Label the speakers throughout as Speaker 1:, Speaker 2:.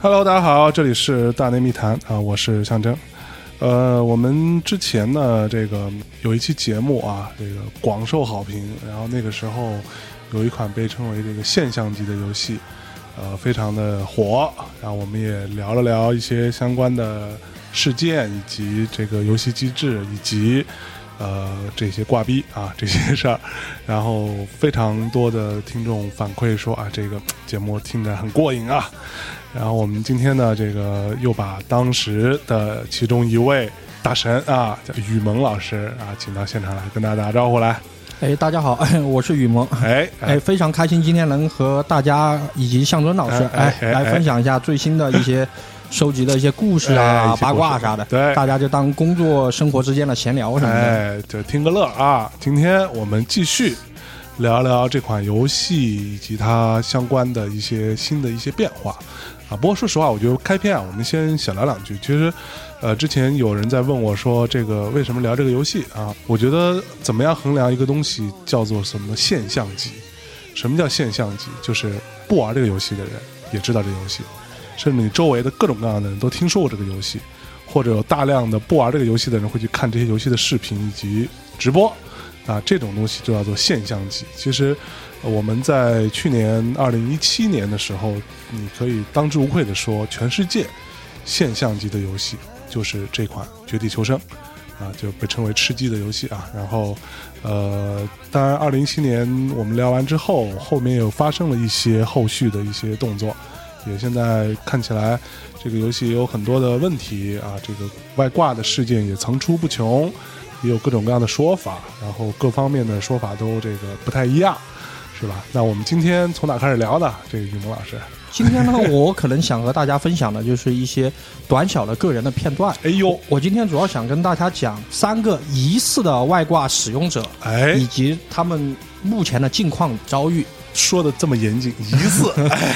Speaker 1: Hello，大家好，这里是大内密谈啊，我是象征。呃，我们之前呢，这个有一期节目啊，这个广受好评。然后那个时候有一款被称为这个现象级的游戏，呃，非常的火。然后我们也聊了聊一些相关的事件，以及这个游戏机制，以及呃这些挂逼啊 这些事儿。然后非常多的听众反馈说啊，这个节目听着很过瘾啊。然后我们今天呢，这个又把当时的其中一位大神啊，叫雨萌老师啊，请到现场来跟大家打招呼来。
Speaker 2: 哎，大家好，我是雨萌。
Speaker 1: 哎
Speaker 2: 哎，非常开心今天能和大家以及向尊老师
Speaker 1: 哎哎
Speaker 2: 来分享一下最新的一些收集的一些故事啊、八卦啥的。
Speaker 1: 对
Speaker 2: 大家就当工作生活之间的闲聊什么的。
Speaker 1: 哎，就听个乐啊！今天我们继续聊聊这款游戏以及它相关的一些新的一些变化啊。不过说实话，我觉得开篇啊，我们先小聊两句。其实，呃，之前有人在问我说，这个为什么聊这个游戏啊？我觉得怎么样衡量一个东西叫做什么现象级？什么叫现象级？就是不玩这个游戏的人也知道这个游戏，甚至你周围的各种各样的人都听说过这个游戏，或者有大量的不玩这个游戏的人会去看这些游戏的视频以及直播，啊，这种东西就叫做现象级。其实我们在去年二零一七年的时候，你可以当之无愧的说，全世界现象级的游戏就是这款《绝地求生》。啊，就被称为吃鸡的游戏啊。然后，呃，当然，二零一七年我们聊完之后，后面又发生了一些后续的一些动作，也现在看起来这个游戏也有很多的问题啊，这个外挂的事件也层出不穷，也有各种各样的说法，然后各方面的说法都这个不太一样，是吧？那我们今天从哪开始聊呢？这个雨萌老师，
Speaker 2: 今天呢，我可能想和大家分享的就是一些短小的个人的片段。
Speaker 1: 哎呦，
Speaker 2: 我今天主要想跟大家讲三个疑似的外挂使用者，
Speaker 1: 哎
Speaker 2: 以，及他们目前的近况遭遇。
Speaker 1: 说的这么严谨，疑似，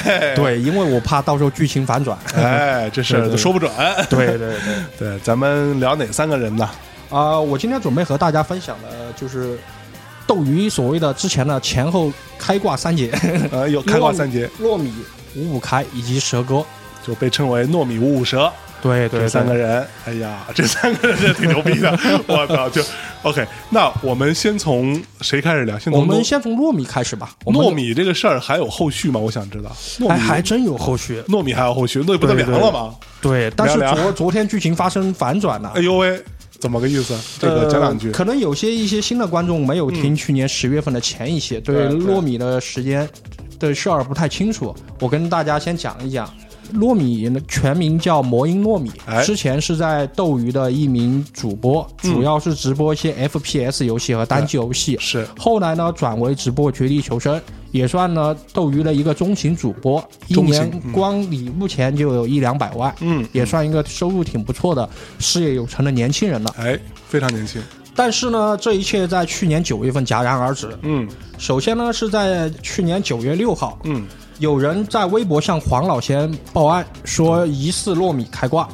Speaker 1: 哎，
Speaker 2: 对，因为我怕到时候剧情反转。
Speaker 1: 哎，这事儿都说不准。
Speaker 2: 对对对。
Speaker 1: 对，咱们聊哪三个人呢？
Speaker 2: 啊、我今天准备和大家分享的就是斗鱼所谓的之前的前后开挂三节，
Speaker 1: 呃，有开挂三节，
Speaker 2: 糯米、五五开以及蛇哥。
Speaker 1: 就被称为糯米五五蛇
Speaker 2: 对
Speaker 1: 这三个人。哎呀，这三个人真挺牛逼的，我操！就 OK，那我们先从谁开始聊？先
Speaker 2: 我们先从糯米开始吧。
Speaker 1: 糯米这个事儿还有后续吗？我想知道。糯
Speaker 2: 还真有后续。
Speaker 1: 糯米还有后续，那不都
Speaker 2: 对
Speaker 1: 凉了吗？
Speaker 2: 对，但是昨昨天剧情发生反转了。
Speaker 1: 哎呦喂，怎么个意思？这个
Speaker 2: 呃
Speaker 1: 讲两句。
Speaker 2: 可能有些一些新的观众没有听去年十月份的前一些，对
Speaker 1: 对对
Speaker 2: 糯米的时间的事儿不太清楚。我跟大家先讲一讲。糯米呢全名叫魔音糯米，
Speaker 1: 哎
Speaker 2: 之前是在斗鱼的一名主播，
Speaker 1: 嗯
Speaker 2: 主要是直播一些 FPS 游戏和单机游戏。
Speaker 1: 是
Speaker 2: 后来呢，转为直播《绝地求生》，也算呢斗鱼的一个中型主播，一年
Speaker 1: 嗯
Speaker 2: 光你目前就有一两百万，
Speaker 1: 嗯，
Speaker 2: 也算一个收入挺不错的、事业有成的年轻人了。
Speaker 1: 哎，非常年轻。
Speaker 2: 但是呢，这一切在去年九月份戛然而止。
Speaker 1: 嗯
Speaker 2: 首先呢，是在去年九月六号，
Speaker 1: 嗯，
Speaker 2: 有人在微博向黄老仙报案，说疑似糯米开挂。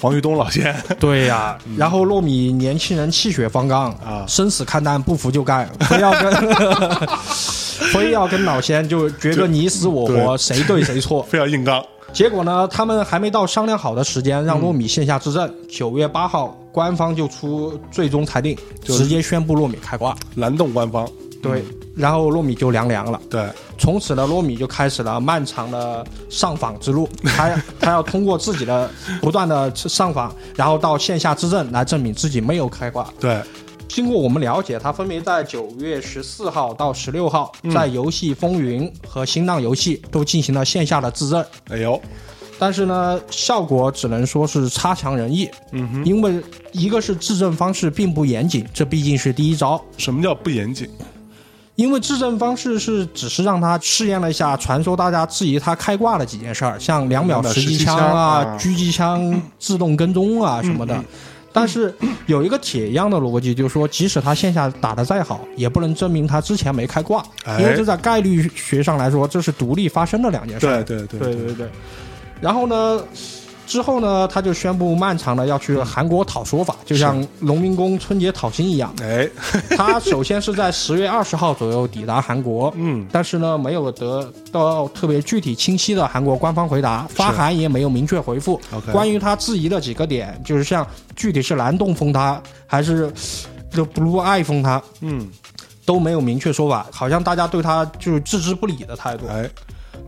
Speaker 1: 黄玉东老仙，
Speaker 2: 对呀、然后糯米年轻人气血方刚
Speaker 1: 啊
Speaker 2: 生死看淡，不服就干，非要跟 非要跟老仙就决个你死我活，谁对谁错。
Speaker 1: 非要硬刚。
Speaker 2: 结果呢，他们还没到商量好的时间，让糯米线下质证。九、月八号，官方就出最终裁定，
Speaker 1: 就是
Speaker 2: 直接宣布糯米开挂。
Speaker 1: 蓝洞官方。
Speaker 2: 对，然后糯米就凉凉了。
Speaker 1: 对，
Speaker 2: 从此呢，糯米就开始了漫长的上访之路。他他要通过自己的不断的上访，然后到线下质证来证明自己没有开挂。
Speaker 1: 对，
Speaker 2: 经过我们了解，他分别在九月十四号到十六号，
Speaker 1: 嗯
Speaker 2: 在游戏风云和新浪游戏都进行了线下的质证。
Speaker 1: 哎呦，
Speaker 2: 但是呢，效果只能说是差强人意。
Speaker 1: 嗯哼，
Speaker 2: 因为一个是质证方式并不严谨，这毕竟是第一招。
Speaker 1: 什么叫不严谨？
Speaker 2: 因为质证方式是只是让他试验了一下传说大家质疑他开挂的几件事儿，像两秒实际枪啊、
Speaker 1: 啊
Speaker 2: 狙击枪自动跟踪啊什么的。但是有一个铁一样的逻辑，就是说，即使他线下打得再好，也不能证明他之前没开挂，
Speaker 1: 哎
Speaker 2: 因为这在概率学上来说，这是独立发生的两件事儿。
Speaker 1: 对对对
Speaker 2: 对对对。然后呢，之后呢，他就宣布漫长的要去韩国讨说法，就像农民工春节讨薪一样。
Speaker 1: 哎，
Speaker 2: 他首先是在十月二十号左右抵达韩国，
Speaker 1: 嗯，
Speaker 2: 但是呢，没有得到特别具体清晰的韩国官方回答，发函也没有明确回复。关于他质疑的几个点，就是像具体是蓝洞封他，还是这 Blue Eye 封他，
Speaker 1: 嗯，
Speaker 2: 都没有明确说法，好像大家对他就是置之不理的态度。
Speaker 1: 哎，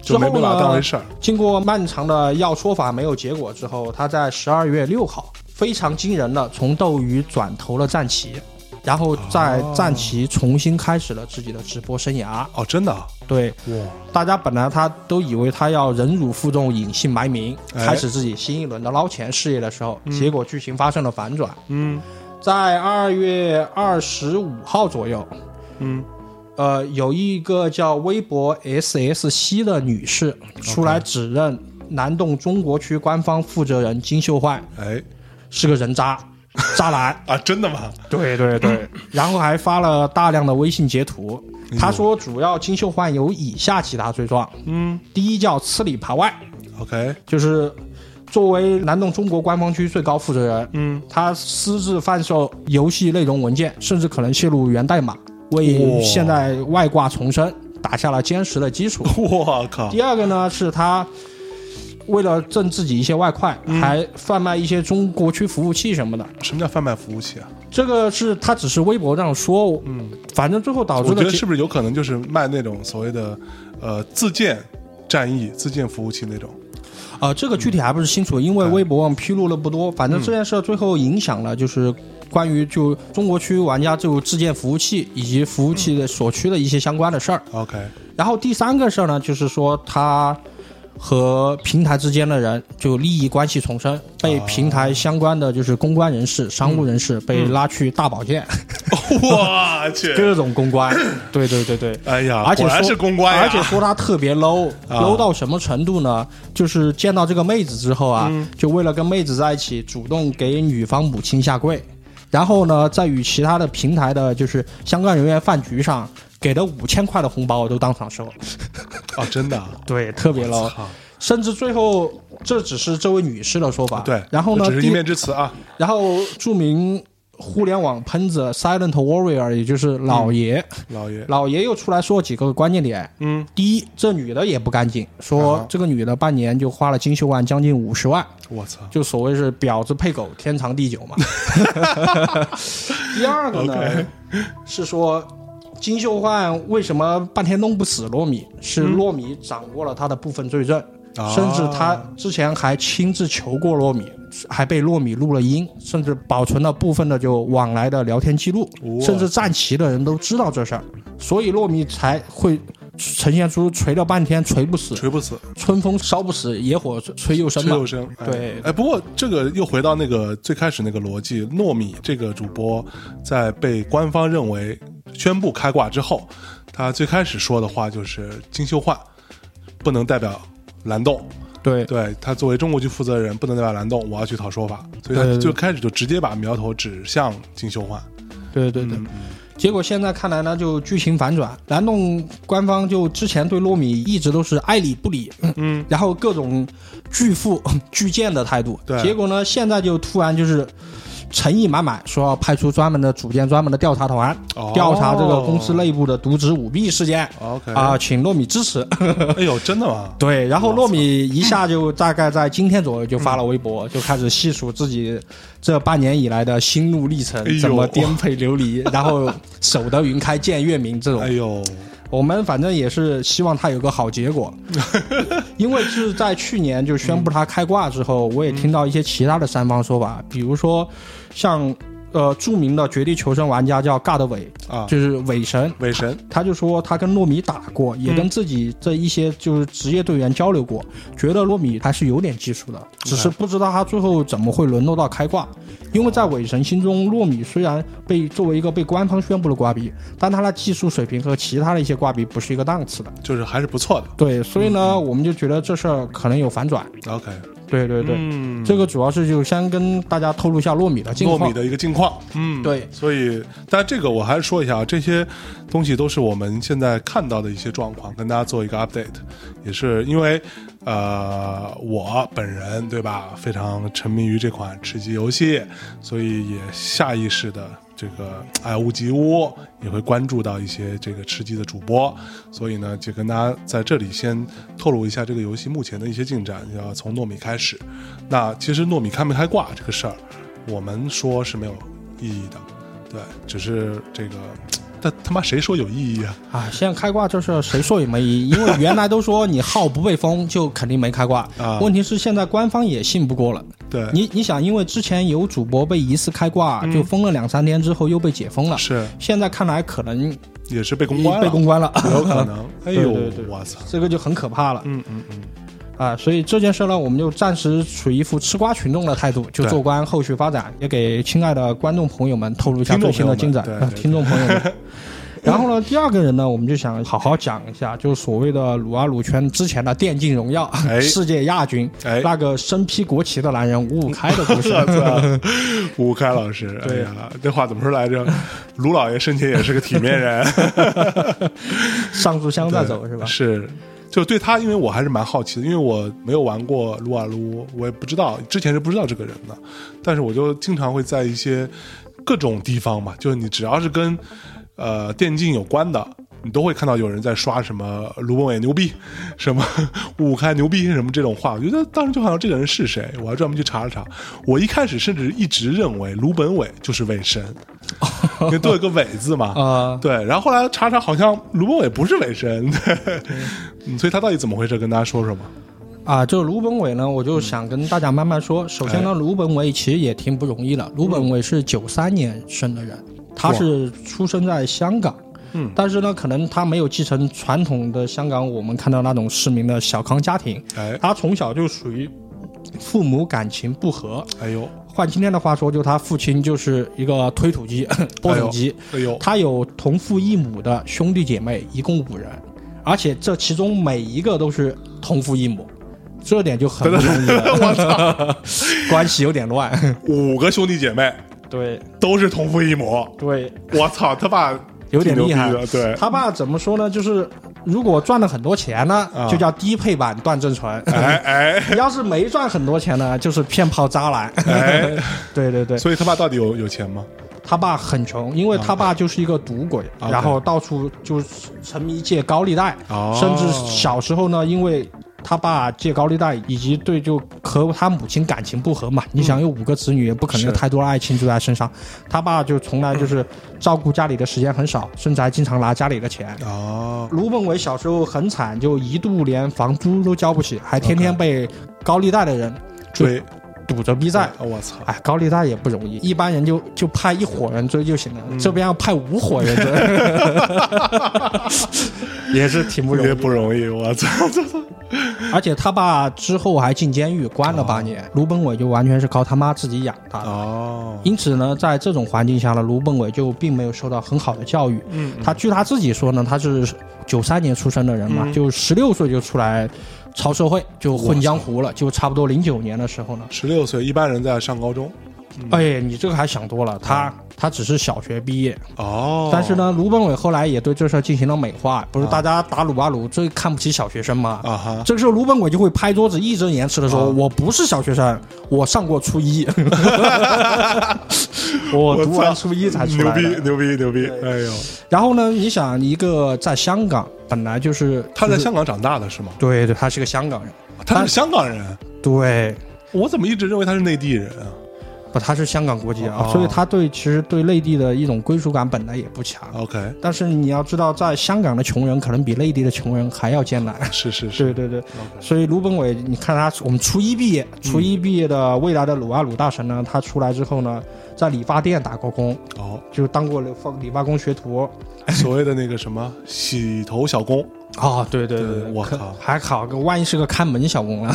Speaker 2: 之后
Speaker 1: 就没把它当回
Speaker 2: 呢
Speaker 1: 事儿。
Speaker 2: 经过漫长的要说法没有结果之后，他在十二月六号非常惊人的从斗鱼转投了战旗，然后在战旗重新开始了自己的直播生涯。
Speaker 1: 哦，真的啊，
Speaker 2: 对，
Speaker 1: 哇，
Speaker 2: 大家本来他都以为他要忍辱负重、隐姓埋名，
Speaker 1: 哎。
Speaker 2: 开始自己新一轮的捞钱事业的时候，结果剧情发生了反转。
Speaker 1: 嗯。
Speaker 2: 在二月二十五号左右，
Speaker 1: 嗯，
Speaker 2: 呃，有一个叫微博 SSC 的女士出来指认南洞中国区官方负责人金秀焕
Speaker 1: 哎。
Speaker 2: 是个人渣、渣男。
Speaker 1: 啊，真的吗？
Speaker 2: 对对对，然后还发了大量的微信截图。
Speaker 1: 哎
Speaker 2: 他说，主要金秀焕有以下几大罪状：
Speaker 1: 嗯。
Speaker 2: 第一叫吃里扒外
Speaker 1: ，，OK，
Speaker 2: 就是作为南洞中国官方区最高负责人，
Speaker 1: 嗯，
Speaker 2: 他私自贩售游戏内容文件，甚至可能泄露源代码，为现在外挂重生打下了坚实的基础。
Speaker 1: 我靠，
Speaker 2: 第二个呢，是他为了挣自己一些外快，
Speaker 1: 嗯
Speaker 2: 还贩卖一些中国区服务器什么的。
Speaker 1: 什么叫贩卖服务器啊？
Speaker 2: 这个是他只是微博上说，嗯，反正最后导致的我
Speaker 1: 觉得是不是有可能就是卖那种所谓的呃自建战役、自建服务器那种？
Speaker 2: 呃，这个具体还不是清楚，因为微博上披露了不多。反正这件事最后影响了就是关于就中国区玩家就自建服务器以及服务器的所需的一些相关的事儿。
Speaker 1: OK，
Speaker 2: 然后第三个事儿呢，就是说他和平台之间的人就利益关系重生，被平台相关的就是公关人士、商务人士被拉去大保健
Speaker 1: 我去，
Speaker 2: 各种公关。对对对对。
Speaker 1: 哎呀，
Speaker 2: 而且说
Speaker 1: 果然是公关呀，
Speaker 2: 而且说他特别 low，low、
Speaker 1: 啊
Speaker 2: low 到什么程度呢？就是见到这个妹子之后啊，
Speaker 1: 嗯
Speaker 2: 就为了跟妹子在一起，主动给女方母亲下跪，然后呢，在与其他的平台的就是相关人员饭局上，给的五千块的红包我都当场收，
Speaker 1: 哦，真的啊，
Speaker 2: 对，特别 low。甚至最后，这只是这位女士的说法。
Speaker 1: 对，
Speaker 2: 然后呢，
Speaker 1: 只是一面之词啊，
Speaker 2: 然后著名互联网喷子 Silent Warrior，也就是老爷，
Speaker 1: 老爷，
Speaker 2: 老爷又出来说几个关键点。
Speaker 1: 嗯，
Speaker 2: 第一，这女的也不干净，说
Speaker 1: 啊
Speaker 2: 这个女的半年就花了金秀万将近五十万，
Speaker 1: 我操，
Speaker 2: 就所谓是婊子配狗，天长地久嘛。第二个呢是说。金秀焕为什么半天弄不死糯米？是
Speaker 1: 嗯
Speaker 2: 糯米掌握了他的部分罪证，
Speaker 1: 啊
Speaker 2: 甚至他之前还亲自求过糯米，还被糯米录了音，甚至保存了部分的就往来的聊天记录，甚至站旗的人都知道这事儿，所以糯米才会呈现出锤了半天锤不死，
Speaker 1: 锤不死，
Speaker 2: 春风烧不死，野火吹又生嘛。
Speaker 1: 吹又生，哎。
Speaker 2: 对。
Speaker 1: 哎，不过这个又回到那个最开始那个逻辑，糯米这个主播在被官方认为宣布开挂之后，他最开始说的话就是金秀焕不能代表蓝洞，
Speaker 2: 对。
Speaker 1: 对他作为中国区负责人不能代表蓝洞，我要去讨说法，所以他就开始就直接把苗头指向金秀焕，
Speaker 2: 对对对。
Speaker 1: 嗯。
Speaker 2: 结果现在看来呢，就剧情反转，蓝洞官方就之前对糯米一直都是爱理不理，
Speaker 1: 嗯，
Speaker 2: 然后各种拒付 拒荐的态度。
Speaker 1: 对。
Speaker 2: 结果呢，现在就突然就是诚意满满，说要派出专门的组建专门的调查团，
Speaker 1: 哦
Speaker 2: 调查这个公司内部的渎职舞弊事件。
Speaker 1: OK
Speaker 2: 啊，请糯米支持。
Speaker 1: 哎呦，真的吗？
Speaker 2: 对，然后糯米一下就大概在今天左右就发了微博，就开始细数自己这半年以来的心路历程
Speaker 1: 哎，
Speaker 2: 怎么颠沛流离，然后守得云开见月明这种
Speaker 1: 哎。呦，
Speaker 2: 我们反正也是希望他有个好结果，因为是在去年就宣布他开挂之后，我也听到一些其他的三方说法，比如说像呃著名的绝地求生玩家叫尬的伟，
Speaker 1: 啊，
Speaker 2: 就是伪神，
Speaker 1: 伪神，
Speaker 2: 他就说他跟糯米打过，也跟自己这一些就是职业队员交流过，觉得糯米还是有点技术的，只是不知道他最后怎么会沦落到开挂。因为在伪神心中，糯米虽然被作为一个被官方宣布的挂逼，但他的技术水平和其他的一些挂逼不是一个档次的。
Speaker 1: 就是还是不错的。
Speaker 2: 对，所以呢，我们就觉得这事儿可能有反转。
Speaker 1: OK，
Speaker 2: 对对对，
Speaker 1: 嗯，
Speaker 2: 这个主要是就先跟大家透露一下糯米的近况。
Speaker 1: 糯米的一个近况，嗯，
Speaker 2: 对。
Speaker 1: 所以，但这个我还是说一下啊，这些东西都是我们现在看到的一些状况，跟大家做一个 update，也是因为呃，我本人对吧，非常沉迷于这款吃鸡游戏，所以也下意识的这个爱屋及乌，也会关注到一些这个吃鸡的主播，所以呢，就跟大家在这里先透露一下这个游戏目前的一些进展，要从糯米开始。那其实糯米开没开挂这个事儿，我们说是没有意义的，对，只是这个。但他妈谁说有意义啊？
Speaker 2: 啊，现在开挂这事谁说也没意义，因为原来都说你号不被封就肯定没开挂
Speaker 1: 啊。
Speaker 2: 问题是现在官方也信不过了。
Speaker 1: 对，
Speaker 2: 你你想，因为之前有主播被疑似开挂，就封了两三天之后又被解封了。
Speaker 1: 是，
Speaker 2: 现在看来可能
Speaker 1: 也是被公关了，
Speaker 2: 被公关了，
Speaker 1: 有可能。哎呦，我操，
Speaker 2: 这个就很可怕了。
Speaker 1: 嗯嗯嗯。
Speaker 2: 啊，所以这件事呢，我们就暂时处于一副吃瓜群众的态度，就做观后续发展，也给亲爱的观众朋友们透露一下最新的进展。听众朋友们。然后呢，第二个人呢，我们就想 好好讲一下，就是所谓的撸啊撸圈之前的电竞荣耀 世界亚军，那个身披国旗的男人五五开的故事。
Speaker 1: 吴五开老师，对呀，这话怎么说来着？卢老爷生前也是个体面人，
Speaker 2: 上炷香再走是吧？
Speaker 1: 是，就对他，因为我还是蛮好奇的，因为我没有玩过撸啊撸，我也不知道，之前是不知道这个人的，但是我就经常会在一些各种地方嘛，就是你只要是跟。呃，电竞有关的，你都会看到有人在刷什么卢本伟牛逼，什么 五开牛逼，什么这种话。我觉得当时就好像这个人是谁，我还专门去查了查。我一开始甚至一直认为卢本伟就是伪神，因为都有个伪字嘛。
Speaker 2: 啊，
Speaker 1: 对。然后后来查查，好像卢本伟不是伪神，对所以他到底怎么回事？跟大家说说嘛。
Speaker 2: 啊，就卢本伟呢，我就想跟大家慢慢说。首先呢，卢本伟其实也挺不容易的。卢本伟是九三年生的人。他是出生在香港，
Speaker 1: 嗯，
Speaker 2: 但是呢，可能他没有继承传统的香港我们看到那种市民的小康家庭，
Speaker 1: 哎，
Speaker 2: 他从小就属于父母感情不和，
Speaker 1: 哎呦，
Speaker 2: 换今天的话说，就他父亲就是一个推土机、播种 机，
Speaker 1: 哎呦，
Speaker 2: 他有同父异母的兄弟姐妹，一共五人，而且这其中每一个都是同父异母，这点就很不容易了，
Speaker 1: 我操，
Speaker 2: 关系有点乱，
Speaker 1: 五个兄弟姐妹。
Speaker 2: 对，
Speaker 1: 都是同父异母。
Speaker 2: 对，
Speaker 1: 我操，他爸
Speaker 2: 有点厉害。
Speaker 1: 对，
Speaker 2: 他爸怎么说呢？就是如果赚了很多钱呢，就叫低配版段正淳。
Speaker 1: 哎哎，
Speaker 2: 你 要是没赚很多钱呢，就是骗炮渣男。
Speaker 1: 哎，
Speaker 2: 对对对。
Speaker 1: 所以他爸到底有有钱吗？
Speaker 2: 他爸很穷，因为他爸就是一个赌鬼，然后到处就沉迷借高利贷，甚至小时候呢，因为。他爸借高利贷，以及对就和他母亲感情不和嘛。你想有五个子女，也不可能有太多的爱情住在身上。他爸就从来就是照顾家里的时间很少，甚至还经常拿家里的钱。
Speaker 1: 哦，
Speaker 2: 卢本伟小时候很惨，就一度连房租都交不起，还天天被高利贷的人
Speaker 1: 追。
Speaker 2: 堵着逼债，
Speaker 1: 我操！
Speaker 2: 哎，高利贷也不容易，一般人就就派一伙人追就行了，这边要派五伙人追，也是挺不容易，
Speaker 1: 不容易，我操！
Speaker 2: 而且他爸之后还进监狱，关了八年，卢本伟就完全是靠他妈自己养他。
Speaker 1: 哦，
Speaker 2: 因此呢，在这种环境下呢，卢本伟就并没有受到很好的教育。
Speaker 1: 嗯，
Speaker 2: 他据他自己说呢，他是九三年出生的人嘛，就十六岁就出来。超社会就混江湖了，就差不多零九年的时候呢。
Speaker 1: 十六岁，一般人在上高中。
Speaker 2: 哎，你这个还想多了，他他只是小学毕业
Speaker 1: 哦。
Speaker 2: 但是呢，卢本伟后来也对这事进行了美化，不是大家打鲁巴鲁最看不起小学生吗？
Speaker 1: 啊哈。
Speaker 2: 这个时候，卢本伟就会拍桌子，义正言辞的说：“我不是小学生，我上过初一 我读完初一才出
Speaker 1: 来。”牛逼牛逼牛逼！哎呦。
Speaker 2: 然后呢，你想一个在香港。本来就是
Speaker 1: 他在香港长大的是吗？
Speaker 2: 对对，他是个香港人，
Speaker 1: 他是香港人。
Speaker 2: 对，
Speaker 1: 我怎么一直认为他是内地人啊？
Speaker 2: 不，他是香港国籍啊，所以他对其实对内地的一种归属感本来也不强。
Speaker 1: OK，
Speaker 2: 但是你要知道，在香港的穷人可能比内地的穷人还要艰难。
Speaker 1: 是是是，
Speaker 2: 对对对。所以卢本伟，你看他，我们初一毕业，初一毕业的未来的鲁阿鲁大神呢，他出来之后呢，在理发店打过工，
Speaker 1: 哦，
Speaker 2: 就当过理发理发工学徒。
Speaker 1: 所谓的那个什么洗头小工
Speaker 2: 啊，对对对，
Speaker 1: 我靠，
Speaker 2: 还好，万一是个看门小工呢，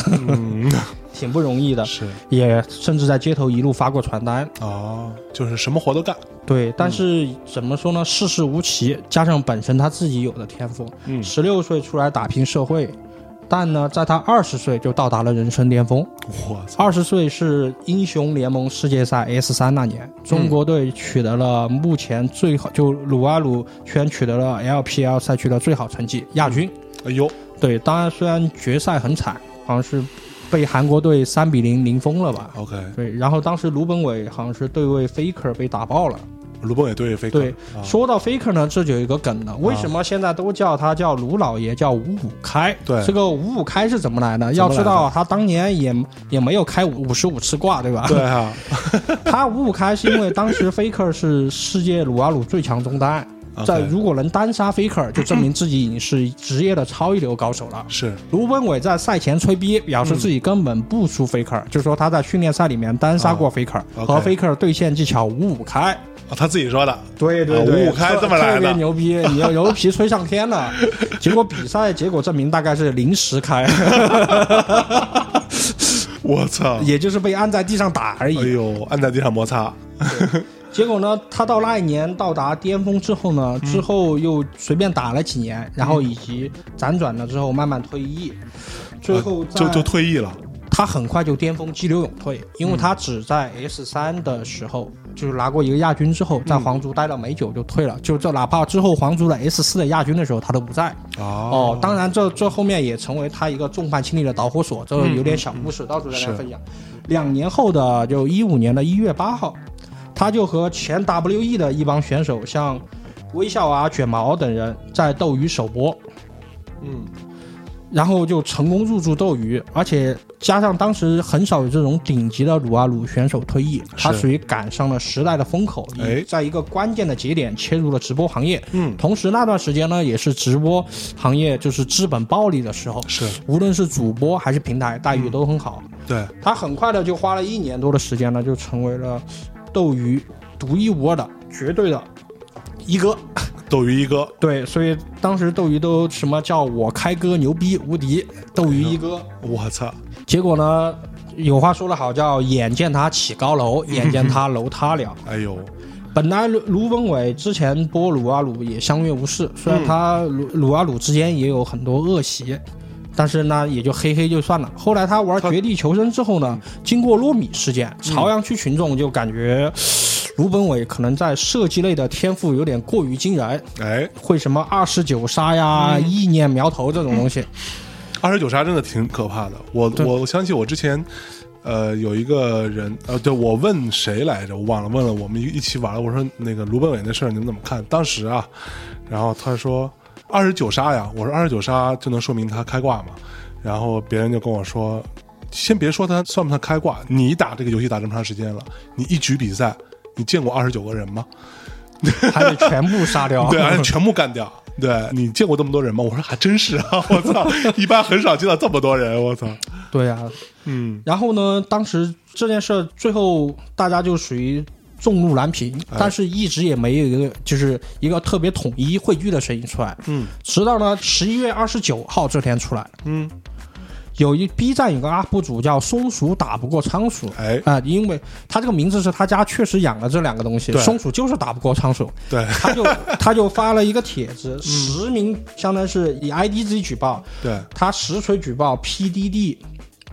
Speaker 2: 挺不容易的。
Speaker 1: 是，
Speaker 2: 也甚至在街头一路发过传单
Speaker 1: 啊，就是什么活都干。
Speaker 2: 对，但是怎么说呢？世事无奇，加上本身他自己有的天赋，
Speaker 1: 嗯，
Speaker 2: 十六岁出来打拼社会。但呢，在他二十岁就到达了人生巅峰。
Speaker 1: 我操！
Speaker 2: 二十岁是英雄联盟世界赛 S 三那年，中国队取得了目前最好，就鲁啊鲁圈取得了 LPL 赛区的最好成绩，亚军。
Speaker 1: 哎呦，
Speaker 2: 对，当然虽然决赛很惨，好像是被韩国队三比零零封了吧
Speaker 1: ？OK，
Speaker 2: 对，然后当时卢本伟好像是对位 Faker 被打爆了。
Speaker 1: 卢本伟对飞克
Speaker 2: 对，
Speaker 1: 啊
Speaker 2: 说到 Faker 呢，这就有一个梗了。为什么现在都叫他叫卢老爷，叫五五开？
Speaker 1: 对
Speaker 2: 这个五五开是怎么来的？要知道他当年也也没有开五十五次挂，对吧？
Speaker 1: 对啊，
Speaker 2: 他五五开是因为当时 Faker 是世界撸啊撸最强中单，在如果能单杀 Faker，就证明自己已经是职业的超一流高手了。
Speaker 1: 是
Speaker 2: 卢本伟在赛前吹逼，表示自己根本不输 Faker，、就说他在训练赛里面单杀过 Faker，、和 Faker 对线技巧五五开。
Speaker 1: 啊他自己说的，
Speaker 2: 对
Speaker 1: 对对。五五开
Speaker 2: 特
Speaker 1: 这么来的。
Speaker 2: 特别牛逼，你要牛皮吹上天了。结果比赛结果证明大概是临时开，
Speaker 1: 我操，
Speaker 2: 也就是被按在地上打而已。
Speaker 1: 哎
Speaker 2: 已。
Speaker 1: 呦，按在地上摩擦，
Speaker 2: 结果呢，他到那一年到达巅峰之后呢，之后又随便打了几年，然后以及辗转了之后慢慢退役，最后
Speaker 1: 就就退役了，
Speaker 2: 他很快就巅峰激流勇退，因为他只在 S 三的时候就是拿过一个亚军之后，在皇族待了没久就退了，就这哪怕之后皇族的 S 四的亚军的时候他都不在。
Speaker 1: 哦。
Speaker 2: 哦，当然这这后面也成为他一个众叛亲离的导火索，这有点小故事，到时候再跟大家分享。两年后的就一五年的一月八号，他就和前 WE 的一帮选手，像微笑啊、卷毛等人在斗鱼首播，
Speaker 1: 嗯，
Speaker 2: 然后就成功入驻斗鱼，而且加上当时很少有这种顶级的撸啊撸选手退役，他属于赶上了时代的风口，
Speaker 1: 哎
Speaker 2: 也在一个关键的节点切入了直播行业。
Speaker 1: 嗯
Speaker 2: 同时那段时间呢，也是直播行业就是资本暴利的时候，
Speaker 1: 是
Speaker 2: 无论是主播还是平台待遇都很好。
Speaker 1: 对，
Speaker 2: 他很快的就花了一年多的时间呢，就成为了斗鱼独一无二的绝对的一哥。
Speaker 1: 斗鱼一哥，
Speaker 2: 对，所以当时斗鱼都什么叫我开哥牛逼无敌，斗鱼一哥。
Speaker 1: 我操，
Speaker 2: 结果呢，有话说得好，叫眼见他起高楼，眼见他楼塌了。
Speaker 1: 哎呦，
Speaker 2: 本来卢卢本伟之前播鲁阿鲁也相约无事，虽然他撸撸啊撸之间也有很多恶习，但是呢也就黑黑就算了。后来他玩绝地求生之后呢，经过糯米事件，朝阳区群众就感觉卢本伟可能在射击类的天赋有点过于惊人，
Speaker 1: 哎，
Speaker 2: 会什么二十九杀呀、意念苗头这种东西。
Speaker 1: 二十九杀真的挺可怕的。我
Speaker 2: 对
Speaker 1: 我想起我之前，呃，有一个人，呃，对我问谁来着，我忘了，问了我们一一起玩了，我说那个卢本伟那事儿你们怎么看？当时啊，然后他说二十九杀呀，我说二十九杀就能说明他开挂嘛，然后别人就跟我说。先别说他算不算开挂，你打这个游戏打这么长时间了，你一局比赛，你见过二十九个人吗？
Speaker 2: 还得全部杀掉。
Speaker 1: 对，还得全部干掉。对你见过这么多人吗？我说还真是啊！我操，一般很少见到这么多人。我操，
Speaker 2: 对啊，
Speaker 1: 嗯，
Speaker 2: 然后呢，当时这件事儿最后大家就属于众怒难平，
Speaker 1: 哎
Speaker 2: 但是一直也没有一个就是一个特别统一汇聚的声音出来。
Speaker 1: 嗯，
Speaker 2: 直到呢十一月二十九号这天出来，
Speaker 1: 嗯，
Speaker 2: 有一 B 站有个 UP 主叫松鼠打不过仓鼠。
Speaker 1: 哎，
Speaker 2: 啊、因为他这个名字是他家确实养了这两个东西，松鼠就是打不过仓鼠，
Speaker 1: 对。
Speaker 2: 他就 他就发了一个帖
Speaker 1: 嗯。
Speaker 2: 子，实名相当于是以 ID 自己举报，
Speaker 1: 对，
Speaker 2: 他实锤举报 PDD、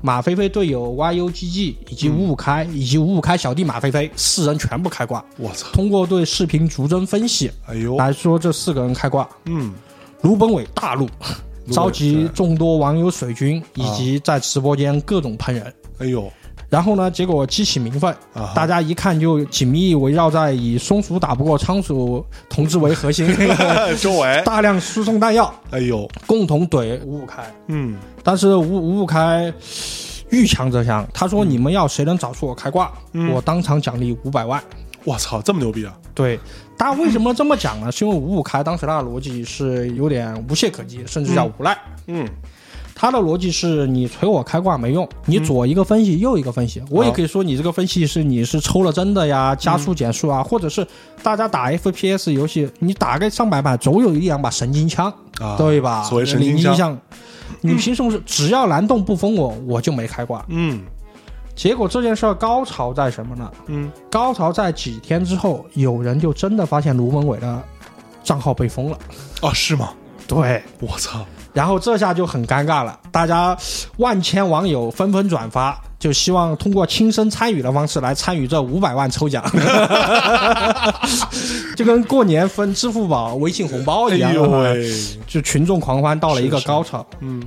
Speaker 2: 马飞飞队友 YUGG 以及五五开、以及五五开小弟马飞飞四人全部开挂。
Speaker 1: 我操，
Speaker 2: 通过对视频逐帧分析
Speaker 1: 哎呦，
Speaker 2: 来说，这四个人开挂。
Speaker 1: 嗯，
Speaker 2: 卢本伟大怒，
Speaker 1: 伟
Speaker 2: 召集众多网友水军，以及在直播间各种喷人。
Speaker 1: 哎呦，
Speaker 2: 然后呢，结果激起民愤，
Speaker 1: 啊
Speaker 2: 大家一看就紧密围绕在以松鼠打不过仓鼠同志为核心，
Speaker 1: 周围，
Speaker 2: 大量输送弹药，
Speaker 1: 哎呦，
Speaker 2: 共同怼五五开。
Speaker 1: 嗯，
Speaker 2: 但是五五五开遇强则强，他说你们要谁能找出我开挂，
Speaker 1: 嗯。
Speaker 2: 我当场奖励五百万。
Speaker 1: 我操，这么牛逼啊！
Speaker 2: 对，大家为什么这么讲呢？是因为五五开当时他的逻辑是有点无懈可击，甚至叫无赖。
Speaker 1: 嗯，
Speaker 2: 他的逻辑是你锤我开挂没用，你左一个分析，右一个分析。我也可以说你这个分析是你是抽了真的呀，加速减速啊，或者是大家打 FPS 游戏，你打个上百把，总有一两把神经枪，
Speaker 1: 啊，
Speaker 2: 对吧？
Speaker 1: 所谓神经枪，
Speaker 2: 你凭什么是只要蓝洞不封我，我就没开挂？
Speaker 1: 嗯
Speaker 2: 结果这件事儿高潮在什么呢？
Speaker 1: 嗯，
Speaker 2: 高潮在几天之后，有人就真的发现卢文伟的账号被封了。
Speaker 1: 哦，是吗？
Speaker 2: 对，
Speaker 1: 我操，
Speaker 2: 然后这下就很尴尬了，大家万千网友纷纷转发，就希望通过亲身参与的方式来参与这五百万抽奖，就跟过年分支付宝、微信红包一样，
Speaker 1: 哎，
Speaker 2: 就群众狂欢到了一个
Speaker 1: 是是
Speaker 2: 高潮。
Speaker 1: 嗯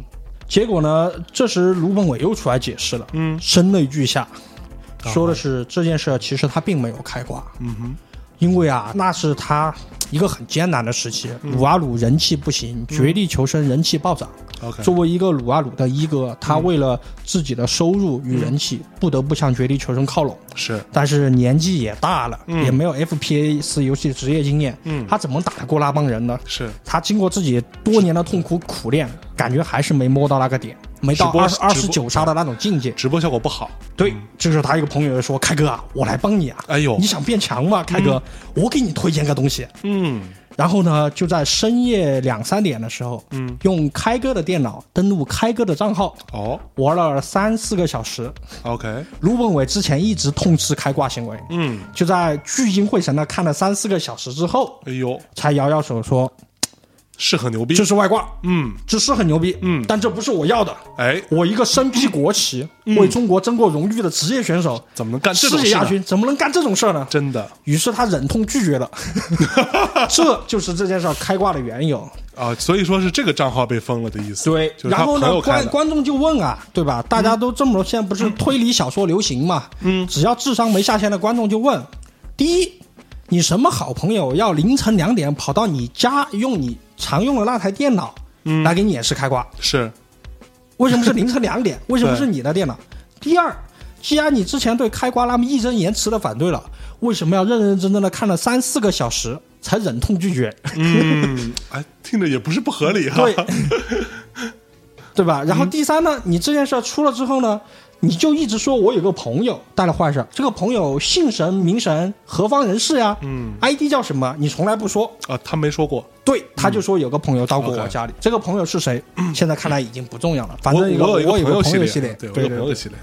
Speaker 2: 结果呢，这时卢本伟又出来解释了，
Speaker 1: 嗯。
Speaker 2: 声泪俱下，说的是这件事其实他并没有开挂，
Speaker 1: 嗯哼，
Speaker 2: 因为啊，那是他一个很艰难的时期，
Speaker 1: 嗯
Speaker 2: 鲁阿鲁人气不行，绝地求生人气暴涨。
Speaker 1: OK，
Speaker 2: 作为一个鲁阿鲁的一哥，他为了自己的收入与人气，不得不向绝地求生靠拢。
Speaker 1: 是。
Speaker 2: 但是年纪也大了，
Speaker 1: 嗯。
Speaker 2: 也没有 FPS 游戏职业经验，
Speaker 1: 嗯。
Speaker 2: 他怎么打得过那帮人呢？
Speaker 1: 是。
Speaker 2: 他经过自己多年的痛苦苦练，感觉还是没摸到那个点，没到
Speaker 1: 播
Speaker 2: 二十二十九杀的那种境界。
Speaker 1: 直播效果不好。
Speaker 2: 对，这时候他一个朋友就说：“开哥啊，我来帮你啊，
Speaker 1: 哎呦
Speaker 2: 你，想变强吗？开哥，我给你推荐个东西。”
Speaker 1: 嗯
Speaker 2: 然后呢，就在深夜两三点的时候，
Speaker 1: 嗯，
Speaker 2: 用开哥的电脑登录开哥的账号，
Speaker 1: 哦
Speaker 2: 玩了三四个小时。
Speaker 1: ，OK，
Speaker 2: 卢本伟之前一直痛斥开挂行为，
Speaker 1: 嗯，
Speaker 2: 就在聚精会神的看了三四个小时之后，
Speaker 1: 哎呦，
Speaker 2: 才摇摇手说
Speaker 1: 是很牛逼。
Speaker 2: 这是外挂，
Speaker 1: 嗯，
Speaker 2: 这是很牛逼，
Speaker 1: 嗯
Speaker 2: 但这不是我要的。
Speaker 1: 哎，
Speaker 2: 我一个身披国旗、为中国争过荣誉的职业选手，
Speaker 1: 怎么能干这种
Speaker 2: 世界亚？军怎么能干这种事儿呢？
Speaker 1: 真的
Speaker 2: 于是他忍痛拒绝了，这就是这件事儿开挂的缘由。
Speaker 1: 啊，所以说是这个账号被封了的意思。
Speaker 2: 对，
Speaker 1: 就是
Speaker 2: 然后呢。观观众就问啊，对吧？大家都这么多，现在不是推理小说流行嘛？
Speaker 1: 嗯，
Speaker 2: 只要智商没下线的观众就问：第一，你什么好朋友要凌晨两点跑到你家用你常用的那台电脑
Speaker 1: 嗯
Speaker 2: 来给你演示开挂？
Speaker 1: 是
Speaker 2: 为什么是凌晨两点？为什么是你的电脑？第二，既然你之前对开挂那么义正言辞的反对了，为什么要认认真真的看了三四个小时才忍痛拒绝？
Speaker 1: 嗯，哎，听着也不是不合理哈。
Speaker 2: 对，对吧？然后第三呢，你这件事儿出了之后呢，你就一直说我有个朋友干了坏事儿，这个朋友姓神名神，何方人士呀？
Speaker 1: 嗯
Speaker 2: ，ID 叫什么？你从来不说。
Speaker 1: 啊，他没说过。
Speaker 2: 对，他就说有个朋友到过我家里，这个朋友是谁？现在看来已经不重要了，反正一个
Speaker 1: 我有
Speaker 2: 我有个
Speaker 1: 一个朋友
Speaker 2: 系列，
Speaker 1: 对，我有个朋友。系列。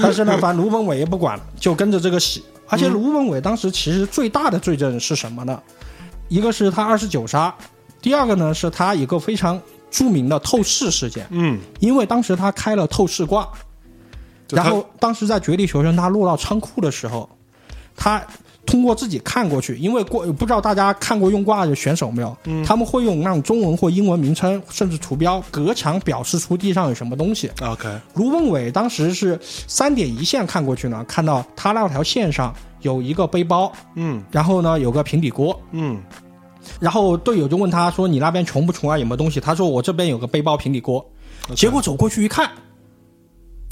Speaker 2: 但是呢，反正卢本伟也不管了，就跟着这个洗。而且卢本伟当时其实最大的罪证是什么呢？一个是他二十九杀，第二个呢是他一个非常著名的透视事件。
Speaker 1: 嗯，
Speaker 2: 因为当时他开了透视挂，然后当时在绝地求生他落到仓库的时候，他通过自己看过去，因为过不知道大家看过用挂的选手没有？
Speaker 1: 嗯
Speaker 2: 他们会用那种中文或英文名称，甚至图标隔墙表示出地上有什么东西。
Speaker 1: OK，
Speaker 2: 卢文伟当时是三点一线看过去呢，看到他那条线上有一个背包，
Speaker 1: 嗯
Speaker 2: 然后呢有个平底锅，
Speaker 1: 嗯
Speaker 2: 然后队友就问他说：“你那边穷不穷啊？有没有东西？”他说：“我这边有个背包平底锅。结果走过去一看，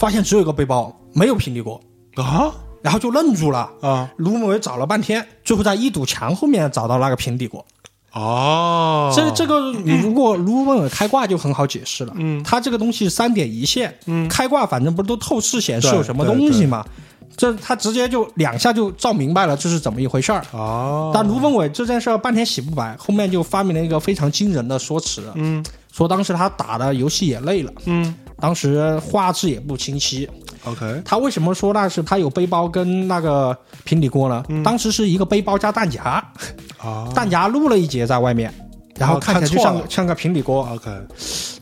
Speaker 2: 发现只有一个背包，没有平底锅，
Speaker 1: 啊
Speaker 2: 然后就愣住了。
Speaker 1: 啊
Speaker 2: 卢本伟找了半天，最后在一堵墙后面找到那个平底锅。
Speaker 1: 哦，
Speaker 2: 这这个你如果卢本伟开挂就很好解释了。
Speaker 1: 嗯
Speaker 2: 他这个东西三点一线，
Speaker 1: 嗯
Speaker 2: 开挂反正不是都透视显示有什么东西嘛？这他直接就两下就照明白了这是怎么一回事儿。
Speaker 1: 哦，
Speaker 2: 但卢本伟这件事儿半天洗不白，后面就发明了一个非常惊人的说辞，
Speaker 1: 嗯
Speaker 2: 说当时他打的游戏也累了，
Speaker 1: 嗯
Speaker 2: 当时画质也不清晰。
Speaker 1: OK，
Speaker 2: 他为什么说那是他有背包跟那个平底锅呢？当时是一个背包加弹夹，
Speaker 1: 啊
Speaker 2: 弹夹露了一截在外面，然后
Speaker 1: 哦
Speaker 2: 看起来就像像个平底锅。
Speaker 1: OK，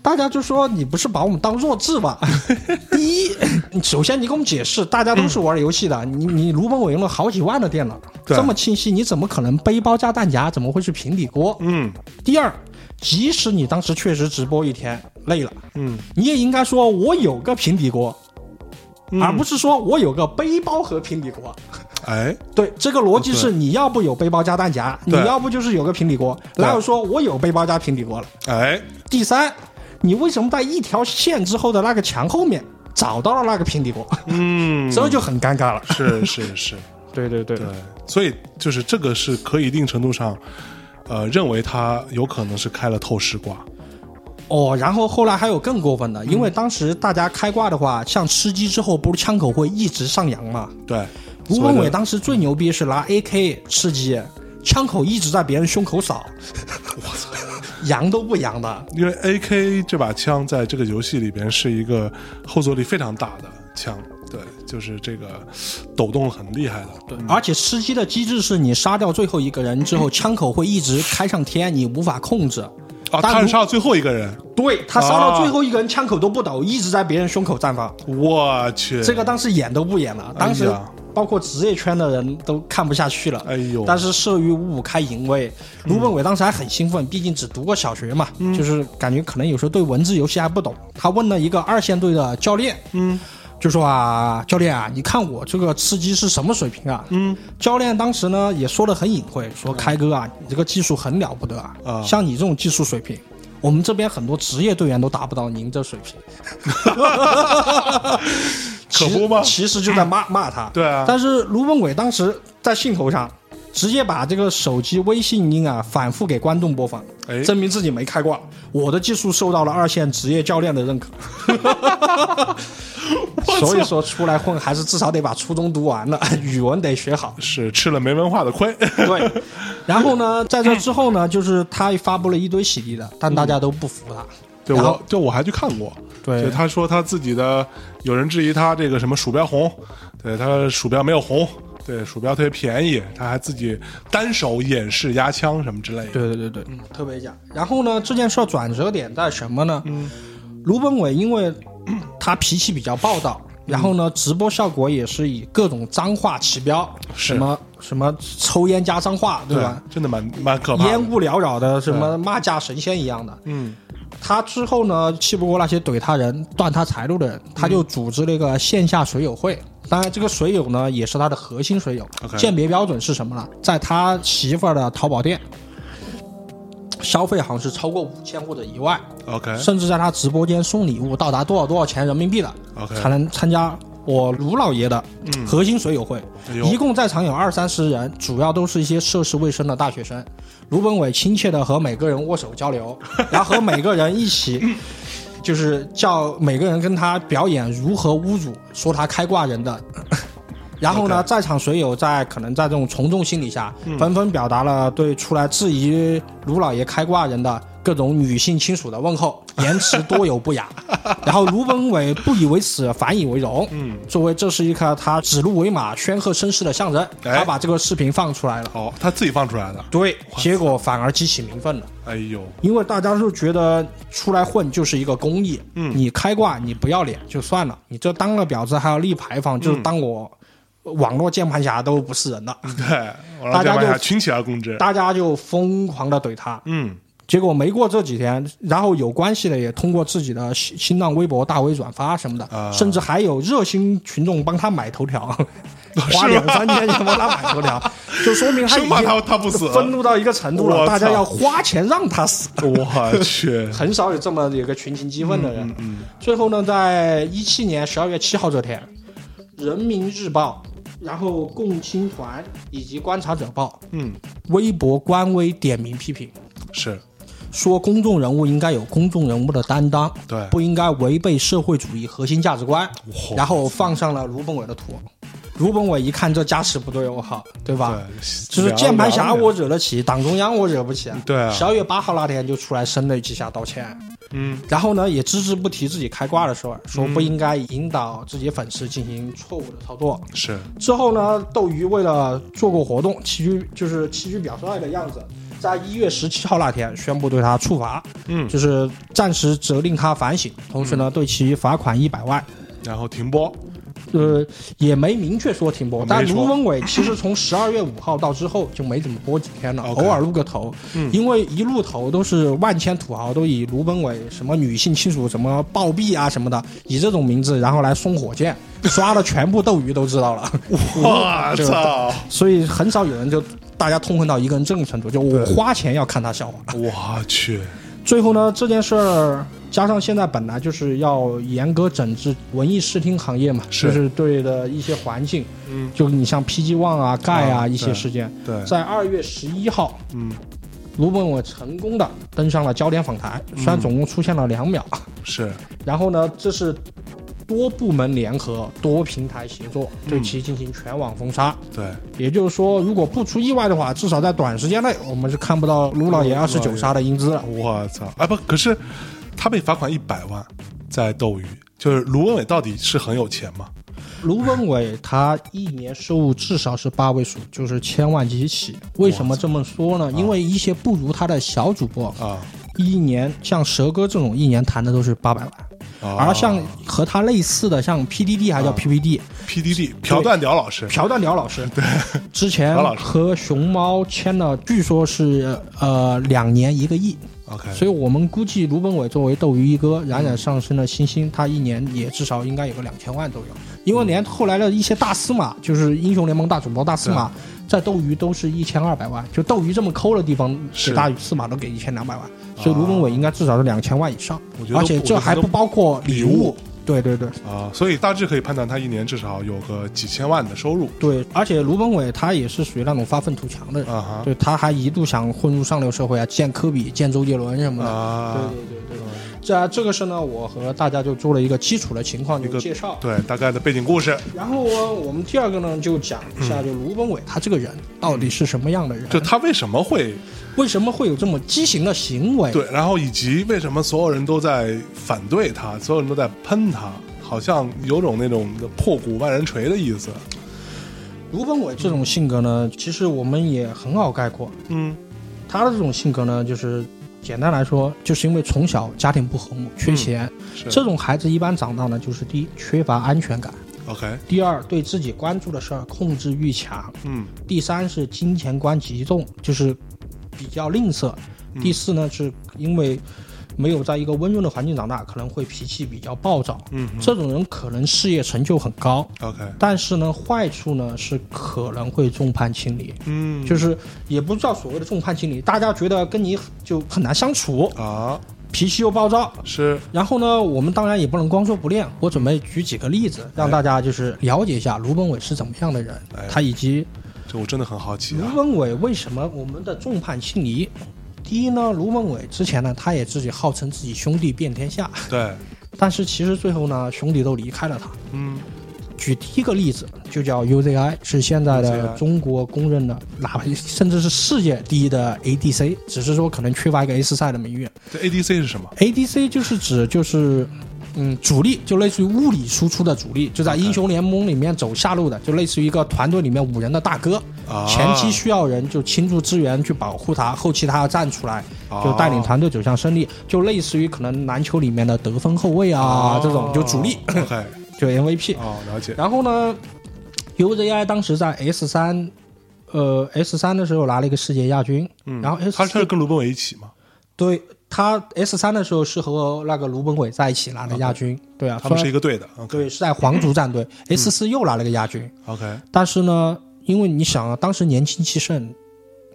Speaker 2: 大家就说你不是把我们当弱智吧？第一，首先你给我们解释，大家都是玩游戏的，你你卢本伟用了好几万的电脑，这么清晰，你怎么可能背包加弹夹？怎么会是平底锅？
Speaker 1: 嗯
Speaker 2: 第二，即使你当时确实直播一天累了，
Speaker 1: 嗯。
Speaker 2: 你也应该说我有个平底锅，
Speaker 1: 嗯。
Speaker 2: 而不是说我有个背包和平底锅。
Speaker 1: 哎，
Speaker 2: 对，这个逻辑是你要不有背包加弹夹，你要不就是有个平底锅，然后说我有背包加平底锅。了？
Speaker 1: 哎，
Speaker 2: 第三，你为什么在一条线之后的那个墙后面找到了那个平底锅？
Speaker 1: 嗯，
Speaker 2: 这就很尴尬了。
Speaker 1: 是是是，
Speaker 2: 对对对。
Speaker 1: 对，所以就是这个是可以一定程度上，呃，认为他有可能是开了透视挂。
Speaker 2: 哦，然后后来还有更过分的，因为当时大家开挂的话，像吃鸡之后不是枪口会一直上扬吗？
Speaker 1: 对，
Speaker 2: 吴文
Speaker 1: 所谓的
Speaker 2: 伟当时最牛逼是拿 AK 吃鸡，枪口一直在别人胸口扫，我操，扬都不扬的。
Speaker 1: 因为 AK 这把枪在这个游戏里边是一个后坐力非常大的枪，对，就是这个抖动很厉害的。对，
Speaker 2: 而且吃鸡的机制是你杀掉最后一个人之后，枪口会一直开上天，你无法控制。
Speaker 1: 啊，他是杀到最后一个人，
Speaker 2: 对他杀到最后一个人，枪口都不抖，一直在别人胸口绽放。
Speaker 1: 我去，
Speaker 2: 这个当时演都不演了，当时包括职业圈的人都看不下去了。
Speaker 1: 哎呦，
Speaker 2: 但是慑于五五开淫威，卢本伟当时还很兴奋，毕竟只读过小学嘛，就是感觉可能有时候对文字游戏还不懂。他问了一个二线队的教练，
Speaker 1: 嗯
Speaker 2: 就说啊，教练啊，你看我这个吃鸡是什么水平啊？
Speaker 1: 嗯，
Speaker 2: 教练当时呢也说的很隐晦，说开哥啊，你这个技术很了不得啊，
Speaker 1: 啊
Speaker 2: 像你这种技术水平。我们这边很多职业队员都达不到您这水平，
Speaker 1: 可不吗
Speaker 2: 其实就在骂骂他。
Speaker 1: 对啊
Speaker 2: 但是卢本伟当时在兴头上，直接把这个手机微信音啊反复给观众播放，
Speaker 1: 哎
Speaker 2: 证明自己没开挂。我的技术受到了二线职业教练的认可。所以说出来混还是至少得把初中读完了，语文得学好。
Speaker 1: 是吃了没文化的亏。
Speaker 2: 对，然后呢，在这之后呢，就是他发布了一堆洗地的，但大家都不服他。
Speaker 1: 对我，就我还去看过，
Speaker 2: 对
Speaker 1: 就他说他自己的，有人质疑他这个什么鼠标红，对他鼠标没有红，对鼠标特别便宜，他还自己单手演示压枪什么之类的。
Speaker 2: 对对对对，嗯，特别假。然后呢，这件事转折点在什么呢？嗯，卢本伟因为 他脾气比较暴躁，然后呢，直播效果也是以各种脏话起标，什么什么抽烟加脏话，对吧？
Speaker 1: 真的蛮蛮可怕的。
Speaker 2: 烟雾缭绕的，什么骂架神仙一样的。
Speaker 1: 嗯，
Speaker 2: 他之后呢，气不过那些怼他人、断他财路的人，他就组织了一个线下水友会。当然，这个水友呢，也是他的核心水友。鉴别标准是什么呢？在他媳妇儿的淘宝店，消费好像是超过五千或者一万
Speaker 1: ，OK
Speaker 2: 甚至在他直播间送礼物到达多少多少钱人民币的
Speaker 1: OK
Speaker 2: 才能参加我卢老爷的核心水友会。一共在场有二三十人，主要都是一些涉世未深的大学生。卢本伟亲切的和每个人握手交流，然后和每个人一起。就是叫每个人跟他表演如何侮辱说他开挂人的，然后呢在场水友在可能在这种从众心理下，纷纷表达了对出来质疑卢老爷开挂人的各种女性亲属的问候，言辞多有不雅。然后卢本伟不以为耻，反以为荣。
Speaker 1: 嗯，
Speaker 2: 作为这是一个他指鹿为马、宣赫声势的象征，
Speaker 1: 哎
Speaker 2: 他把这个视频放出来了。
Speaker 1: 哦，他自己放出来的。
Speaker 2: 对，结果反而激起民愤了。
Speaker 1: 哎呦，
Speaker 2: 因为大家就觉得出来混就是一个公益，
Speaker 1: 嗯
Speaker 2: 你开挂你不要脸就算了，你这当了婊子还要立牌坊，
Speaker 1: 嗯
Speaker 2: 就是当我网络键盘侠都不是人了，
Speaker 1: 对，
Speaker 2: 大家就
Speaker 1: 群起而攻之。
Speaker 2: 大家就疯狂的怼他。
Speaker 1: 嗯，
Speaker 2: 结果没过这几天，然后有关系的也通过自己的新新浪微博大 V 转发什么的，
Speaker 1: 啊。
Speaker 2: 甚至还有热心群众帮他买头条，花两三千钱帮他买头条，就说明他已经
Speaker 1: 他不死。
Speaker 2: 愤怒到一个程度了，大家要花钱让他死。
Speaker 1: 我去，
Speaker 2: 很少有这么有个群情激愤的人。
Speaker 1: 嗯。
Speaker 2: 最后呢，在一七年十二月七号这天，《人民日报》、然后共青团以及《观察者报
Speaker 1: 嗯，》
Speaker 2: 微博官微点名批评，
Speaker 1: 是
Speaker 2: 说公众人物应该有公众人物的担当，
Speaker 1: 对
Speaker 2: 不应该违背社会主义核心价值观。然后放上了卢本伟的图。卢本伟一看这架势不对，我靠，对吧？
Speaker 1: 对，
Speaker 2: 就是键盘侠我惹得起，党中央我惹不起。
Speaker 1: 对啊
Speaker 2: 十二月八号那天就出来声泪俱下道歉。
Speaker 1: 嗯，
Speaker 2: 然后呢，也只字不提自己开挂的事儿，说不应该引导自己粉丝进行错误的操作。
Speaker 1: 是
Speaker 2: 之后呢，斗鱼为了做过活动，齐聚就是齐聚表率的样子，在一月十七号那天宣布对他处罚，
Speaker 1: 嗯
Speaker 2: 就是暂时责令他反省，同时呢，对其罚款一百万。
Speaker 1: 然后停播。
Speaker 2: 呃，也没明确说停播，但卢文伟其实从十二月五号到之后就没怎么播几天了偶尔露个头，
Speaker 1: 嗯
Speaker 2: 因为一露头都是万千土豪都以卢本伟什么女性亲属什么暴毙啊什么的，以这种名字然后来送火箭，刷的全部斗鱼都知道了，
Speaker 1: 我
Speaker 2: 就
Speaker 1: 操！
Speaker 2: 所以很少有人就大家痛恨到一个人这种程度，就我花钱要看他笑话。
Speaker 1: 我去，
Speaker 2: 最后呢，这件事儿加上现在本来就是要严格整治文艺视听行业嘛，
Speaker 1: 是。
Speaker 2: 就是对的一些环境，
Speaker 1: 嗯，
Speaker 2: 就你像 PG One 啊、盖啊
Speaker 1: 啊
Speaker 2: 一些事件，
Speaker 1: 对，
Speaker 2: 在二月十一号，
Speaker 1: 嗯，
Speaker 2: 卢本伟成功的登上了焦点访谈，虽然总共出现了两秒，
Speaker 1: 是
Speaker 2: 然后呢，这是多部门联合、多平台协作，对其进行全网封杀。
Speaker 1: 对，
Speaker 2: 也就是说，如果不出意外的话，至少在短时间内，我们是看不到卢老爷二十九杀的英姿了。
Speaker 1: 我操！哎不，可是他被罚款一百万，在斗鱼，就是卢文伟到底是很有钱吗？
Speaker 2: 卢文伟他一年收入至少是八位数，就是千万级起。为什么这么说呢？因为一些不如他的小主播，
Speaker 1: 啊，
Speaker 2: 一年像蛇哥这种一年谈的都是八百万，
Speaker 1: 哦。
Speaker 2: 而像和他类似的，像 PDD 还叫 PPD，、
Speaker 1: PDD 朴断屌老师，
Speaker 2: 朴段屌老师，对，之前和熊猫签了，据说是呃两年一个亿，
Speaker 1: OK，
Speaker 2: 所以我们估计卢本伟作为斗鱼一哥冉冉上升的新星，他一年也至少应该有个两千万都有，因为连后来的一些大司马，就是英雄联盟大主播大司马，在斗鱼都是一千二百万，就斗鱼这么抠的地方，大司马都给一千两百万，所以卢本伟应该至少是两千万以上
Speaker 1: 我觉，得
Speaker 2: 而且这还不包括礼
Speaker 1: 物。
Speaker 2: 对对对。
Speaker 1: 啊，所以大致可以判断他一年至少有个几千万的收入。
Speaker 2: 对，而且卢本伟他也是属于那种发愤图强的人，
Speaker 1: 啊哈。
Speaker 2: 对，他还一度想混入上流社会啊，见科比、见周杰伦什么的。
Speaker 1: 啊，
Speaker 2: 对对对对，这啊这个事呢，我和大家就做了一个基础的情况就介绍。
Speaker 1: 对大概的背景故事，
Speaker 2: 然后呃我们第二个呢，就讲一下，就卢本伟他这个人到底是什么样的人，
Speaker 1: 就他为什么会
Speaker 2: 为什么会有这么畸形的行为？
Speaker 1: 对，然后以及为什么所有人都在反对他，所有人都在喷他，好像有种那种破鼓万人锤的意思。
Speaker 2: 卢本伟这种性格呢，其实我们也很好概括。
Speaker 1: 嗯
Speaker 2: 他的这种性格呢，就是简单来说，就是因为从小家庭不和睦，缺钱，
Speaker 1: 是。
Speaker 2: 这种孩子一般长大呢，就是第一缺乏安全感
Speaker 1: ，OK，
Speaker 2: 第二对自己关注的事儿控制欲强，
Speaker 1: 嗯。
Speaker 2: 第三是金钱观极重，就是比较吝啬。
Speaker 1: 嗯。
Speaker 2: 第四呢，是因为没有在一个温润的环境长大，可能会脾气比较暴躁。
Speaker 1: 嗯
Speaker 2: 这种人可能事业成就很高
Speaker 1: ，OK，
Speaker 2: 但是呢，坏处呢是可能会众叛亲离，
Speaker 1: 嗯
Speaker 2: 就是也不叫所谓的众叛亲离，大家觉得跟你就很难相处，
Speaker 1: 啊
Speaker 2: 脾气又暴躁。
Speaker 1: 是
Speaker 2: 然后呢，我们当然也不能光说不练，我准备举几个例子，让大家就是了解一下卢本伟是怎么样的人，
Speaker 1: 哎
Speaker 2: 他以及
Speaker 1: 这我真的很好奇
Speaker 2: 卢
Speaker 1: 啊。
Speaker 2: 本伟为什么我们的众叛亲离？第一呢，卢本伟之前呢，他也自己号称自己兄弟遍天下，
Speaker 1: 对，
Speaker 2: 但是其实最后呢，兄弟都离开了他。
Speaker 1: 嗯
Speaker 2: 举第一个例子，就叫 UZI，是现在的中国公认的，哪怕甚至是世界第一的 ADC，只是说可能缺乏一个 S 赛的名誉。
Speaker 1: 这 ADC 是什么
Speaker 2: ？ADC 就是指就是。嗯，主力就类似于物理输出的主力，就在英雄联盟里面走下路的，就类似于一个团队里面五人的大哥，
Speaker 1: 啊
Speaker 2: 前期需要人就倾注资源去保护他，后期他要站出来，
Speaker 1: 哦
Speaker 2: 就带领团队走向胜利，就类似于可能篮球里面的得分后卫啊、
Speaker 1: 哦
Speaker 2: 这种就主力 就 MVP。
Speaker 1: 哦，了解。
Speaker 2: 然后呢，UZI 当时在 S 三，呃 S 三的时候拿了一个世界亚军，
Speaker 1: 嗯，
Speaker 2: 然后 S
Speaker 1: 他是跟卢本伟一起吗？
Speaker 2: 对他 S 三的时候是和那个卢本伟在一起拿的亚军，对啊，
Speaker 1: 他们是一个队的。
Speaker 2: 对是在皇族战队，S 四又拿了个亚军
Speaker 1: ，OK，
Speaker 2: 但是呢，因为你想啊，当时年轻气盛，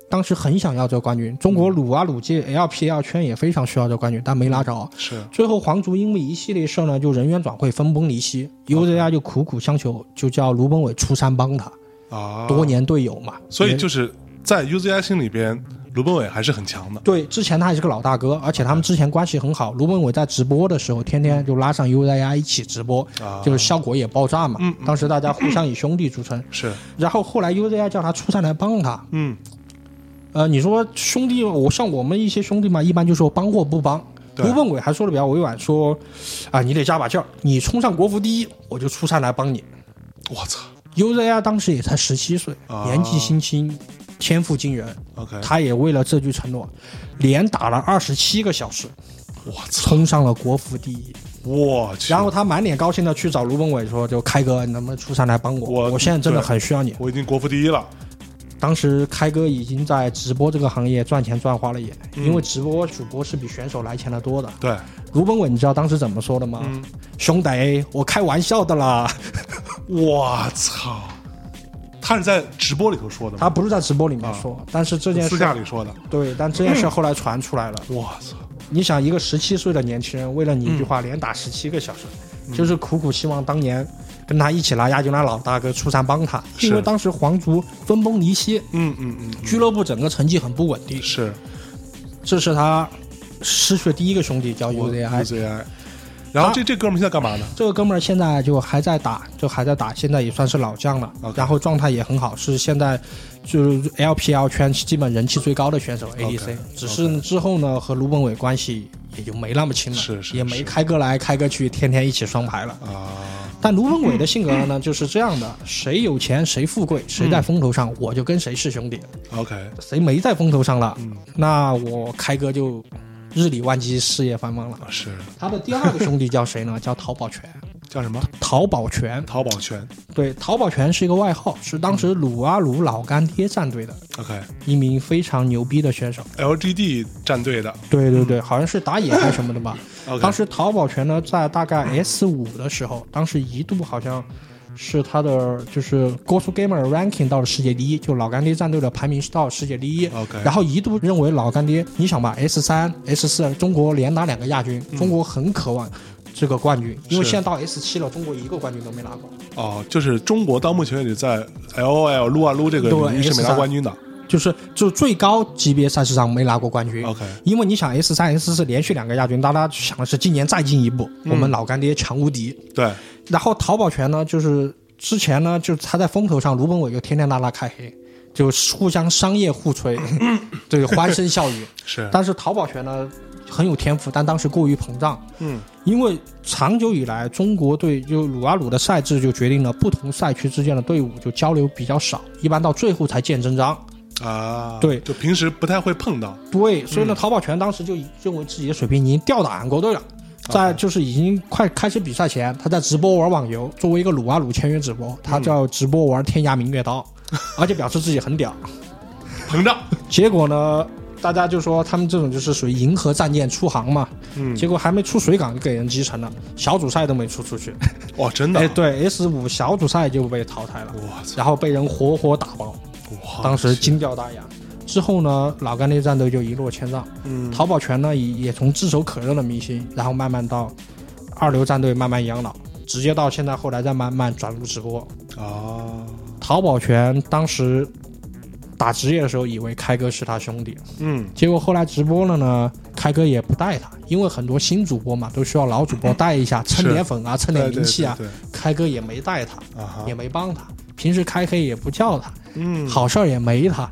Speaker 2: 当时很想要这个冠军，中国鲁啊鲁界 LPL 圈也非常需要这个冠军，但没拿着。
Speaker 1: 是。
Speaker 2: 最后皇族因为一系列事儿呢，就人员转会分崩离析，UZI 就苦苦相求，就叫卢本伟出山帮他，
Speaker 1: 啊，
Speaker 2: 多年队友嘛。
Speaker 1: 所以就是在 UZI 心里边，卢本伟还是很强的。
Speaker 2: 对，之前他还是个老大哥，而且他们之前关系很好。卢本伟在直播的时候，天天就拉上 UZI 一起直播，
Speaker 1: 啊
Speaker 2: 就是效果也爆炸嘛。当时大家互相以兄弟著称。
Speaker 1: 是，
Speaker 2: 然后后来 UZI 叫他出山来帮他，
Speaker 1: 嗯，
Speaker 2: 呃，你说兄弟，我像我们一些兄弟嘛，一般就说帮或不帮。卢本伟还说的比较委婉，说啊，你得加把劲儿，你冲上国服第一，我就出山来帮你。
Speaker 1: 我操
Speaker 2: UZI 当时也才十七岁，
Speaker 1: 啊
Speaker 2: 年纪轻轻，天赋惊人
Speaker 1: ，，OK，
Speaker 2: 他也为了这句承诺，连打了二十七个小时，
Speaker 1: 我操，
Speaker 2: 冲上了国服第一。
Speaker 1: 我去，
Speaker 2: 然后他满脸高兴的去找卢本伟说：“就开哥，你能不能出山来帮我？
Speaker 1: 我
Speaker 2: 我现在真的很需要你。”
Speaker 1: 我已经国服第一了。
Speaker 2: 当时开哥已经在直播这个行业赚钱赚花了眼，
Speaker 1: 嗯
Speaker 2: 因为直播主播是比选手来钱的多的。
Speaker 1: 对，
Speaker 2: 卢本伟，你知道当时怎么说的吗？
Speaker 1: 嗯，
Speaker 2: 兄弟，我开玩笑的啦，
Speaker 1: 我操，他是在直播里头说的吗？
Speaker 2: 他不是在直播里面说，但是这件事私
Speaker 1: 下里说的。
Speaker 2: 对，但这件事后来传出来了。
Speaker 1: 我操，
Speaker 2: 你想，一个十七岁的年轻人，为了你一
Speaker 1: 嗯
Speaker 2: 句话，连打十七个小时，就是苦苦希望当年跟他一起拿亚军的老大哥出山帮他，因为当时皇族分崩离析，
Speaker 1: 嗯嗯嗯，
Speaker 2: 俱乐部整个成绩很不稳定，
Speaker 1: 是
Speaker 2: 这是他失去的第一个兄弟叫
Speaker 1: 我
Speaker 2: UZI。
Speaker 1: 然后这这哥们现在干嘛呢？
Speaker 2: 这个哥们儿现在就还在打，就还在打，现在也算是老将了然后状态也很好，是现在就是 LPL 圈基本人气最高的选手 ADC。只是之后呢，和卢本伟关系也就没那么亲了，
Speaker 1: 是是
Speaker 2: 也没开哥来开哥去，天天一起双排了。
Speaker 1: 啊，
Speaker 2: 但卢本伟的性格呢，就是这样的：谁有钱，谁富贵，谁在风头上，我就跟谁是兄弟。
Speaker 1: ；OK，
Speaker 2: 谁没在风头上了，
Speaker 1: 嗯。
Speaker 2: 那我开哥就日理万机，事业繁忙了。
Speaker 1: 是
Speaker 2: 他的第二个兄弟叫谁呢？叫陶宝全。
Speaker 1: 叫什么？
Speaker 2: 陶宝全，
Speaker 1: 淘宝全。
Speaker 2: 对，陶宝全是一个外号，是当时鲁阿鲁老干爹战队的
Speaker 1: OK，
Speaker 2: 一名非常牛逼的选手。
Speaker 1: LGD 战队的。
Speaker 2: 对对对，好像是打野还是什么的吧。当时陶宝全呢，在大概 S 五的时候，当时一度好像是他的就是 g o s Gamer Ranking 到了世界第一，就老干爹战队的排名是到世界第一。
Speaker 1: OK
Speaker 2: 然后一度认为老干爹，你想吧，S 三、S 四，中国连拿两个亚军，中国很渴望这个冠军，因为现在到 S 七了，中国一个冠军都没拿过。
Speaker 1: 哦，就是中国到目前为止在 LOL 撸啊撸这个
Speaker 2: 对
Speaker 1: 领域是没拿冠军的。
Speaker 2: 就是就最高级别赛事上没拿过冠军。
Speaker 1: OK
Speaker 2: 因为你想 S 三、S 四连续两个亚军，大家想的是今年再进一步，我们老干爹强无敌。
Speaker 1: 对，
Speaker 2: 然后淘宝拳呢，就是之前呢，就是他在风头上，卢本伟就天天拉拉开黑，就互相商业互吹，对，欢声笑语。
Speaker 1: 是，
Speaker 2: 但是淘宝拳呢很有天赋，但当时过于膨胀，
Speaker 1: 嗯，
Speaker 2: 因为长久以来中国队就鲁啊鲁的赛制就决定了不同赛区之间的队伍就交流比较少，一般到最后才见真章。
Speaker 1: 啊，
Speaker 2: 对。
Speaker 1: 就平时不太会碰到。
Speaker 2: 对，所以呢，淘宝拳当时就认为自己的水平已经吊打韩国队了。在就是已经快开始比赛前，他在直播玩网游，作为一个鲁啊鲁签约直播，他叫直播玩《天涯明月刀》，而且表示自己很屌。
Speaker 1: 膨胀，
Speaker 2: 结果呢，大家就说他们这种就是属于银河战舰出航嘛，
Speaker 1: 嗯，
Speaker 2: 结果还没出水港就给人击沉了，小组赛都没出出去。
Speaker 1: 哇，真的
Speaker 2: 哎，，对，S 五小组赛就被淘汰了，
Speaker 1: 我操，
Speaker 2: 然后被人活活打爆，
Speaker 1: 哇，
Speaker 2: 当时惊掉大牙。之后呢，老干爹战队就一落千丈。
Speaker 1: 嗯，
Speaker 2: 淘宝拳呢也也从炙手可热的明星，然后慢慢到二流战队慢慢养老，直接到现在后来再慢慢转入直播。
Speaker 1: 哦，
Speaker 2: 淘宝拳当时打职业的时候以为开哥是他兄弟，
Speaker 1: 嗯，
Speaker 2: 结果后来直播了呢，开哥也不带他，因为很多新主播嘛都需要老主播带一下，蹭点粉啊，蹭点名气啊。
Speaker 1: 对对
Speaker 2: 开哥也没带他，
Speaker 1: 啊
Speaker 2: 也，没帮他，平时开黑也不叫他，
Speaker 1: 嗯，
Speaker 2: 好事儿也没他，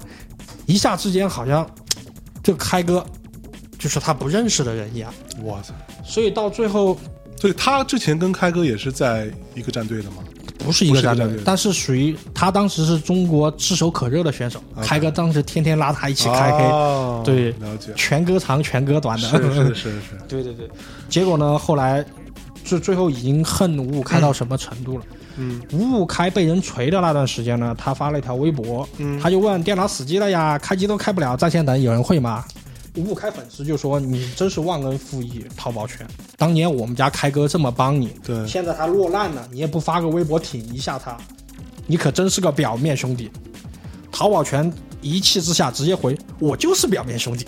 Speaker 2: 一下之间好像 这个开哥就是他不认识的人一样。
Speaker 1: 哇塞，
Speaker 2: 所以到最后
Speaker 1: 所以他之前跟开哥也是在一个战队的吗？
Speaker 2: 不是一个战队但是属于他当时是中国炙手可热的选手。开哥当时天天拉他一起开黑，
Speaker 1: 哦
Speaker 2: 对
Speaker 1: 了解，
Speaker 2: 全哥长全哥短的。
Speaker 1: 是是是是，
Speaker 2: 对对对。结果呢，后来就最后已经恨五五开到什么程度了？
Speaker 1: 嗯
Speaker 2: 五五开被人锤的那段时间呢，他发了一条微博，
Speaker 1: 嗯
Speaker 2: 他就问电脑死机了呀，开机都开不了，在线等有人会吗？五五开粉丝就说你真是忘恩负义，淘宝圈，当年我们家开哥这么帮你，
Speaker 1: 对，
Speaker 2: 现在他落难了，你也不发个微博挺一下他，你可真是个表面兄弟。淘宝圈一气之下直接回：“我就是表面兄弟。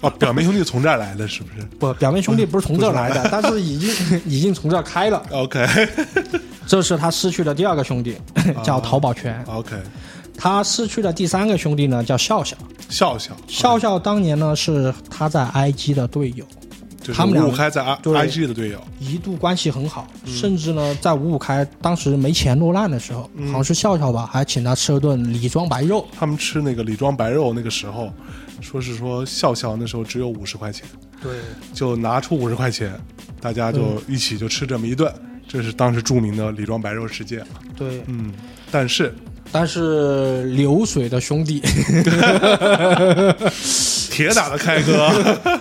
Speaker 1: 哦，表面兄弟从这儿来的，是不是”
Speaker 2: 不，表面兄弟不是从这儿来的，但是已经已经从这儿开了。
Speaker 1: OK
Speaker 2: 这是他失去的第二个兄弟，叫淘宝拳。
Speaker 1: OK，
Speaker 2: 他失去的第三个兄弟呢，叫笑笑。
Speaker 1: 笑笑
Speaker 2: 笑笑当年呢是他在 IG 的队友，
Speaker 1: 就是
Speaker 2: 他们俩
Speaker 1: 五五开在 IG 的队友，
Speaker 2: 一度关系很好，
Speaker 1: 嗯。
Speaker 2: 甚至呢在五五开当时没钱落难的时候，
Speaker 1: 嗯。
Speaker 2: 好像是笑笑吧，还请他吃了顿李庄白肉。
Speaker 1: 他们吃那个李庄白肉那个时候，说是说笑笑那时候只有五十块钱，
Speaker 2: 对，
Speaker 1: 就拿出五十块钱，大家就一起就吃这么一顿，这是当时著名的李庄白肉事件。
Speaker 2: 对，
Speaker 1: 嗯，但是
Speaker 2: 但是流水的兄弟，
Speaker 1: 铁打的开哥，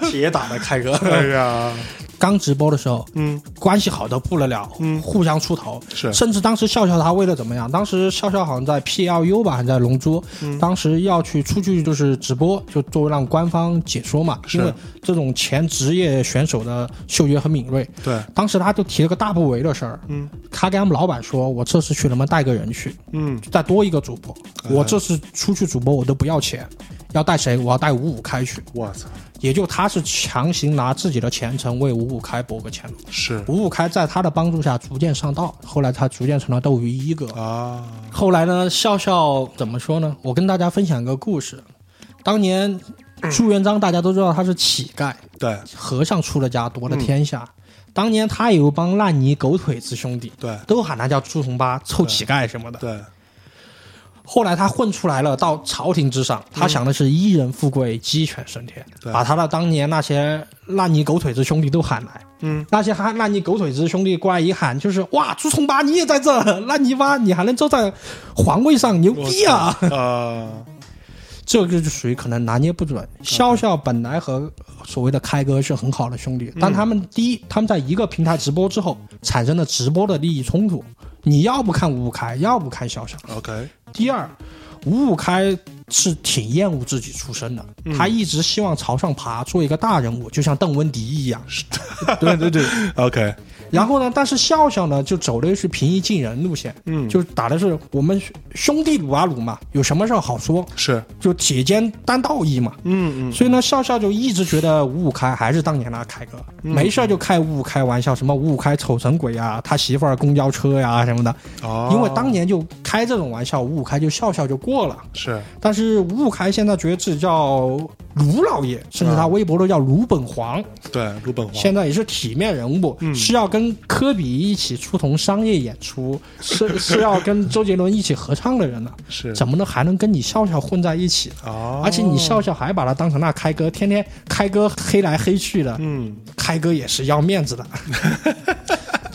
Speaker 2: 铁打的开哥，
Speaker 1: 哎呀，
Speaker 2: 刚直播的时候，
Speaker 1: 嗯，
Speaker 2: 关系好的不得了，
Speaker 1: 嗯。
Speaker 2: 互相出头，
Speaker 1: 是。
Speaker 2: 甚至当时笑笑他为了怎么样？当时笑笑好像在 PLU 吧，还在龙珠，
Speaker 1: 嗯。
Speaker 2: 当时要去出去就是直播，就作为让官方解说嘛，因为这种前职业选手的嗅觉很敏锐。
Speaker 1: 对，
Speaker 2: 当时他就提了个大不为的事儿，
Speaker 1: 嗯。
Speaker 2: 他跟他们老板说：“我这次去能不能带个人去，
Speaker 1: 嗯，
Speaker 2: 再多一个主播？
Speaker 1: 哎。
Speaker 2: 我这次出去主播我都不要钱，要带谁？我要带五五开去。
Speaker 1: 我操，
Speaker 2: 也就他是强行拿自己的前程为五五开搏个前路。
Speaker 1: 是
Speaker 2: 五五开在他的帮助下逐渐上道，后来他逐渐成了斗鱼一哥。
Speaker 1: 啊，
Speaker 2: 后来呢，笑笑怎么说呢？我跟大家分享一个故事。当年朱元璋大家都知道他是乞丐，
Speaker 1: 对
Speaker 2: 和尚出了家夺了天下。当年他有一帮烂泥狗腿子兄弟，
Speaker 1: 对
Speaker 2: 都喊他叫朱重八、臭乞丐什么的。
Speaker 1: 对，
Speaker 2: 后来他混出来了，到朝廷之上，他想的是一人富贵，鸡犬升天，
Speaker 1: 对
Speaker 2: 把他的当年那些烂泥狗腿子兄弟都喊来。
Speaker 1: 嗯，
Speaker 2: 那些喊烂泥狗腿子兄弟过来一喊，就是哇，朱重八你也在这，烂泥巴你还能坐在皇位上，牛逼啊！
Speaker 1: 啊，
Speaker 2: 这个就属于可能拿捏不准。笑笑本来和所谓的开哥是很好的兄弟，但他们第一，他们在一个平台直播之后产生了直播的利益冲突，你要不看五五开，要不看肖像。
Speaker 1: OK，
Speaker 2: 第二，五五开是挺厌恶自己出身的，他一直希望朝上爬，做一个大人物，就像邓文迪一样。对 对对。
Speaker 1: OK，
Speaker 2: 然后呢，但是笑笑呢，就走的是平易近人路线，
Speaker 1: 嗯
Speaker 2: 就打的是我们兄弟撸啊撸嘛，有什么事儿好说，
Speaker 1: 是，
Speaker 2: 就铁肩担道义嘛。
Speaker 1: 嗯嗯，
Speaker 2: 所以呢，笑笑就一直觉得五五开还是当年那凯哥，没事就开五五开玩笑，什么五五开丑成鬼啊，他媳妇儿公交车呀、什么的。
Speaker 1: 哦，
Speaker 2: 因为当年就开这种玩笑，五五开就笑笑就过了。
Speaker 1: 是
Speaker 2: 但是五五开现在觉得自己叫卢老爷，甚至他微博都叫卢本黄，
Speaker 1: 对卢本黄，
Speaker 2: 现在也是体面人物，是要跟科比一起出同商业演出，是 是要跟周杰伦一起合唱的人呢，
Speaker 1: 是。
Speaker 2: 怎么能还能跟你笑笑混在一起？
Speaker 1: 哦，
Speaker 2: 而且你笑笑还把他当成那开哥，天天开哥黑来黑去的，
Speaker 1: 嗯
Speaker 2: 开哥也是要面子的。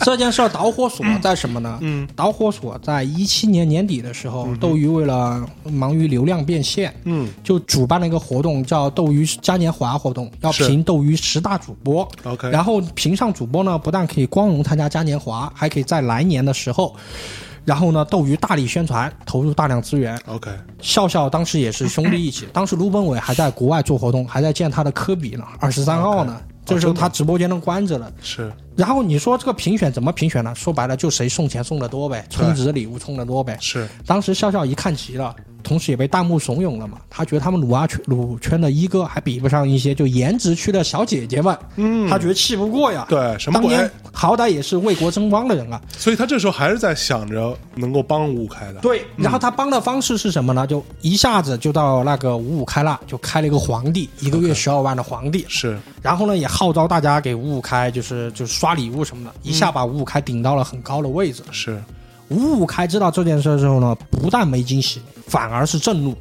Speaker 2: 这件事儿导火索在什么呢？
Speaker 1: 嗯
Speaker 2: 导火索在一七年年底的时候，斗鱼为了忙于流量变现，
Speaker 1: 嗯
Speaker 2: 就主办了一个活动，叫斗鱼嘉年华活动，要评斗鱼十大主播。
Speaker 1: OK，
Speaker 2: 然后评上主播呢，不但可以光荣参加嘉年华，还可以在来年的时候，然后呢，斗鱼大力宣传，投入大量资源。
Speaker 1: OK，
Speaker 2: 笑笑当时也是兄弟一起，当时卢本伟还在国外做活动，还在见他的科比呢，二十三号呢。这时候他直播间都关着了。
Speaker 1: 是
Speaker 2: 然后你说这个评选怎么评选呢？说白了就谁送钱送的多呗，充值礼物充的多呗。
Speaker 1: 是
Speaker 2: 当时笑笑一看急了，同时也被弹幕怂恿了嘛。他觉得他们鲁阿圈鲁圈的一哥还比不上一些就颜值区的小姐姐们，
Speaker 1: 嗯，
Speaker 2: 他觉得气不过呀。
Speaker 1: 对什么鬼？
Speaker 2: 当年好歹也是为国争光的人啊。
Speaker 1: 所以他这时候还是在想着能够帮五五开的，
Speaker 2: 对，然后他帮的方式是什么呢？就一下子就到那个五五开了，就开了一个皇帝，一个月十二万的皇帝。
Speaker 1: 是
Speaker 2: 然后呢，也号召大家给五五开，就是就是刷礼物什么的，一下把五五开顶到了很高的位置。
Speaker 1: 是
Speaker 2: 五五开知道这件事之后呢，不但没惊喜，反而是震怒。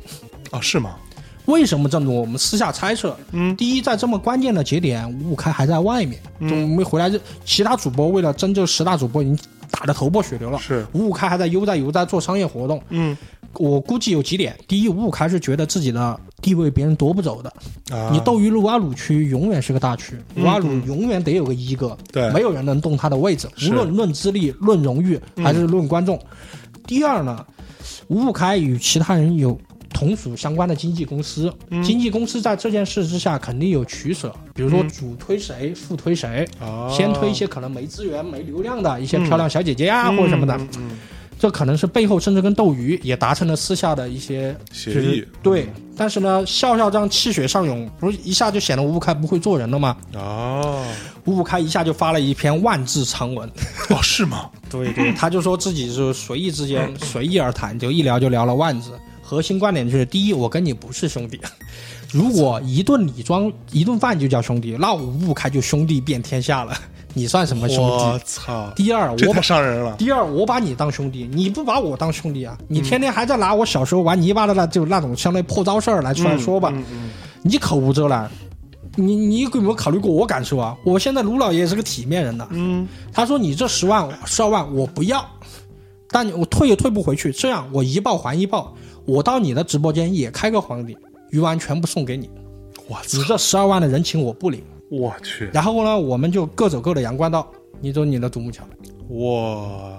Speaker 1: 啊是吗？
Speaker 2: 为什么震怒？我们私下猜测，
Speaker 1: 嗯，
Speaker 2: 第一，在这么关键的节点，五五开还在外面，就没回来。其他主播为了争这十大主播，已经打得头破血流了。
Speaker 1: 是
Speaker 2: 五五开还在悠哉悠哉做商业活动。
Speaker 1: 嗯
Speaker 2: 我估计有几点：第一，五五开是觉得自己的地位别人夺不走的。
Speaker 1: 啊，
Speaker 2: 你斗鱼撸啊撸区永远是个大区，撸啊撸永远得有个一哥，
Speaker 1: 对
Speaker 2: 没有人能动他的位置，无论论资历、论荣誉还是论观众。第二呢，五五开与其他人有同属相关的经纪公司，经纪公司在这件事之下肯定有取舍，比如说主推谁，副推谁，
Speaker 1: 哦。
Speaker 2: 先推一些可能没资源、没流量的一些漂亮小姐姐呀、或者什么的。这可能是背后甚至跟斗鱼也达成了私下的一些
Speaker 1: 协议。
Speaker 2: 就是对，但是呢，笑笑这样气血上涌，不是一下就显得吴开不会做人了吗？
Speaker 1: 哦。
Speaker 2: 吴开一下就发了一篇万字长文，
Speaker 1: 哦是吗？
Speaker 2: 对对，他就说自己是随意之间 随意而谈，就一聊就聊了万字。核心观点就是：第一，我跟你不是兄弟。如果一顿礼装一顿饭就叫兄弟，那我吴五开就兄弟遍天下了。你算什么兄弟
Speaker 1: 我
Speaker 2: 弟？
Speaker 1: 操，
Speaker 2: 第二，我把
Speaker 1: 伤人了。
Speaker 2: 第二，我把你当兄弟，你不把我当兄弟啊？你天天还在拿我小时候玩泥巴的那就那种相当于破招事儿来出来说吧，
Speaker 1: 嗯嗯
Speaker 2: 你口无遮拦。你你有没有考虑过我感受啊？我现在卢老爷也是个体面人呐。
Speaker 1: 嗯
Speaker 2: 他说你这十万十二万我不要，但我退也退不回去。这样我一报还一报，我到你的直播间也开个皇帝，鱼丸全部送给你。
Speaker 1: 我
Speaker 2: 你，这十二万的人情我不领。
Speaker 1: 我去，
Speaker 2: 然后呢，我们就各走各的阳关道，你走你的独木桥，
Speaker 1: 哇，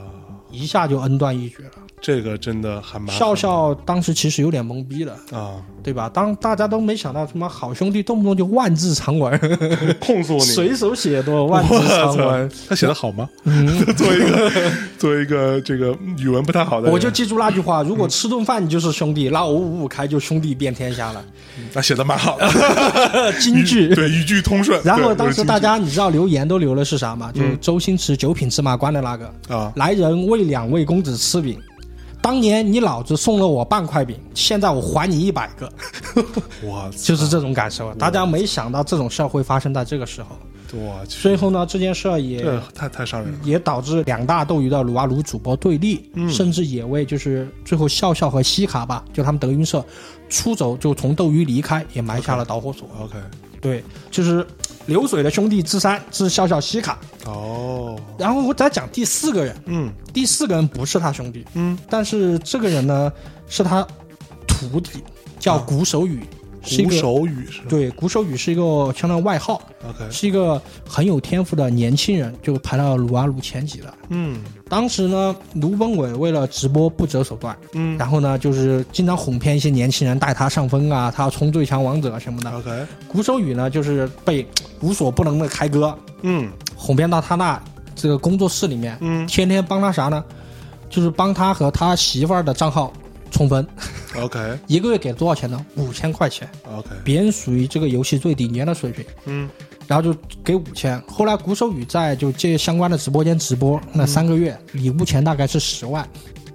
Speaker 2: 一下就恩断义绝了。
Speaker 1: 这个真的还蛮
Speaker 2: 笑笑当时其实有点懵逼了，
Speaker 1: 啊，
Speaker 2: 对吧？当大家都没想到什么好兄弟动不动就万字长文，
Speaker 1: 控诉你，
Speaker 2: 随手写的万字长文，，
Speaker 1: 他写的好吗？
Speaker 2: 嗯，
Speaker 1: 作为一个作为一个这个语文不太好的，
Speaker 2: 我就记住那句话：如果吃顿饭就是兄弟，那我五五开就兄弟遍天下了。
Speaker 1: 他写的蛮好的，
Speaker 2: 京剧。
Speaker 1: 对语句通顺。
Speaker 2: 然后当时大家你知道留言都留的是啥吗？就
Speaker 1: 嗯
Speaker 2: 周星驰九品芝麻官的那个，
Speaker 1: 啊，
Speaker 2: 来人为两位公子吃饼。当年你老子送了我半块饼，现在我还你一百个，
Speaker 1: 我
Speaker 2: 就是这种感受。大家没想到这种事儿会发生在这个时候。
Speaker 1: 我去，
Speaker 2: 最后呢，这件事儿也
Speaker 1: 这太太伤人了。
Speaker 2: 也导致两大斗鱼的撸啊撸主播对立，
Speaker 1: 嗯
Speaker 2: 甚至也为就是最后笑笑和西卡吧，就他们德云社出走，就从斗鱼离开，也埋下了导火索。
Speaker 1: OK，
Speaker 2: 对，就是流水的兄弟之三是笑笑西卡。
Speaker 1: 哦，
Speaker 2: 然后我再讲第四个人，
Speaker 1: 嗯。
Speaker 2: 第四个人不是他兄弟，
Speaker 1: 嗯，
Speaker 2: 但是这个人呢是他徒弟，叫鼓手语，是一
Speaker 1: 鼓
Speaker 2: 个
Speaker 1: 手语是吧
Speaker 2: 对鼓手语是一个相当于外号
Speaker 1: ，？OK，
Speaker 2: 是一个很有天赋的年轻人，就排到撸啊撸前几了。
Speaker 1: 嗯
Speaker 2: 当时呢，卢本伟为了直播不择手段，
Speaker 1: 嗯
Speaker 2: 然后呢，就是经常哄骗一些年轻人带他上分啊，他要冲最强王者什么的。
Speaker 1: ，OK，
Speaker 2: 鼓手语呢，就是被无所不能的开哥
Speaker 1: 嗯
Speaker 2: 哄骗到他那这个工作室里面，
Speaker 1: 嗯
Speaker 2: 天天帮他啥呢？就是帮他和他媳妇儿的账号充分
Speaker 1: ，，OK
Speaker 2: 一个月给多少钱呢？五千块钱
Speaker 1: ，OK，
Speaker 2: 别人属于这个游戏最顶尖的水平。
Speaker 1: 嗯
Speaker 2: 然后就给五千。后来鼓手雨在就这相关的直播间直播那三个月，礼物钱大概是十万。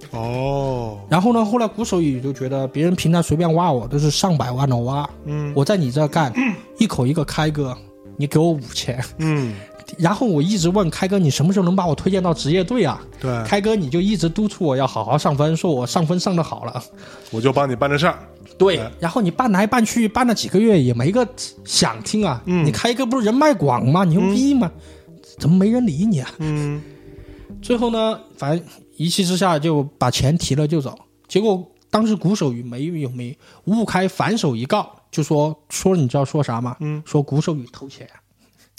Speaker 1: 哦，
Speaker 2: 然后呢，后来鼓手雨就觉得别人平台随便挖我都是上百万的挖，
Speaker 1: 嗯
Speaker 2: 我在你这干，一口一个开哥，你给我五千。
Speaker 1: 嗯，
Speaker 2: 然后我一直问开哥，你什么时候能把我推荐到职业队啊？
Speaker 1: 对，
Speaker 2: 开哥你就一直督促我要好好上分，说我上分上的好了。
Speaker 1: 我就帮你办这事儿。
Speaker 2: 对
Speaker 1: 哎，
Speaker 2: 然后你办来办去，办了几个月也没个想听啊。
Speaker 1: 嗯
Speaker 2: 你开哥不是人脉广吗？牛逼吗？怎么没人理你啊？
Speaker 1: 嗯
Speaker 2: 最后呢，反正一气之下就把钱提了就走。结果当时鼓手语没有没五五开反手一告，就说说你知道说啥吗？
Speaker 1: 嗯，
Speaker 2: 说鼓手与偷钱，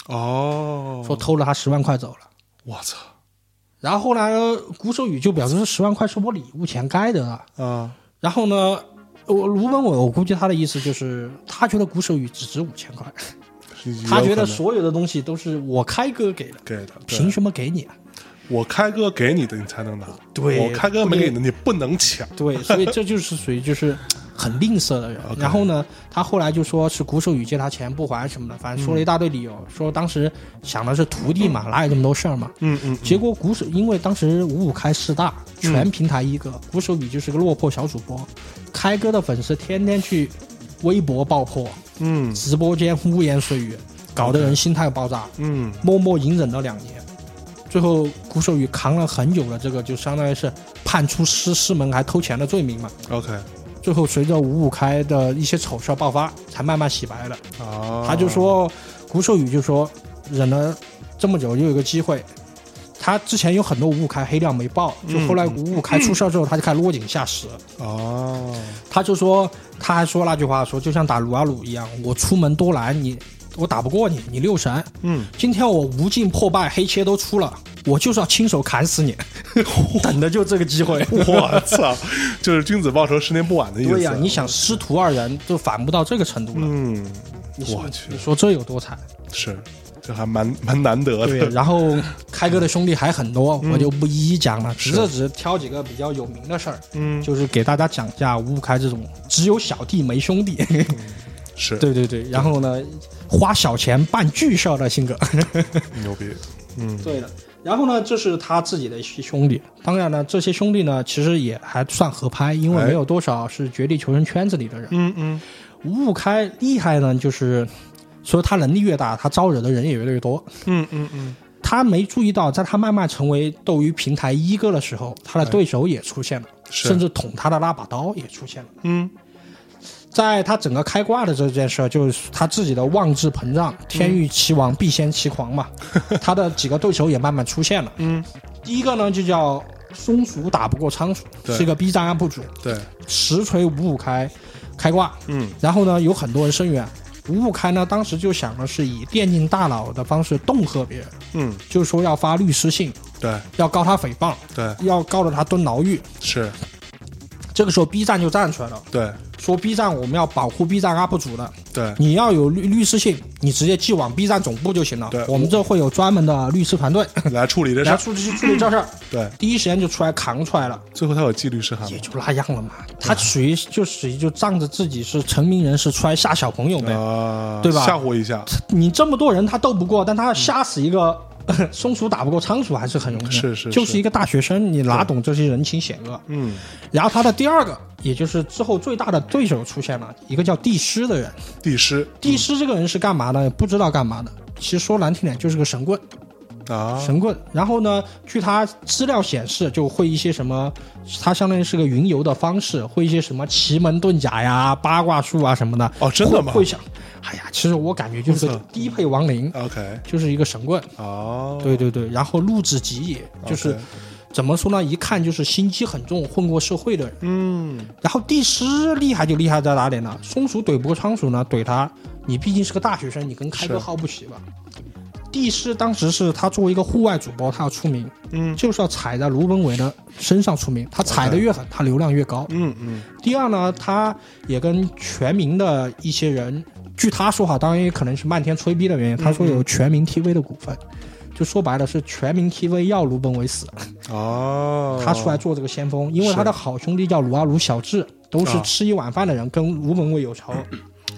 Speaker 1: 哦，
Speaker 2: 说偷了他十万块走了。
Speaker 1: 我操
Speaker 2: 然后后来呢鼓手语就表示这十万块是我礼物钱该的啊。
Speaker 1: 啊，
Speaker 2: 然后呢，我卢本伟我估计他的意思就是他觉得鼓手宇只值五千块，他觉得所有的东西都是我开哥给的，
Speaker 1: 给的，
Speaker 2: 凭什么给你啊？
Speaker 1: 我开哥给你的你才能拿，
Speaker 2: 对
Speaker 1: 我开哥没给你的你不能抢。
Speaker 2: 对，所以这就是属于就是很吝啬的人。然后呢，他后来就说是鼓手语借他钱不还什么的，反正说了一大堆理由，说当时想的是徒弟嘛，哪有这么多事儿嘛。
Speaker 1: 嗯嗯，
Speaker 2: 结果鼓手因为当时五五开四大，全平台一个，鼓手语就是个落魄小主播，开哥的粉丝天天去微博爆破，
Speaker 1: 嗯
Speaker 2: 直播间污言碎语，搞得人心态爆炸，
Speaker 1: 嗯
Speaker 2: 默默隐忍了两年。最后，鼓手语扛了很久的这个，就相当于是判出师师门还偷钱的罪名嘛。
Speaker 1: ，OK
Speaker 2: 最后随着五五开的一些丑事爆发，才慢慢洗白了。
Speaker 1: 哦，
Speaker 2: 他就说，鼓手语就说，忍了这么久，又有个机会。他之前有很多五五开黑料没爆，就后来五五开出事之后，他就开始落井下石。
Speaker 1: 哦，
Speaker 2: 他就说，他还说那句话，说就像打撸啊撸一样，我出门多难，你我打不过你，你六神。
Speaker 1: 嗯，
Speaker 2: 今天我无尽破败，黑切都出了，我就是要亲手砍死你，等的就这个机会。
Speaker 1: 我操，就是君子报仇，十年不晚的意思。
Speaker 2: 对呀、你想师徒二人就反不到这个程度了，
Speaker 1: 嗯，我去
Speaker 2: 你说这有多惨？
Speaker 1: 是，这还蛮蛮难得的
Speaker 2: 对，
Speaker 1: 的。
Speaker 2: 然后开哥的兄弟还很多，我就不一一讲了，
Speaker 1: 是
Speaker 2: 只是只挑几个比较有名的事儿，
Speaker 1: 嗯，
Speaker 2: 就是给大家讲一下五五开这种只有小弟没兄弟，
Speaker 1: 是
Speaker 2: 对对对，然后呢，花小钱办巨事儿的性格，
Speaker 1: 牛逼。嗯
Speaker 2: 对的。然后呢，这是他自己的一些兄弟。当然呢，这些兄弟呢，其实也还算合拍，因为
Speaker 1: 哎
Speaker 2: 没有多少是绝地求生圈子里的人。
Speaker 1: 嗯嗯
Speaker 2: 五五开厉害呢，就是说他能力越大，他招惹的人也越来越多。
Speaker 1: 嗯嗯嗯，
Speaker 2: 他没注意到，在他慢慢成为斗鱼平台一哥的时候，他的对手也出现了，
Speaker 1: 是
Speaker 2: 甚至捅他的那把刀也出现了。
Speaker 1: 嗯
Speaker 2: 在他整个开挂的这件事儿，就是他自己的妄自膨胀，天欲其亡必先其狂嘛。他的几个对手也慢慢出现了。
Speaker 1: 嗯，
Speaker 2: 第一个呢就叫松鼠打不过仓鼠，是一个 B 站 UP 主，
Speaker 1: 对，
Speaker 2: 实锤五五开开挂。
Speaker 1: 嗯
Speaker 2: 然后呢，有很多人声援。五五开呢，当时就想的是以电竞大佬的方式恫吓别人，
Speaker 1: 嗯，
Speaker 2: 就是说要发律师信，
Speaker 1: 对
Speaker 2: 要告他诽谤，
Speaker 1: 对
Speaker 2: 要告着他蹲牢狱。
Speaker 1: 是，
Speaker 2: 这个时候 B 站就站出来了，
Speaker 1: 对
Speaker 2: 说 B 站我们要保护 B 站 UP 主的，
Speaker 1: 对
Speaker 2: 你要有律律师信，你直接寄往 B 站总部就行了
Speaker 1: 对。
Speaker 2: 我们这会有专门的律师团队
Speaker 1: 来处理这事儿。
Speaker 2: 来处理处理这事儿，
Speaker 1: 对，
Speaker 2: 第一时间就出来扛出来了，
Speaker 1: 最后他有纪律师函？
Speaker 2: 也就那样了嘛。他属于就属于就仗着自己是成名人士出来吓小朋友呗。
Speaker 1: 啊，
Speaker 2: 对吧
Speaker 1: 吓唬一下，
Speaker 2: 你这么多人他斗不过，但他要吓死一个。松鼠打不过仓鼠还是很容易的，
Speaker 1: 是是
Speaker 2: 就是一个大学生，你哪懂这些人情险恶？
Speaker 1: 嗯，
Speaker 2: 然后他的第二个，也就是之后最大的对手出现了，一个叫帝师的人。
Speaker 1: 帝师
Speaker 2: 帝师这个人是干嘛的？不知道干嘛的。其实说难听点，就是个神棍，
Speaker 1: 啊，
Speaker 2: 神棍。然后呢，据他资料显示，就会一些什么，他相当于是个云游的方式，会一些什么奇门遁甲呀、八卦术啊什么的。
Speaker 1: 哦真的吗
Speaker 2: 会会想，哎呀，其实我感觉就是低配亡灵
Speaker 1: ，OK，
Speaker 2: 就是一个神棍。
Speaker 1: 哦，
Speaker 2: 对对对，然后陆之极也，就是怎么说呢？一看就是心机很重、混过社会的人。
Speaker 1: 嗯
Speaker 2: 然后帝师厉害就厉害在哪里呢？松鼠怼不过仓鼠呢，怼他，你毕竟是个大学生，你跟开哥耗不起吧？帝师当时是他作为一个户外主播，他要出名，
Speaker 1: 嗯
Speaker 2: 就是要踩在卢本伟的身上出名。他踩的越狠，他流量越高。
Speaker 1: 嗯嗯
Speaker 2: 第二呢，他也跟全民的一些人，据他说哈，当然也可能是漫天吹逼的原因，他说有全民 TV 的股份，就说白了是全民 TV 要卢本伟死，
Speaker 1: 哦，
Speaker 2: 他出来做这个先锋，因为他的好兄弟叫卢阿卢小智，都是
Speaker 1: 啊
Speaker 2: 吃一碗饭的人，跟卢本伟有仇。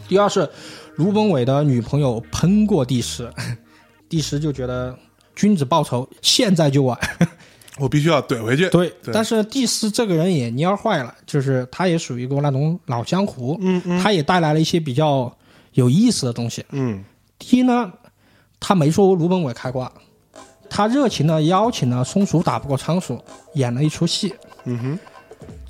Speaker 2: 第二是卢本伟的女朋友喷过帝师，帝师就觉得君子报仇，现在就晚。
Speaker 1: 我必须要怼回去。
Speaker 2: 对，
Speaker 1: 对
Speaker 2: 但是帝师这个人也蔫坏了，就是他也属于一个那种老江湖，
Speaker 1: 嗯嗯
Speaker 2: 他也带来了一些比较有意思的东西。
Speaker 1: 嗯
Speaker 2: 第一呢，他没说卢本伟开挂，他热情的邀请了松鼠打不过仓鼠演了一出戏。
Speaker 1: 嗯哼，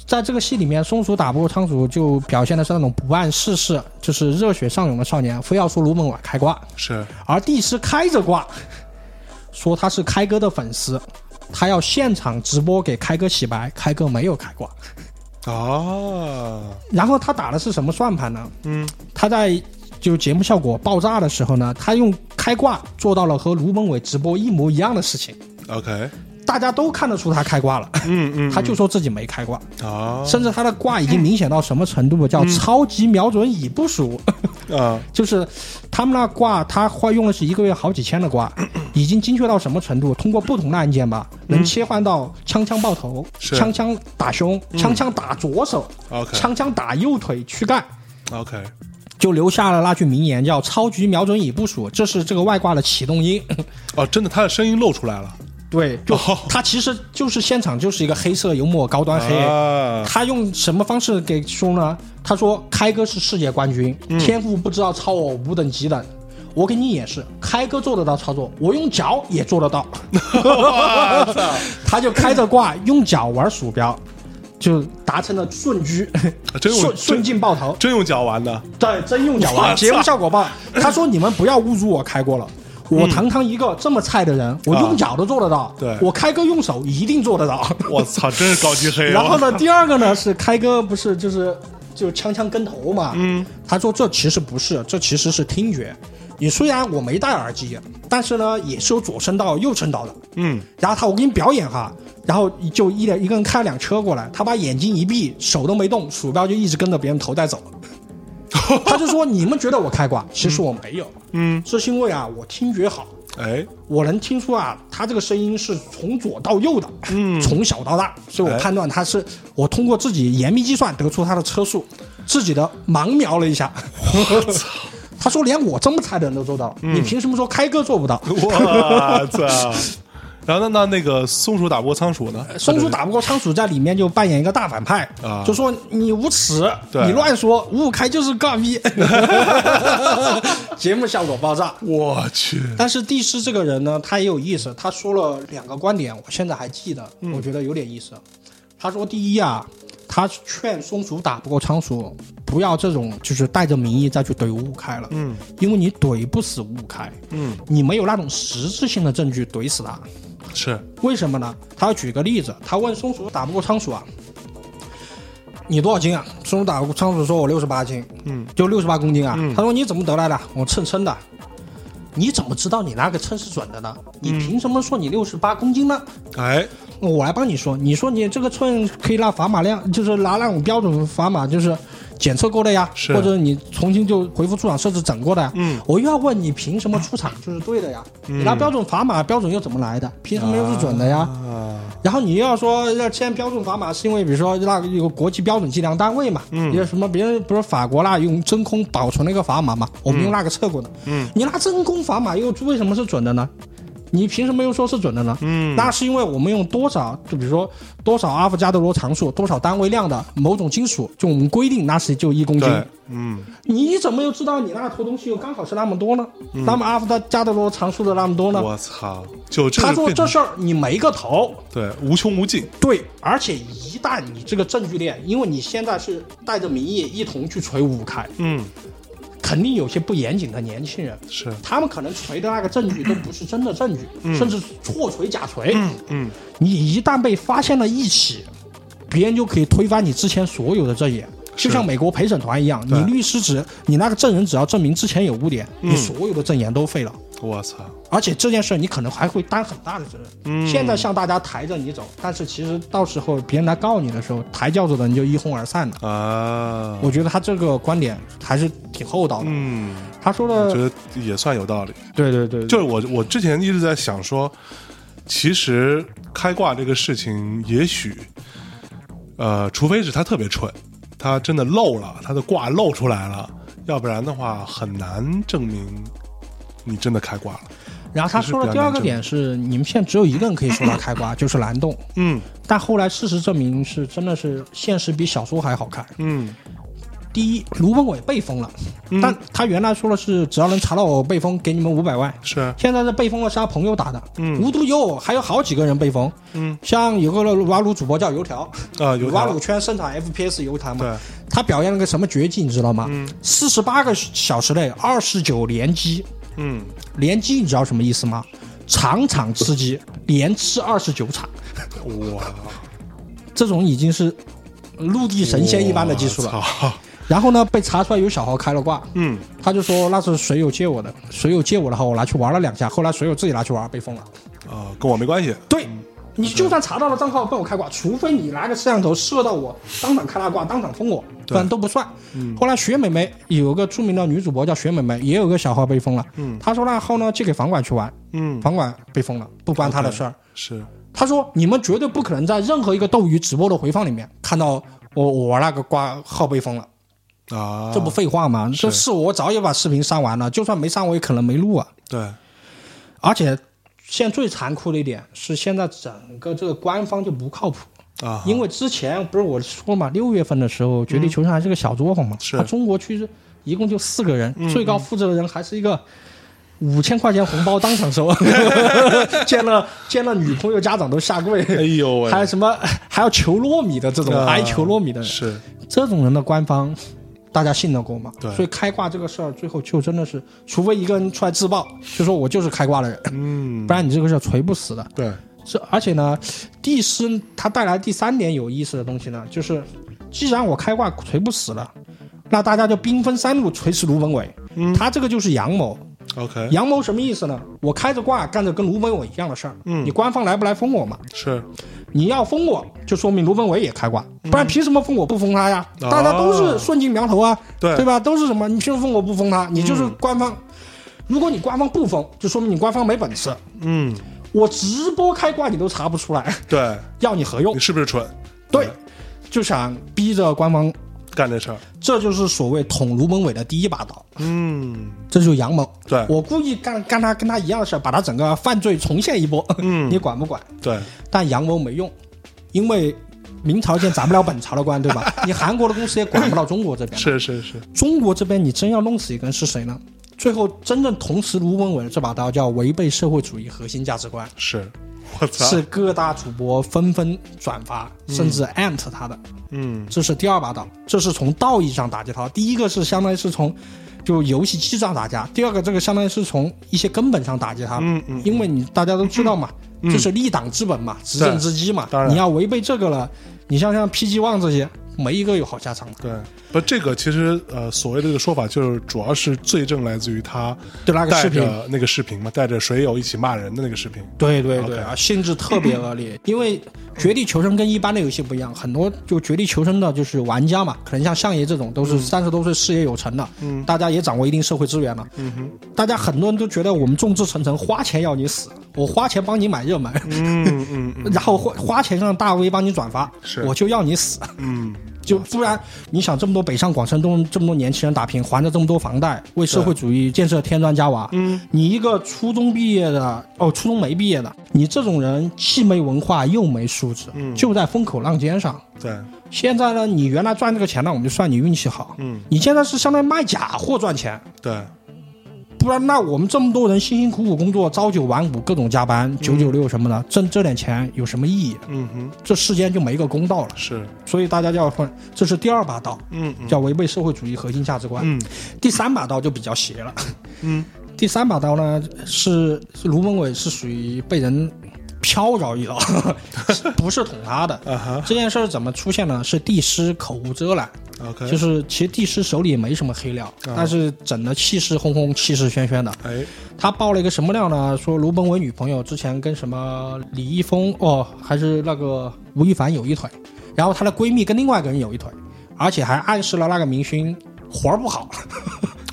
Speaker 2: 在这个戏里面，松鼠打不过仓鼠就表现的是那种不谙世事，就是热血上涌的少年，非要说卢本伟开挂，
Speaker 1: 是。
Speaker 2: 而帝师开着挂，说他是开哥的粉丝，他要现场直播给开哥洗白，开哥没有开挂。
Speaker 1: 哦，
Speaker 2: 然后他打的是什么算盘呢？
Speaker 1: 嗯。
Speaker 2: 他在就节目效果爆炸的时候呢，他用开挂做到了和卢本伟直播一模一样的事情
Speaker 1: ，，OK，
Speaker 2: 大家都看得出他开挂了，
Speaker 1: 嗯嗯，
Speaker 2: 他就说自己没开挂，
Speaker 1: 啊
Speaker 2: 甚至他的挂已经明显到什么程度，叫超级瞄准已部署，
Speaker 1: 啊。
Speaker 2: 就是他们那挂他花用的是一个月好几千的挂，已经精确到什么程度？通过不同的按键吧，能切换到枪枪爆头、枪枪打胸、枪枪打左手、枪枪打右腿躯干。
Speaker 1: OK，
Speaker 2: 就留下了那句名言，叫“超级瞄准已部署”，这是这个外挂的启动音。
Speaker 1: 哦，真的，他的声音露出来了，
Speaker 2: 对，就
Speaker 1: 哦
Speaker 2: 他其实就是现场就是一个黑色幽默高端黑。
Speaker 1: 啊，
Speaker 2: 他用什么方式给说呢？他说：“开哥是世界冠军，
Speaker 1: 嗯
Speaker 2: 天赋不知道超我五等几等。我给你演示，开哥做得到操作，我用脚也做得到。他就开着挂，用脚玩鼠标，就达成了瞬狙，
Speaker 1: 真用
Speaker 2: 顺顺进爆头。
Speaker 1: 真用脚玩的，
Speaker 2: 对，真用脚玩，节目效果棒。他说：“你们不要侮辱我开过了。”我堂堂一个这么菜的人，我用脚都做得到。
Speaker 1: 对
Speaker 2: 我开哥用手一定做得到。
Speaker 1: 我操，真是高级黑。
Speaker 2: 然后呢，第二个呢是开哥不是就是就枪枪跟头嘛？嗯，他说这其实不是，这其实是听觉。你虽然我没戴耳机，但是呢也是有左声道、右声道的。
Speaker 1: 嗯，
Speaker 2: 然后他我给你表演哈，然后就一连一个人开辆车过来，他把眼睛一闭，手都没动，鼠标就一直跟着别人头带走。他就说你们觉得我开挂，其实我没有。
Speaker 1: 嗯，
Speaker 2: 是因为啊我听觉好，
Speaker 1: 哎，
Speaker 2: 我能听出啊，他这个声音是从左到右的，
Speaker 1: 嗯。
Speaker 2: 从小到大，所以我
Speaker 1: 哎
Speaker 2: 判断他是，我通过自己严密计算得出他的车速，自己的盲瞄了一下。他说连我这么菜的人都做到了，
Speaker 1: 嗯。
Speaker 2: 你凭什么说开哥做不到？
Speaker 1: 我操！然后那那那个松鼠打不过仓鼠呢？
Speaker 2: 松鼠打不过仓鼠，在里面就扮演一个大反派，
Speaker 1: 啊
Speaker 2: 就说你无耻，你乱说，五五开就是尬逼，节目效果爆炸。
Speaker 1: 我去，
Speaker 2: 但是帝师这个人呢，他也有意思，他说了两个观点，我现在还记得，
Speaker 1: 嗯
Speaker 2: 我觉得有点意思。他说，第一啊，他劝松鼠打不过仓鼠，不要这种就是带着名义再去怼五五开了，
Speaker 1: 嗯
Speaker 2: 因为你怼不死五五开，
Speaker 1: 嗯，
Speaker 2: 你没有那种实质性的证据怼死他。
Speaker 1: 是
Speaker 2: 为什么呢？他要举个例子，他问松鼠打不过仓鼠啊，你多少斤啊？松鼠打不过仓鼠说我六十八斤，
Speaker 1: 嗯，
Speaker 2: 就六十八公斤啊。
Speaker 1: 嗯
Speaker 2: 他说你怎么得来的？我称称的。你怎么知道你那个称是准的呢？你
Speaker 1: 嗯
Speaker 2: 凭什么说你六十八公斤呢？
Speaker 1: 哎，
Speaker 2: 我来帮你说，你说你这个秤可以拿砝码量，就是拿那种标准砝码，就是检测过的呀，或者你重新就回复出厂设置整过的呀。
Speaker 1: 嗯，
Speaker 2: 我又要问你凭什么出厂就是对的呀？你拿标准砝码，标准又怎么来的？凭什么又是准的呀？
Speaker 1: 啊，
Speaker 2: 然后你又要说，要签标准砝码是因为比如说那个有国际标准计量单位嘛，嗯，有什么别人不是法国那用真空保存了一个砝码嘛，我们用那个测过的，
Speaker 1: 嗯，
Speaker 2: 你拿真空砝码又为什么是准的呢？你凭什么又说是准的呢？
Speaker 1: 嗯，
Speaker 2: 那是因为我们用多少，就比如说多少阿伏加德罗常数，多少单位量的某种金属，就我们规定那是就一公斤。
Speaker 1: 嗯，
Speaker 2: 你怎么又知道你那坨东西又刚好是那么多呢？那么阿伏加德罗常数的那么多呢？
Speaker 1: 我操，就这
Speaker 2: 他说这事儿你没个头。
Speaker 1: 对无穷无尽，
Speaker 2: 对，而且一旦你这个证据链，因为你现在是带着民意一同去锤五五开，
Speaker 1: 嗯，
Speaker 2: 肯肯定有些不严谨的年轻人，
Speaker 1: 是，
Speaker 2: 他们可能锤的那个证据都不是真的证据，甚至错锤假锤。
Speaker 1: 嗯嗯。
Speaker 2: 你一旦被发现了一起，别人就可以推翻你之前所有的证言。就像美国陪审团一样，你律师只你那个证人只要证明之前有污点，你所有的证言都废了。
Speaker 1: 我操，
Speaker 2: 而且这件事你可能还会担很大的责任。
Speaker 1: 嗯
Speaker 2: 现在向大家抬着你走，但是其实到时候别人来告你的时候，抬轿子的你就一哄而散了。
Speaker 1: 啊，
Speaker 2: 我觉得他这个观点还是挺厚道的。
Speaker 1: 嗯，
Speaker 2: 他说的，
Speaker 1: 我觉得也算有道理。
Speaker 2: 对对对，
Speaker 1: 就是我我之前一直在想说，其实开挂这个事情，也许，呃，除非是他特别蠢，他真的漏了，他的挂漏出来了，要不然的话很难证明你真的开挂了。
Speaker 2: 然后他说的第二个点是，你们现在只有一个人可以说他开挂，就是蓝洞。
Speaker 1: 嗯
Speaker 2: 但后来事实证明是真的是现实比小说还好看。
Speaker 1: 嗯
Speaker 2: 第一，卢本伟被封了，但他原来说的是只要能查到我被封，给你们五百万。
Speaker 1: 是
Speaker 2: 现在是被封了，是他朋友打的。
Speaker 1: 嗯
Speaker 2: 无独有偶，还有好几个人被封。
Speaker 1: 嗯
Speaker 2: 像有个瓦鲁主播叫油条，
Speaker 1: 啊，有条
Speaker 2: 瓦鲁圈生产 FPS 油条嘛。
Speaker 1: 对，
Speaker 2: 他表演了个什么绝技，你知道吗？
Speaker 1: 嗯
Speaker 2: 四十八个小时内二十九连击，
Speaker 1: 嗯。
Speaker 2: 连击你知道什么意思吗？场场吃鸡，连吃二十九场，
Speaker 1: 哇，
Speaker 2: 这种已经是陆地神仙一般的技术了。然后呢，被查出来有小号开了挂，
Speaker 1: 嗯。
Speaker 2: 他就说那是水友借我的，水友借我的？号，我拿去玩了两下，后来水友自己拿去玩，被封了。
Speaker 1: 啊，跟我没关系。
Speaker 2: 对，你就算查到了账号被我开挂，除非你拿个摄像头射到我，当场开大挂，当场封我，不然都不算。后来雪美眉有个著名的女主播叫雪美眉，也有个小号被封了。
Speaker 1: 嗯
Speaker 2: 她说那号呢借给房管去玩，
Speaker 1: 嗯，
Speaker 2: 房管被封了，不关她的事儿。
Speaker 1: 是
Speaker 2: 她说你们绝对不可能在任何一个斗鱼直播的回放里面看到我我那个挂号被封了，
Speaker 1: 啊，
Speaker 2: 这不废话吗？这是我早也把视频删完了，就算没删我也可能没录啊。
Speaker 1: 对，
Speaker 2: 而且现在最残酷的一点是，现在整个这个官方就不靠谱。
Speaker 1: 啊，
Speaker 2: 因为之前不是我说嘛，六月份的时候，绝地求生还是个小作坊嘛，中国区一共就四个人，最高负责的人还是一个五千块钱红包当场收，见了见了女朋友家长都下跪，
Speaker 1: 哎呦喂，
Speaker 2: 还有什么还要求糯米的这种
Speaker 1: 啊
Speaker 2: 哀求糯米的人，
Speaker 1: 是。
Speaker 2: 这种人的官方。大家信得过吗？
Speaker 1: 对
Speaker 2: 所以开挂这个事儿，最后就真的是，除非一个人出来自爆，就说我就是开挂的人，
Speaker 1: 嗯
Speaker 2: 不然你这个事儿锤不死的。
Speaker 1: 对，
Speaker 2: 是而且呢，帝师他带来第三点有意思的东西呢，就是既然我开挂锤不死了，那大家就兵分三路锤死卢本伟。
Speaker 1: 嗯
Speaker 2: 他这个就是阳谋，
Speaker 1: OK
Speaker 2: 阳谋什么意思呢？我开着挂干着跟卢本伟一样的事儿，
Speaker 1: 嗯
Speaker 2: 你官方来不来封我嘛？
Speaker 1: 是
Speaker 2: 你要封我，就说明卢本伟也开挂，不然凭什么封我不封他呀？大家都是顺境苗头啊，
Speaker 1: 对
Speaker 2: 对吧？都是什么？你凭什么封我不封他？你就是官方。如果你官方不封，就说明你官方没本事。
Speaker 1: 嗯
Speaker 2: 我直播开挂你都查不出来，
Speaker 1: 对，
Speaker 2: 要你何用
Speaker 1: 你？是不是蠢？
Speaker 2: 对，就想逼着官方，
Speaker 1: 干这事儿，
Speaker 2: 这就是所谓捅卢文伟的第一把刀，
Speaker 1: 嗯
Speaker 2: 这就是阳谋。
Speaker 1: 对
Speaker 2: 我故意干干他跟他一样的事儿，把他整个犯罪重现一波，
Speaker 1: 嗯
Speaker 2: 你管不管？
Speaker 1: 对，
Speaker 2: 但阳谋没用，因为明朝见斩不了本朝的官，对吧？你韩国的公司也管不到中国这边。
Speaker 1: 是是是，
Speaker 2: 中国这边你真要弄死一个人是谁呢？最后真正捅死卢文伟的这把刀叫违背社会主义核心价值观，
Speaker 1: 是，我操，
Speaker 2: 是各大主播纷纷转发，甚至艾特他的。
Speaker 1: 嗯
Speaker 2: 这是第二把刀，这是从道义上打击他。第一个是相当于是从就游戏机上打架，第二个这个相当于是从一些根本上打击他。
Speaker 1: 嗯嗯
Speaker 2: 因为你大家都知道嘛，
Speaker 1: 嗯
Speaker 2: 这是立党之本嘛，执政之基嘛
Speaker 1: 当。然
Speaker 2: 你要违背这个了，你像像 PG One 这些，没一个有好下场的。
Speaker 1: 对，不，这个其实呃，所谓的这个说法，就是主要是罪证来自于他
Speaker 2: 就那个视频，
Speaker 1: 那个视频嘛，带着水友一起骂人的那个视频，
Speaker 2: 对对对。啊，性质特别恶劣。因为绝地求生跟一般的游戏不一样，很多就绝地求生的就是玩家嘛，可能像相爷这种都是三十多岁事业有成的，
Speaker 1: 嗯。
Speaker 2: 大家也掌握一定社会资源了，
Speaker 1: 嗯哼，
Speaker 2: 大家很多人都觉得我们众志成城，花钱要你死，我花钱帮你买热门，
Speaker 1: 嗯嗯嗯。
Speaker 2: 然后花花钱让大 V 帮你转发，
Speaker 1: 是。
Speaker 2: 我就要你死，
Speaker 1: 嗯，
Speaker 2: 就不然你想这么多北上广深东这么多年轻人打拼，还着这么多房贷，为社会主义建设添砖加瓦，
Speaker 1: 嗯，
Speaker 2: 你一个初中毕业的，哦，初中没毕业的，你这种人既没文化又没素质，
Speaker 1: 嗯
Speaker 2: 就在风口浪尖上。
Speaker 1: 对，
Speaker 2: 现在呢，你原来赚这个钱呢，我们就算你运气好，
Speaker 1: 嗯。
Speaker 2: 你现在是相当于卖假货赚钱，
Speaker 1: 对，
Speaker 2: 不然那我们这么多人辛辛苦苦工作，朝九晚五，各种加班，九九六什么的，挣这点钱有什么意义？
Speaker 1: 嗯哼，
Speaker 2: 这世间就没个公道了。
Speaker 1: 是，
Speaker 2: 所以大家就要分，这是第二把刀，
Speaker 1: 嗯嗯
Speaker 2: 叫违背社会主义核心价值观。
Speaker 1: 嗯
Speaker 2: 第三把刀就比较邪了。
Speaker 1: 嗯，
Speaker 2: 第三把刀呢是是卢文伟是属于被人飘着一刀，不是捅他的。这件事儿怎么出现呢？是帝师口无遮拦
Speaker 1: ，，OK，
Speaker 2: 就是其实帝师手里也没什么黑料，
Speaker 1: 啊。
Speaker 2: 但是整的气势轰轰、气势轩轩的。
Speaker 1: 哎，
Speaker 2: 他爆了一个什么料呢？说卢本伟女朋友之前跟什么李易峰哦，还是那个吴亦凡有一腿，然后她的闺蜜跟另外一个人有一腿，而且还暗示了那个明星活儿不好，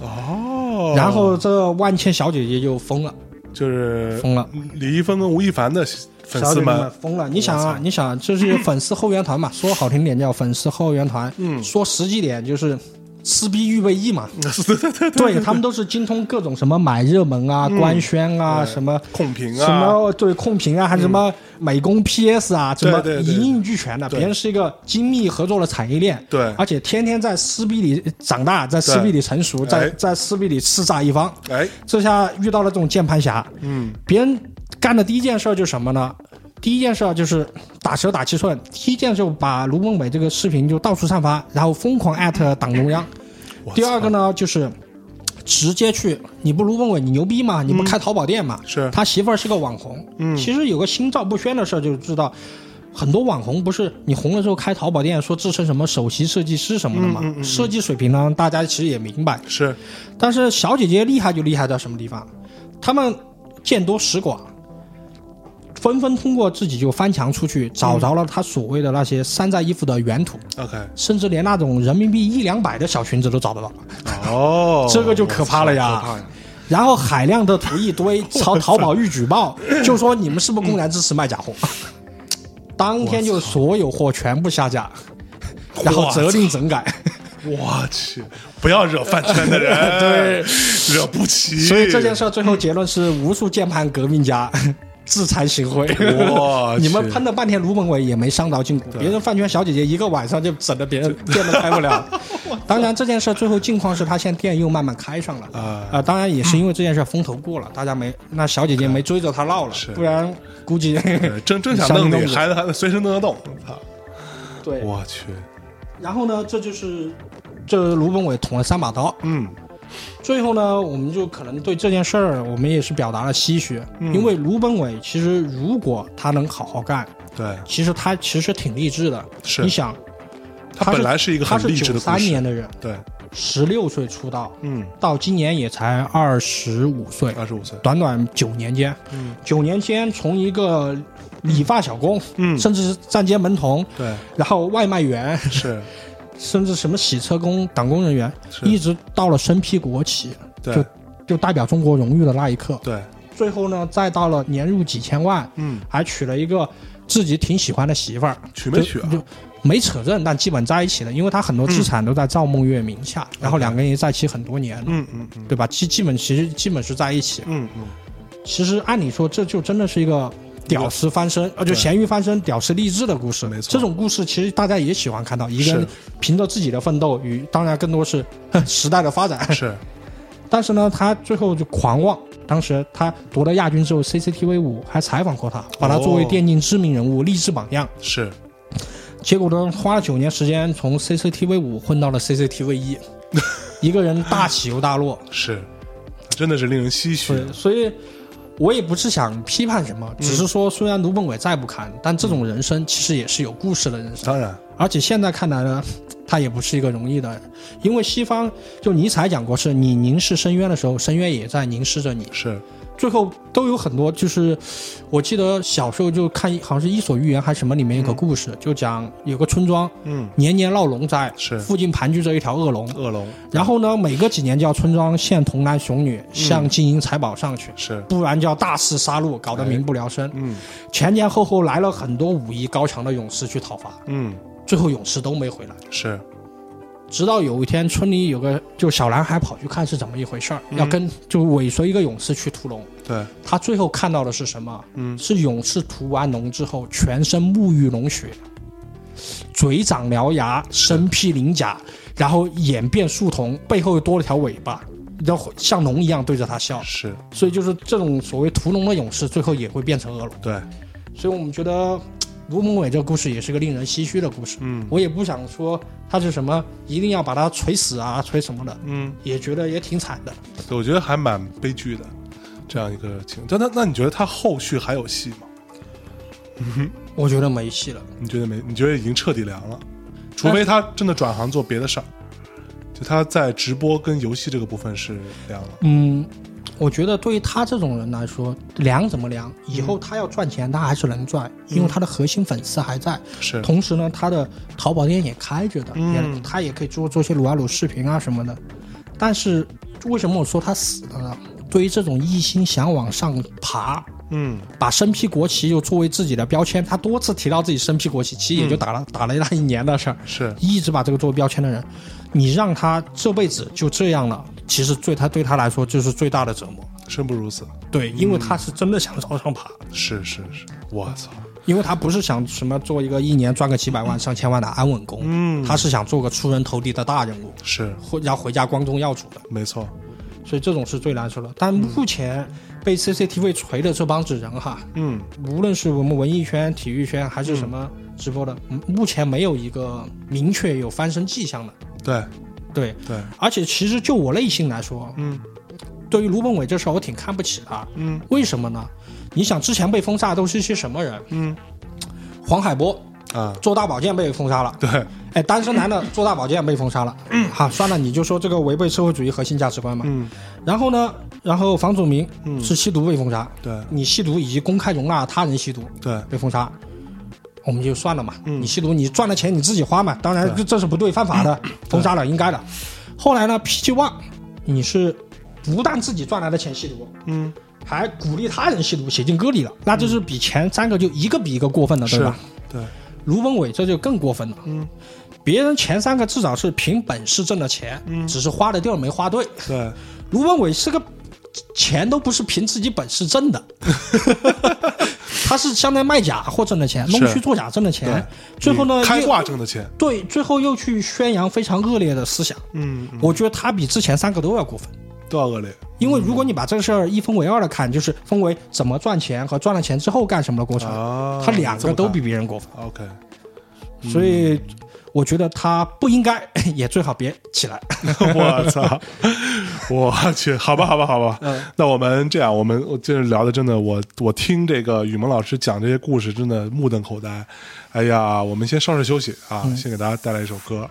Speaker 1: 哦，
Speaker 2: 然后这万茜小姐姐就疯了，
Speaker 1: 就是
Speaker 2: 疯了。
Speaker 1: 李易峰跟吴亦凡的粉丝
Speaker 2: 们
Speaker 1: 们，
Speaker 2: 疯了！你想，啊你想，这是粉丝后援团嘛？说好听点叫粉丝后援团，
Speaker 1: 嗯
Speaker 2: 说实际点就是撕逼预备役嘛。
Speaker 1: 对
Speaker 2: 他们都是精通各种什么买热门啊、官宣啊、什么
Speaker 1: 控评啊，
Speaker 2: 什么对控评啊，还是什么美工 PS 啊，什么一应俱全的。别人是一个精密合作的产业链，
Speaker 1: 对。
Speaker 2: 而且天天在撕逼里长大，在撕逼里成熟，在
Speaker 1: 哎。
Speaker 2: 在撕逼里叱咤一方。
Speaker 1: 哎，
Speaker 2: 这下遇到了这种键盘侠，
Speaker 1: 嗯。
Speaker 2: 别人干的第一件事儿就是什么呢？第一件事儿就是打蛇打七寸，第一件就把卢梦伟这个视频就到处散发，然后疯狂艾特党中央。第二个呢，就是直接去，你不卢梦伟，你牛逼吗？你不开淘宝店吗？
Speaker 1: 是
Speaker 2: 他媳妇儿是个网红。
Speaker 1: 嗯
Speaker 2: 其实有个心照不宣的事儿，就知道。很多网红不是你红了之后开淘宝店，说自称什么首席设计师什么的嘛？
Speaker 1: 嗯嗯
Speaker 2: 设计水平呢，大家其实也明白。
Speaker 1: 是
Speaker 2: 但是小姐姐厉害就厉害在什么地方？他们见多识广，纷纷通过自己就翻墙出去，找着了他所谓的那些山寨衣服的原图
Speaker 1: ，OK，
Speaker 2: 甚至连那种人民币一两百的小裙子都找得到。
Speaker 1: 哦，
Speaker 2: 这个就可怕了呀！然后海量的图一堆，朝淘宝一举报，就说你们是不是公然支持卖假货？当天就所有货全部下架，然后责令整改。
Speaker 1: 我去，不要惹饭圈的人，
Speaker 2: 对，
Speaker 1: 惹不起。
Speaker 2: 所以这件事最后结论是，无数键盘革命家自惭形秽。你们喷了半天卢本伟也没伤着筋骨，别人饭圈小姐姐一个晚上就整的别人 店都开不了。当然这件事最后境况是他现在店又慢慢开上了
Speaker 1: 啊
Speaker 2: 啊，当然也是因为这件事风头过了，大家没那小姐姐没追着他闹了，不然估计
Speaker 1: 对真真想弄你，
Speaker 2: 动作
Speaker 1: 孩子还得随时弄得动。操！
Speaker 2: 对。
Speaker 1: 我去，
Speaker 2: 然后呢，这就是这卢本伟捅了三把刀。
Speaker 1: 嗯
Speaker 2: 最后呢，我们就可能对这件事儿，我们也是表达了唏嘘，
Speaker 1: 嗯。
Speaker 2: 因为卢本伟其实如果他能好好干，
Speaker 1: 对，
Speaker 2: 其实他其实挺励志的。
Speaker 1: 是。
Speaker 2: 你想，
Speaker 1: 他本来是一个
Speaker 2: 他是
Speaker 1: 很励志
Speaker 2: 九三。年的人，
Speaker 1: 对，
Speaker 2: 十六岁出道，
Speaker 1: 嗯，
Speaker 2: 到今年也才二十五岁，
Speaker 1: 二十五岁，
Speaker 2: 短短九年间，
Speaker 1: 嗯。
Speaker 2: 九年间从一个理发小工，
Speaker 1: 嗯。
Speaker 2: 甚至是站街门童，
Speaker 1: 对，
Speaker 2: 然后外卖员，
Speaker 1: 是，
Speaker 2: 甚至什么洗车工、党工人员，一直到了身披国旗，
Speaker 1: 对
Speaker 2: 就就代表中国荣誉的那一刻。
Speaker 1: 对，
Speaker 2: 最后呢，再到了年入几千万，
Speaker 1: 嗯，
Speaker 2: 还娶了一个自己挺喜欢的媳妇儿，
Speaker 1: 娶没娶啊
Speaker 2: 就？没扯证，但基本在一起了，因为他很多资产都在赵梦月名下，然后两个人也在一起很多年了，
Speaker 1: 嗯嗯嗯
Speaker 2: 对吧？基基本其实基本是在一起。
Speaker 1: 嗯嗯，
Speaker 2: 其实按理说，这就真的是一个。屌丝翻身，呃，就咸鱼翻身，屌丝励志的故事。
Speaker 1: 没错
Speaker 2: 这种故事其实大家也喜欢看到，一个人凭着自己的奋斗与，当然更多是时代的发展。
Speaker 1: 是，
Speaker 2: 但是呢，他最后就狂妄。当时他夺了亚军之后，CCTV 五还采访过他，把他作为
Speaker 1: 哦
Speaker 2: 电竞知名人物、励志榜样。
Speaker 1: 是，
Speaker 2: 结果呢，花了九年时间从 CCTV 五混到了 CCTV 一，一个人大起又大落。
Speaker 1: 是，真的是令人唏嘘。
Speaker 2: 对，所以我也不是想批判什么，只是说虽然卢本伟再不堪，但这种人生其实也是有故事的人生。
Speaker 1: 当然，
Speaker 2: 而且现在看来呢，他也不是一个容易的人，因为西方就尼采讲过，是你凝视深渊的时候，深渊也在凝视着你。
Speaker 1: 是，
Speaker 2: 最后都有很多，就是我记得小时候就看，好像是《伊索寓言》还是什么里面有个故事，就讲有个村庄
Speaker 1: 嗯，
Speaker 2: 年年闹龙灾，
Speaker 1: 是。
Speaker 2: 附近盘踞着一条恶龙，
Speaker 1: 恶龙。
Speaker 2: 然后呢，每隔几年就要村庄献童男雄女向金银财宝上去，
Speaker 1: 是，
Speaker 2: 不然就要大肆杀戮，搞得民不聊生。
Speaker 1: 嗯。
Speaker 2: 前前后后来了很多武艺高强的勇士去讨伐，
Speaker 1: 嗯，
Speaker 2: 最后勇士都没回来。
Speaker 1: 是，
Speaker 2: 直到有一天，村里有个就小男孩跑去看是怎么一回事儿，要跟就尾随一个勇士去屠龙。
Speaker 1: 对，
Speaker 2: 他最后看到的是什么？
Speaker 1: 嗯
Speaker 2: 是勇士屠完龙之后，全身沐浴龙血，嘴长獠牙，身披鳞甲，然后眼变树瞳，背后又多了条尾巴。要像龙一样对着他笑。
Speaker 1: 是
Speaker 2: 所以就是这种所谓屠龙的勇士，最后也会变成恶龙。
Speaker 1: 对，
Speaker 2: 所以我们觉得卢蒙伟这个故事也是个令人唏嘘的故事。
Speaker 1: 嗯
Speaker 2: 我也不想说他是什么一定要把他锤死啊，锤什么的，
Speaker 1: 嗯，
Speaker 2: 也觉得也挺惨的。
Speaker 1: 对我觉得还蛮悲剧的这样一个情。但那那你觉得他后续还有戏吗？
Speaker 2: 嗯我觉得没戏了。
Speaker 1: 你觉得没？你觉得已经彻底凉了？除非他真的转行做别的事儿，就他在直播跟游戏这个部分是凉了。
Speaker 2: 嗯，我觉得对于他这种人来说，凉怎么凉？以后他要赚钱，他还是能赚，因为他的核心粉丝还在。
Speaker 1: 是，
Speaker 2: 同时呢，他的淘宝店也开着的，
Speaker 1: 嗯
Speaker 2: 也他也可以做做些撸啊撸视频啊什么的。但是为什么我说他死了呢？对于这种一心想往上爬，
Speaker 1: 嗯
Speaker 2: 把身披国旗又作为自己的标签，他多次提到自己身披国旗，其实也就打了、打了那一年的事儿，
Speaker 1: 是，
Speaker 2: 一直把这个作为标签的人，你让他这辈子就这样了，其实对他对他来说就是最大的折磨。
Speaker 1: 生不如死。
Speaker 2: 对，因为他是真的想朝上爬，
Speaker 1: 是是是，我操，
Speaker 2: 因为他不是想什么做一个一年赚个几百万、上千万的安稳工，
Speaker 1: 嗯。
Speaker 2: 他是想做个出人头地的大人物，
Speaker 1: 是。
Speaker 2: 回要回家光宗耀祖的，
Speaker 1: 没错。
Speaker 2: 所以这种是最难受的。但目前被 CCTV 锤的这帮子人哈，
Speaker 1: 嗯。
Speaker 2: 无论是我们文艺圈、体育圈还是什么直播的，嗯目前没有一个明确有翻身迹象的。
Speaker 1: 对
Speaker 2: 对，
Speaker 1: 对，
Speaker 2: 而且其实就我内心来说，
Speaker 1: 嗯。
Speaker 2: 对于卢本伟这事儿，我挺看不起他。
Speaker 1: 嗯。
Speaker 2: 为什么呢？你想之前被封杀都是一些什么人？
Speaker 1: 嗯。
Speaker 2: 黄海波
Speaker 1: 啊，
Speaker 2: 做大保健被封杀了，
Speaker 1: 对，
Speaker 2: 哎，单身男的 做大保健被封杀了。嗯，好，算了，你就说这个违背社会主义核心价值观嘛。
Speaker 1: 嗯。
Speaker 2: 然后呢，然后房祖名是吸毒被封杀，
Speaker 1: 对。
Speaker 2: 你吸毒以及公开容纳他人吸毒
Speaker 1: 对，
Speaker 2: 被封杀，我们就算了嘛。
Speaker 1: 嗯
Speaker 2: 你吸毒，你赚了钱你自己花嘛，当然这这是不对，犯法的，封杀了，应该的。后来呢，PG One，你是不但自己赚来的钱吸毒，
Speaker 1: 嗯
Speaker 2: 还鼓励他人吸毒，写进歌里了，那就是比前三个就一个比一个过分了，对
Speaker 1: 是
Speaker 2: 吧？，
Speaker 1: 对，
Speaker 2: 卢本伟这就更过分了。
Speaker 1: 嗯
Speaker 2: 别人前三个至少是凭本事挣的钱，
Speaker 1: 嗯
Speaker 2: 只是花的地儿没花对。
Speaker 1: 对，
Speaker 2: 卢本伟是个钱都不是凭自己本事挣的，他是相当于卖假货挣的钱，弄虚作假挣的钱，最后呢
Speaker 1: 开挂挣的钱，
Speaker 2: 对，最后又去宣扬非常恶劣的思想。
Speaker 1: 嗯，嗯
Speaker 2: 我觉得他比之前三个都要过分。
Speaker 1: 都要恶劣。
Speaker 2: 因为如果你把这个事儿一分为二的看，就是分为怎么赚钱和赚了钱之后干什么的过程，
Speaker 1: 啊
Speaker 2: 他两个都比别人过分。
Speaker 1: OK，
Speaker 2: 所以我觉得他不应该，也最好别起来。
Speaker 1: 我操！我去，好吧，好吧，好吧。
Speaker 2: 嗯
Speaker 1: 那我们这样，我们我这聊的真的，我我听这个雨萌老师讲这些故事，真的目瞪口呆。哎呀，我们先稍事休息啊，
Speaker 2: 嗯
Speaker 1: 先给大家带来一首歌。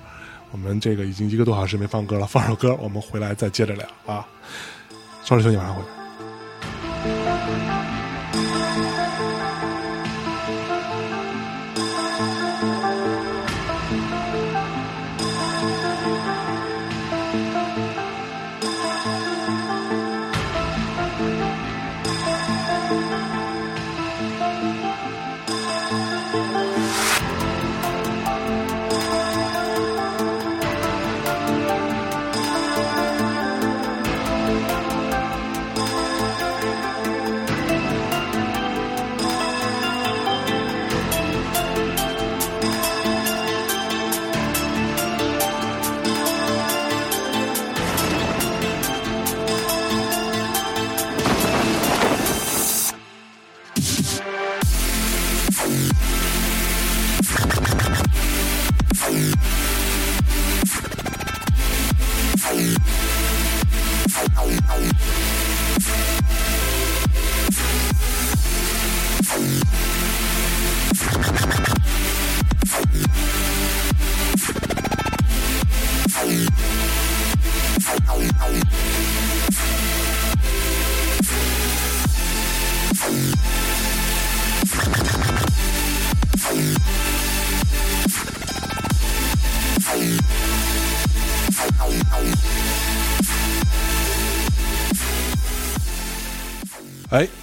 Speaker 1: 我们这个已经一个多小时没放歌了，放首歌，我们回来再接着聊啊。稍事休息，马上回来。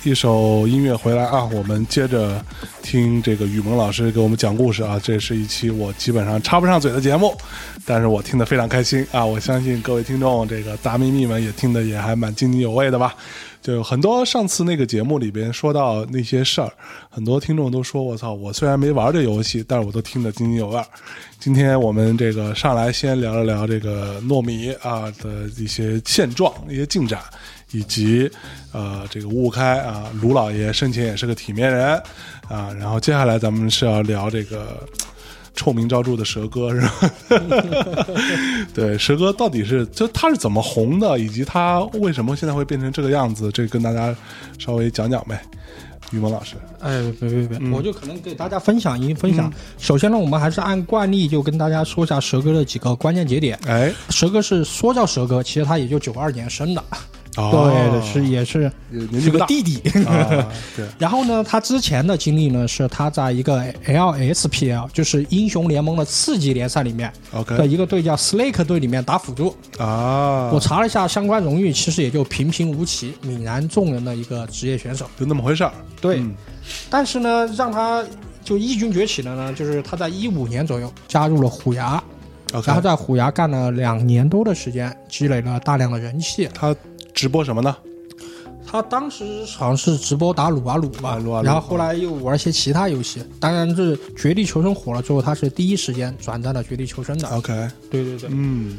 Speaker 1: 一首音乐回来啊，我们接着听这个雨萌老师给我们讲故事啊。这是一期我基本上插不上嘴的节目，但是我听得非常开心啊。我相信各位听众这个大咪咪们也听得也还蛮津津有味的吧。就很多上次那个节目里边说到那些事儿，很多听众都说：“我操，我虽然没玩这游戏，但是我都听得津津有味儿。”今天我们这个上来先聊了聊这个糯米啊的一些现状、一些进展，以及呃这个五五开啊，卢老爷生前也是个体面人啊。然后接下来咱们是要聊这个。臭名昭著的蛇哥是吧？对，蛇哥到底是就他是怎么红的，以及他为什么现在会变成这个样子？这跟大家稍微讲讲呗。于萌老师，
Speaker 2: 哎，别别别，我就可能给大家分享一分享。首先呢，我们还是按惯例就跟大家说一下蛇哥的几个关键节点。
Speaker 1: 哎，
Speaker 2: 蛇哥是说叫蛇哥，其实他也就九二年生的。
Speaker 1: 对，
Speaker 2: 是也是是个弟弟。
Speaker 1: 对，
Speaker 2: 然后呢，他之前的经历呢是他在一个 LSPL，就是英雄联盟的次级联赛里面的一个队叫 Slake 队里面打辅助。
Speaker 1: 啊，
Speaker 2: 我查了一下相关荣誉，其实也就平平无奇，泯然众人的一个职业选手，
Speaker 1: 就那么回事儿。
Speaker 2: 对，但是呢，让他就异军崛起的呢，就是他在一五年左右加入了虎牙，然后在虎牙干了两年多的时间，积累了大量的人气。
Speaker 1: 他。直播什么呢？
Speaker 2: 他当时好像是直播打撸啊撸吧，然后后来又玩一些其他游戏。当然，是绝地求生火了之后，他是第一时间转战了绝地求生的。
Speaker 1: OK，
Speaker 2: 对对对，
Speaker 1: 嗯。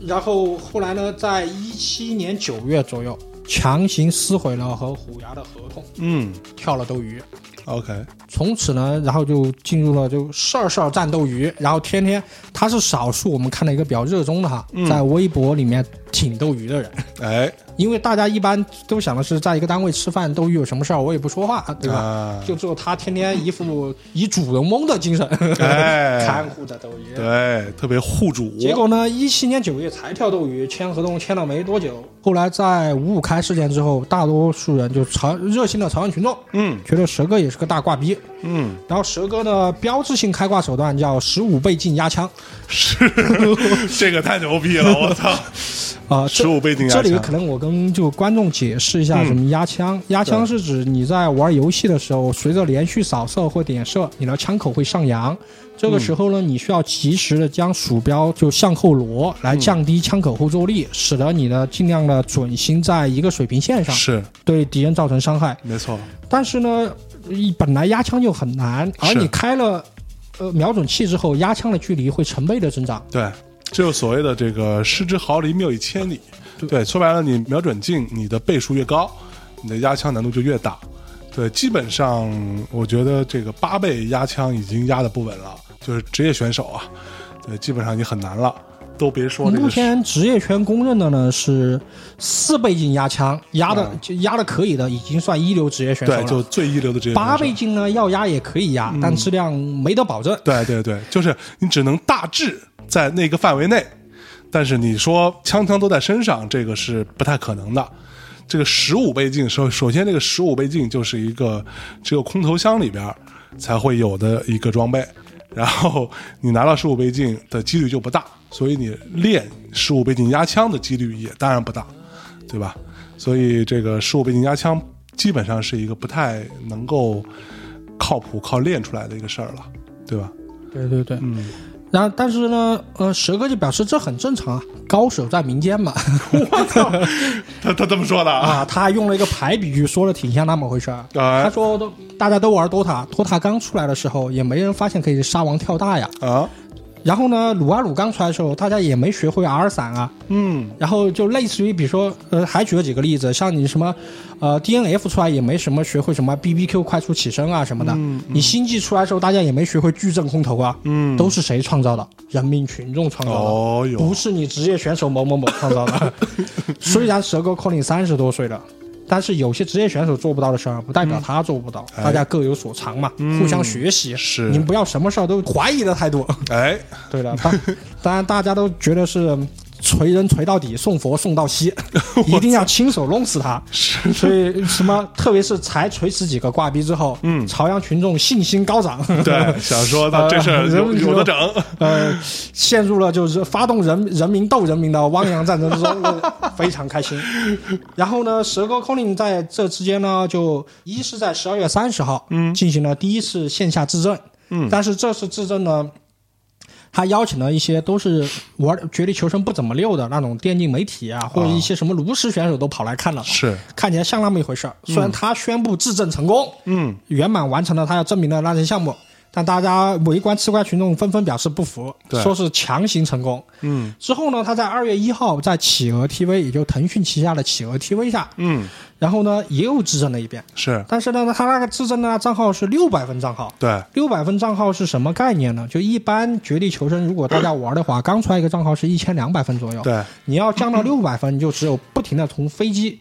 Speaker 2: 然后后来呢，在一七年九月左右，强行撕毁了和虎牙的合同，
Speaker 1: 嗯，
Speaker 2: 跳了斗鱼。
Speaker 1: OK，
Speaker 2: 从此呢，然后就进入了就事儿事儿战斗鱼，然后天天他是少数我们看到一个比较热衷的哈，在微博里面挺斗鱼的人，
Speaker 1: 哎。
Speaker 2: 因为大家一般都想的是在一个单位吃饭，斗鱼有什么事儿我也不说话，对吧？就只有他天天一副以主人翁的精神，看护着斗鱼，
Speaker 1: 对，特别护主。
Speaker 2: 结果呢，一七年九月才跳斗鱼，签合同签了没多久，后来在五五开事件之后，大多数人就朝热心的朝阳群众，
Speaker 1: 嗯，
Speaker 2: 觉得蛇哥也是个大挂逼，
Speaker 1: 嗯，
Speaker 2: 然后蛇哥的标志性开挂手段叫十五倍镜压枪，
Speaker 1: 是 这个太牛逼了，我操！
Speaker 2: 啊，
Speaker 1: 十五倍镜压
Speaker 2: 枪，这里可能我跟就观众解释一下什么压枪。压枪是指你在玩游戏的时候，随着连续扫射或点射，你的枪口会上扬。这个时候呢，你需要及时的将鼠标就向后挪，来降低枪口后坐力，使得你的尽量的准心在一个水平线上，
Speaker 1: 是
Speaker 2: 对敌人造成伤害。
Speaker 1: 没错。
Speaker 2: 但是呢，本来压枪就很难，而你开了呃瞄准器之后，压枪的距离会成倍的增长。
Speaker 1: 对。就所谓的这个失之毫厘，谬以千里。对，说白了，你瞄准镜你的倍数越高，你的压枪难度就越大。对，基本上我觉得这个八倍压枪已经压的不稳了，就是职业选手啊，对，基本上已经很难了。都别说，
Speaker 2: 目前职业圈公认的呢是四倍镜压枪，压的就压的可以的，已经算一流职业选手了。
Speaker 1: 对，就最一流的职业。
Speaker 2: 八倍镜呢要压也可以压，但质量没得保证。
Speaker 1: 对对对，就是你只能大致。在那个范围内，但是你说枪枪都在身上，这个是不太可能的。这个十五倍镜首首先，这个十五倍镜就是一个只有空投箱里边才会有的一个装备，然后你拿到十五倍镜的几率就不大，所以你练十五倍镜压枪的几率也当然不大，对吧？所以这个十五倍镜压枪基本上是一个不太能够靠谱靠练出来的一个事儿了，对吧？
Speaker 2: 对对对，
Speaker 1: 嗯。
Speaker 2: 然后，但是呢，呃，蛇哥就表示这很正常啊，高手在民间嘛。
Speaker 1: 我操，他他这么说的
Speaker 2: 啊？他用了一个排比句，说的挺像那么回事儿。他说，都大家都玩 DOTA，DOTA 刚出来的时候，也没人发现可以杀王跳大呀。
Speaker 1: 啊。
Speaker 2: 然后呢，鲁啊鲁刚出来的时候，大家也没学会 R 伞啊。
Speaker 1: 嗯。
Speaker 2: 然后就类似于，比如说，呃，还举了几个例子，像你什么，呃，DNF 出来也没什么学会什么 BBQ 快速起身啊什么的。
Speaker 1: 嗯。
Speaker 2: 你星际出来的时候，大家也没学会矩阵空投啊。
Speaker 1: 嗯。
Speaker 2: 都是谁创造的？人民群众创造的。
Speaker 1: 哦
Speaker 2: 不是你职业选手某某某创造的。虽然蛇哥 Colin 三十多岁了。但是有些职业选手做不到的事儿，不代表他做不到，大家各有所长嘛，互相学习。
Speaker 1: 是，
Speaker 2: 你们不要什么事儿都怀疑的态度。
Speaker 1: 哎，
Speaker 2: 对了，当当然大家都觉得是。锤人锤到底，送佛送到西，一定要亲手弄死他。所以什么，特别是才锤死几个挂逼之后，
Speaker 1: 嗯，
Speaker 2: 朝阳群众信心高涨，
Speaker 1: 对，想说他这事 有有的整，
Speaker 2: 呃，陷入了就是发动人人民斗人民的汪洋战争之中，非常开心。然后呢，蛇哥 Colin 在这之间呢，就一是在十二月三十号，
Speaker 1: 嗯，
Speaker 2: 进行了第一次线下质证，
Speaker 1: 嗯，
Speaker 2: 但是这次质证呢。他邀请了一些都是玩绝地求生不怎么溜的那种电竞媒体啊，或者一些什么炉石选手都跑来看了，
Speaker 1: 是，
Speaker 2: 看起来像那么一回事儿。虽然他宣布质证成功，
Speaker 1: 嗯，
Speaker 2: 圆满完成了他要证明的那些项目，但大家围观吃瓜群众纷纷表示不服，
Speaker 1: 对。
Speaker 2: 说是强行成功。
Speaker 1: 嗯。
Speaker 2: 之后呢，他在二月一号在企鹅 TV，也就腾讯旗下的企鹅 TV 下，
Speaker 1: 嗯，
Speaker 2: 然后呢也有质证了一遍，
Speaker 1: 是
Speaker 2: 但是呢，他那个质证的账号是六百分账号。
Speaker 1: 对，
Speaker 2: 六百分账号是什么概念呢？就一般绝地求生，如果大家玩的话，刚出来一个账号是一千两百分左右。
Speaker 1: 对，
Speaker 2: 你要降到六百分，你就只有不停的从飞机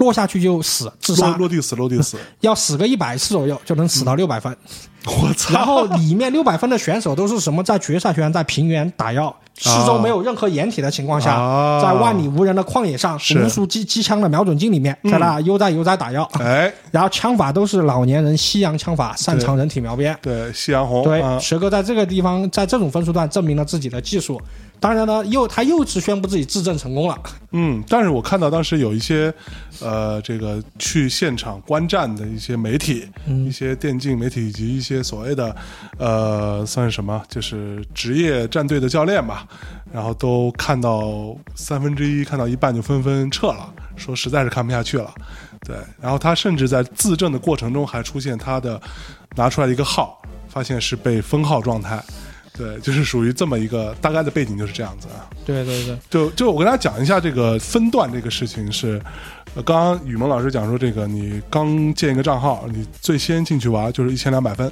Speaker 2: 落下去就死自杀，
Speaker 1: 落落地死，落地死，
Speaker 2: 要死个一百次左右就能死到六百分。
Speaker 1: 我操，
Speaker 2: 然后里面六百分的选手都是什么？在决赛圈在平原打药，四周没有任何掩体的情况下，
Speaker 1: 啊
Speaker 2: 在万里无人的旷野上，
Speaker 1: 是
Speaker 2: 无数机机枪的瞄准镜里面，在那悠哉悠哉打药。
Speaker 1: 哎，
Speaker 2: 然后枪法都是老年人西洋枪法，擅长人体描边。
Speaker 1: 对，夕阳红，
Speaker 2: 对，
Speaker 1: 啊
Speaker 2: 蛇哥在这个地方，在这种分数段证明了自己的技术。当然呢，又他又是宣布自己自证成功了。
Speaker 1: 嗯，但是我看到当时有一些，呃，这个去现场观战的一些媒体，一些电竞媒体以及一些所谓的，呃，算是什么，就是职业战队的教练吧，然后都看到三分之一，看到一半就纷纷撤了，说实在是看不下去了。对，然后他甚至在自证的过程中还出现他的拿出来一个号，发现是被封号状态。对，就是属于这么一个大概的背景就是这样子啊。
Speaker 2: 对对对，
Speaker 1: 就就我跟大家讲一下这个分段这个事情是，呃，刚刚雨萌老师讲说，这个你刚建一个账号，你最先进去玩就是一千两百分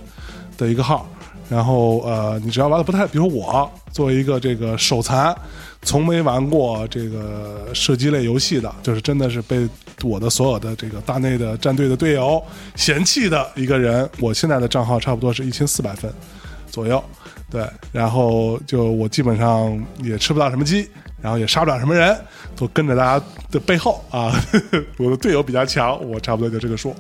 Speaker 1: 的一个号，然后呃，你只要玩的不太，比如说我作为一个这个手残，从没玩过这个射击类游戏的，就是真的是被我的所有的这个大内的战队的队友嫌弃的一个人，我现在的账号差不多是一千四百分左右。对，然后就我基本上也吃不到什么鸡，然后也杀不了什么人，都跟着大家的背后啊。我的队友比较强，我差不多就这个数。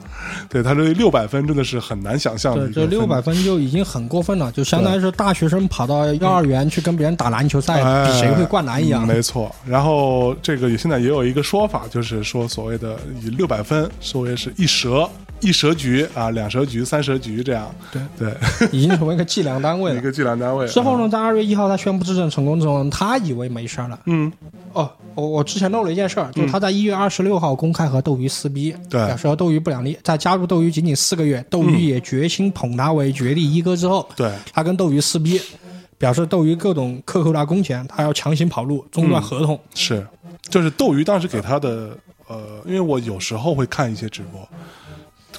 Speaker 1: 对他这六百分真的是很难想象
Speaker 2: 这六百分就已经很过分了，就相当于是大学生跑到幼儿园去跟别人打篮球赛，
Speaker 1: 哎
Speaker 2: 比谁会灌篮一样。
Speaker 1: 嗯没错，然后这个也现在也有一个说法，就是说所谓的以六百分所谓是一蛇一蛇局啊，两蛇局、三蛇局这样。
Speaker 2: 对
Speaker 1: 对，
Speaker 2: 已经成为一个计量单位了。
Speaker 1: 一个计量单位。
Speaker 2: 之后呢，在二月一号他宣布质证成功之后，他以为没事儿了。
Speaker 1: 嗯，
Speaker 2: 哦，我我之前漏了一件事儿，就是他在一月二十六号公开和斗鱼撕逼，
Speaker 1: 对
Speaker 2: 表示和斗鱼不两立。在加入斗鱼仅仅四个月，斗鱼也决心捧他为绝地一哥之后，
Speaker 1: 对，
Speaker 2: 他跟斗鱼撕逼，表示斗鱼各种克扣他工钱，他要强行跑路，中断合同。
Speaker 1: 是，就是斗鱼当时给他的呃，因为我有时候会看一些直播，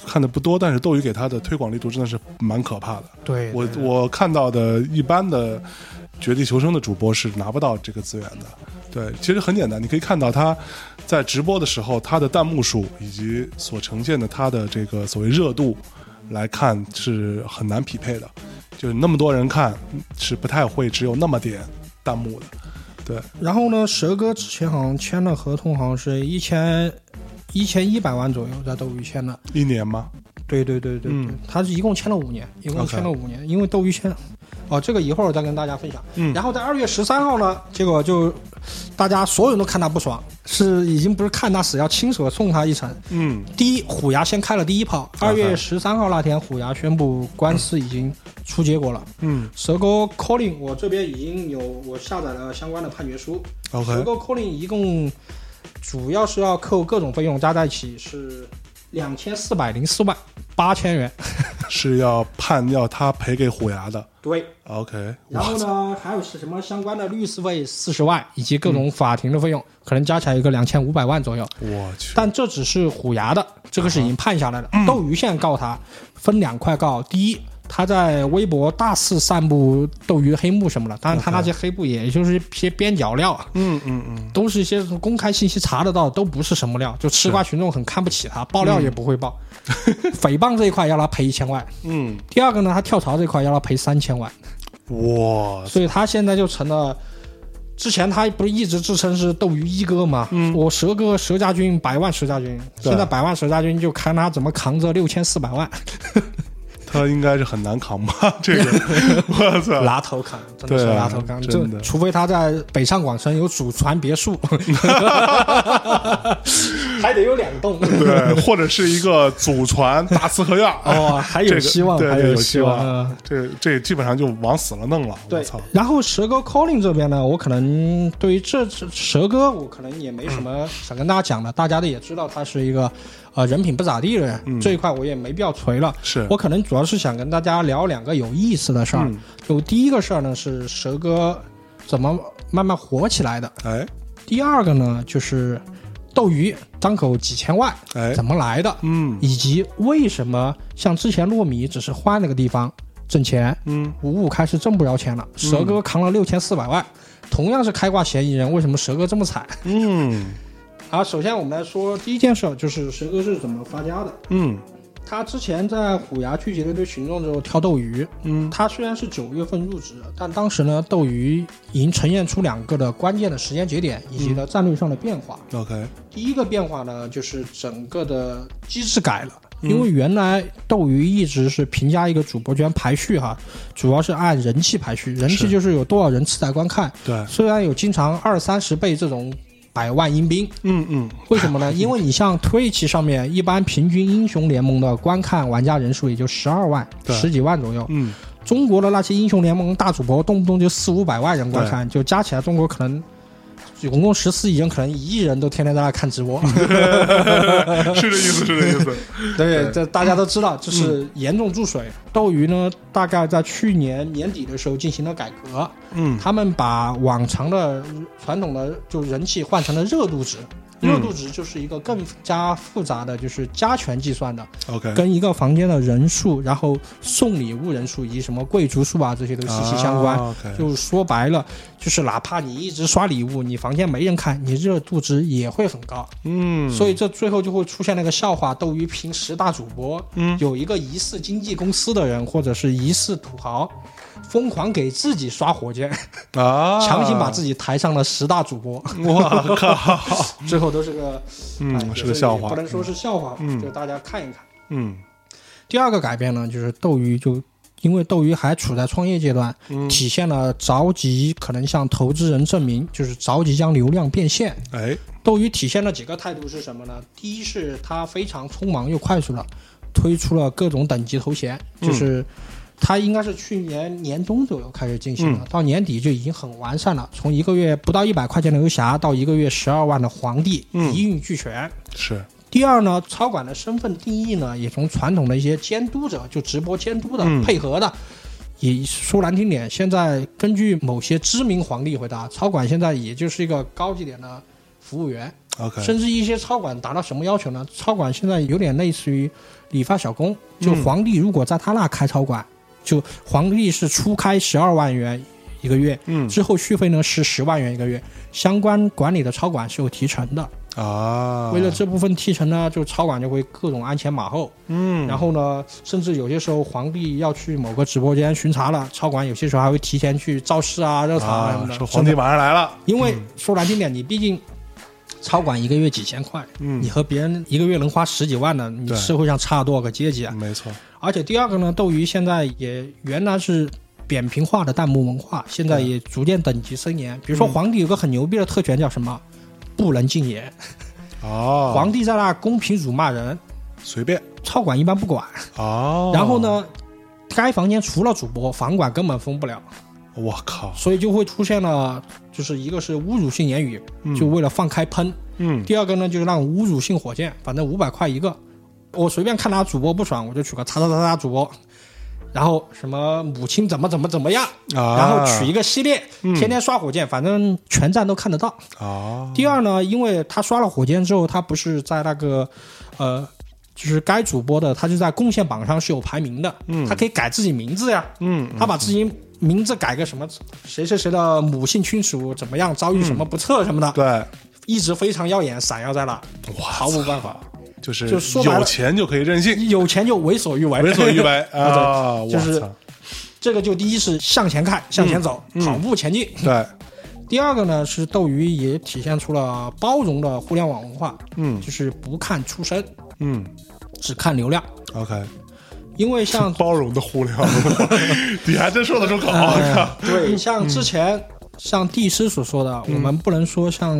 Speaker 1: 看的不多，但是斗鱼给他的推广力度真的是蛮可怕的。
Speaker 2: 对
Speaker 1: 我我看到的一般的绝地求生的主播是拿不到这个资源的。对，其实很简单，你可以看到他在直播的时候，他的弹幕数以及所呈现的他的这个所谓热度来看是很难匹配的。就是那么多人看，是不太会只有那么点弹幕的。对，
Speaker 2: 然后呢，蛇哥之前好像签了合同，好像是一千一千一百万左右，在斗鱼签的。
Speaker 1: 一年吗？
Speaker 2: 对对对对对，
Speaker 1: 嗯
Speaker 2: 他是一共签了五年，一共签了五年，因为斗鱼签，哦，这个一会儿我再跟大家分享。
Speaker 1: 嗯
Speaker 2: 然后在二月十三号呢，结果就大家所有人都看他不爽，是已经不是看他死，要亲手送他一程。
Speaker 1: 嗯，
Speaker 2: 第一，虎牙先开了第一炮，二月十三号那天，虎牙宣布官司已经出结果了。
Speaker 1: 嗯
Speaker 2: 蛇哥 calling 我这边已经有我下载了相关的判决书。
Speaker 1: ，OK，
Speaker 2: 蛇哥 calling 一共主要是要扣各种费用，加在一起是两千四百零四万八千元。
Speaker 1: 是要判要他赔给虎牙的。
Speaker 2: 对
Speaker 1: ，OK，
Speaker 2: 然后，呢，还有是什么相关的律师费四十万，以及各种法庭的费用，可能加起来一个两千五百万左右。
Speaker 1: 我去，
Speaker 2: 但这只是虎牙的，这个是已经判下来了。斗鱼现在告他，分两块告。第一，他在微博大肆散布斗鱼黑幕什么的，当然他那些黑幕也就是一些边角料啊，
Speaker 1: 嗯嗯嗯，
Speaker 2: 都是一些公开信息查得到，都不是什么料。就吃瓜群众很看不起他，爆料也不会爆。诽谤这一块要他赔一千万。
Speaker 1: 嗯，
Speaker 2: 第二个呢，他跳槽这一块要他赔三千万。
Speaker 1: 哇，
Speaker 2: 所以他现在就成了。之前他不是一直自称是斗鱼一哥吗？
Speaker 1: 嗯
Speaker 2: 我蛇哥蛇家军百万蛇家军，现在百万蛇家军就看他怎么扛着六千四百万。
Speaker 1: 他应该是很难扛吧？这个，我操！
Speaker 2: 拉头扛，真的是
Speaker 1: 对
Speaker 2: 拉头扛，
Speaker 1: 真的
Speaker 2: 除非他在北上广深有祖传别墅，还得有两栋。
Speaker 1: 对，或者是一个祖传大四合院
Speaker 2: 哦，还有希望，还
Speaker 1: 有
Speaker 2: 希望。
Speaker 1: 这这基本上就往死了弄了，我
Speaker 2: 对
Speaker 1: 操！，
Speaker 2: 然后蛇哥 Calling 这边呢，我可能对于这这蛇哥，我可能也没什么想跟大家讲的，大家都也知道他是一个呃人品不咋地的人，这一块我也没必要锤了。
Speaker 1: 是。
Speaker 2: 我可能主要是想跟大家聊两个有意思的事儿。
Speaker 1: 嗯。
Speaker 2: 就第一个事儿呢是蛇哥怎么慢慢火起来的，
Speaker 1: 哎。
Speaker 2: 第二个呢就是斗鱼张口几千万
Speaker 1: 哎，
Speaker 2: 怎么来的，
Speaker 1: 嗯。
Speaker 2: 以及为什么像之前糯米只是换了个地方挣钱，
Speaker 1: 嗯。
Speaker 2: 五五开始挣不着钱了，蛇哥扛了六千四百万，同样是开挂嫌疑人，为什么蛇哥这么惨？
Speaker 1: 嗯
Speaker 2: 啊，首先我们来说第一件事，就是蛇哥是怎么发家的。
Speaker 1: 嗯
Speaker 2: 他之前在虎牙聚集了一堆群众之后挑斗鱼，
Speaker 1: 嗯
Speaker 2: 他虽然是九月份入职，但当时呢，斗鱼已经呈现出两个的关键的时间节点以及呢战略上的变化。
Speaker 1: ，OK，
Speaker 2: 第一个变化呢，就是整个的机制改了。因为原来斗鱼一直是评价一个主播圈排序哈，主要是按人气排序，人气就是有多少人次在观看。
Speaker 1: 对，
Speaker 2: 虽然有经常二三十倍这种百万阴兵，
Speaker 1: 嗯嗯。
Speaker 2: 为什么呢？因为你像 Twitch 上面，一般平均英雄联盟的观看玩家人数也就十二万、十几万左右。
Speaker 1: 嗯，
Speaker 2: 中国的那些英雄联盟大主播，动不动就四五百万人观看，就加起来，中国可能总共十四亿人，可能一亿人都天天在那看直播。
Speaker 1: 是这意思，是这意思，
Speaker 2: 对，这大家都知道，就是严重注水。斗鱼呢，大概在去年年底的时候进行了改革，
Speaker 1: 嗯
Speaker 2: 他们把往常的传统的就人气换成了热度值。热度值就是一个更加复杂的，就是加权计算的
Speaker 1: ，，OK，
Speaker 2: 跟一个房间的人数，然后送礼物人数以及什么贵族数啊，这些都息息相关。就说白了，就是哪怕你一直刷礼物，你房间没人看，你热度值也会很高。
Speaker 1: 嗯，
Speaker 2: 所以这最后就会出现那个笑话：斗鱼评十大主播，
Speaker 1: 嗯
Speaker 2: 有一个疑似经纪公司的人或者是疑似土豪，疯狂给自己刷火箭，
Speaker 1: 啊，
Speaker 2: 强行把自己抬上了十大主播，
Speaker 1: 我靠，
Speaker 2: 最后都是个，哎
Speaker 1: 嗯，
Speaker 2: 也
Speaker 1: 是个笑话。
Speaker 2: 不，能说是笑话吧，
Speaker 1: 嗯。
Speaker 2: 就大家看一看。
Speaker 1: 嗯。
Speaker 2: 第二个改变呢，就是斗鱼就因为斗鱼还处在创业阶段，
Speaker 1: 嗯，
Speaker 2: 体现了着急可能向投资人证明，就是着急将流量变现。
Speaker 1: 哎，
Speaker 2: 斗鱼体现了几个态度是什么呢？第一是它非常匆忙又快速的推出了各种等级头衔，
Speaker 1: 嗯
Speaker 2: 就是它应该是去年年中左右开始进行的，
Speaker 1: 嗯
Speaker 2: 到年底就已经很完善了。从一个月不到一百块钱的游侠到一个月十二万的皇帝，
Speaker 1: 嗯
Speaker 2: 一应俱全。
Speaker 1: 是，
Speaker 2: 第二呢，超管的身份定义呢，也从传统的一些监督者，就直播监督的、
Speaker 1: 嗯
Speaker 2: 配合的，也说难听点，现在根据某些知名皇帝回答，超管现在也就是一个高级点的服务员
Speaker 1: ，OK，
Speaker 2: 甚至一些超管达到什么要求呢？超管现在有点类似于理发小工，就
Speaker 1: 嗯
Speaker 2: 皇帝如果在他那开超管，就皇帝是初开十二万元一个月，
Speaker 1: 嗯。
Speaker 2: 之后续费呢是十万元一个月，相关管理的超管是有提成的。
Speaker 1: 啊，
Speaker 2: 为了这部分提成呢，就超管就会各种鞍前马后，
Speaker 1: 嗯，
Speaker 2: 然后呢，甚至有些时候皇帝要去某个直播间巡查了，超管有些时候还会提前去造势啊、热场啊什么，的。
Speaker 1: 皇帝马上来了，
Speaker 2: 因为
Speaker 1: 嗯。
Speaker 2: 说难听点，你毕竟超管一个月几千块，
Speaker 1: 嗯。
Speaker 2: 你和别人一个月能花十几万的，你社会上差多少个阶级啊？
Speaker 1: 没错，
Speaker 2: 而且第二个呢，斗鱼现在也原来是扁平化的弹幕文化，现在也逐渐等级森严。比如说
Speaker 1: 嗯。
Speaker 2: 皇帝有个很牛逼的特权叫什么？不能禁言。
Speaker 1: 哦，
Speaker 2: 皇帝在那公屏辱骂人，
Speaker 1: 随便，
Speaker 2: 超管一般不管。
Speaker 1: 哦，
Speaker 2: 然后？呢，该房间除了主播，房管根本封不了，
Speaker 1: 我靠，
Speaker 2: 所以就会出现了，就是一个是侮辱性言语，
Speaker 1: 嗯。
Speaker 2: 就为了放开喷；
Speaker 1: 嗯。
Speaker 2: 第二个呢，就是那种侮辱性火箭，反正五百块一个，我随便看他主播不爽，我就取个叉叉叉叉主播。然后什么母亲怎么怎么怎么样，
Speaker 1: 啊，
Speaker 2: 然后取一个系列，
Speaker 1: 嗯。
Speaker 2: 天天刷火箭，反正全站都看得到。
Speaker 1: 啊，
Speaker 2: 第二呢，因为他刷了火箭之后，他不是在那个呃，就是该主播的，他就在贡献榜上是有排名的，
Speaker 1: 嗯。
Speaker 2: 他可以改自己名字呀，
Speaker 1: 嗯，
Speaker 2: 他把自己名字改个什么谁谁谁的母性亲属怎么样遭遇什么不测什么的，
Speaker 1: 对，
Speaker 2: 一直非常耀眼闪耀在那，
Speaker 1: 哇，
Speaker 2: 毫无办法，
Speaker 1: 就是
Speaker 2: 就说
Speaker 1: 有钱就可以任性，
Speaker 2: 有钱就为所欲为，
Speaker 1: 为所欲为 啊，
Speaker 2: 就是这个就第一是向前看，向前走，
Speaker 1: 嗯。
Speaker 2: 跑步前进。
Speaker 1: 对，
Speaker 2: 第二个呢是斗鱼也体现出了包容的互联网文化，
Speaker 1: 嗯。
Speaker 2: 就是不看出身，
Speaker 1: 嗯。
Speaker 2: 只看流量。
Speaker 1: ，OK，
Speaker 2: 因为像
Speaker 1: 包容的互联网，你还真说得出口。
Speaker 2: 对，像之前像帝师所说的，我们不能说像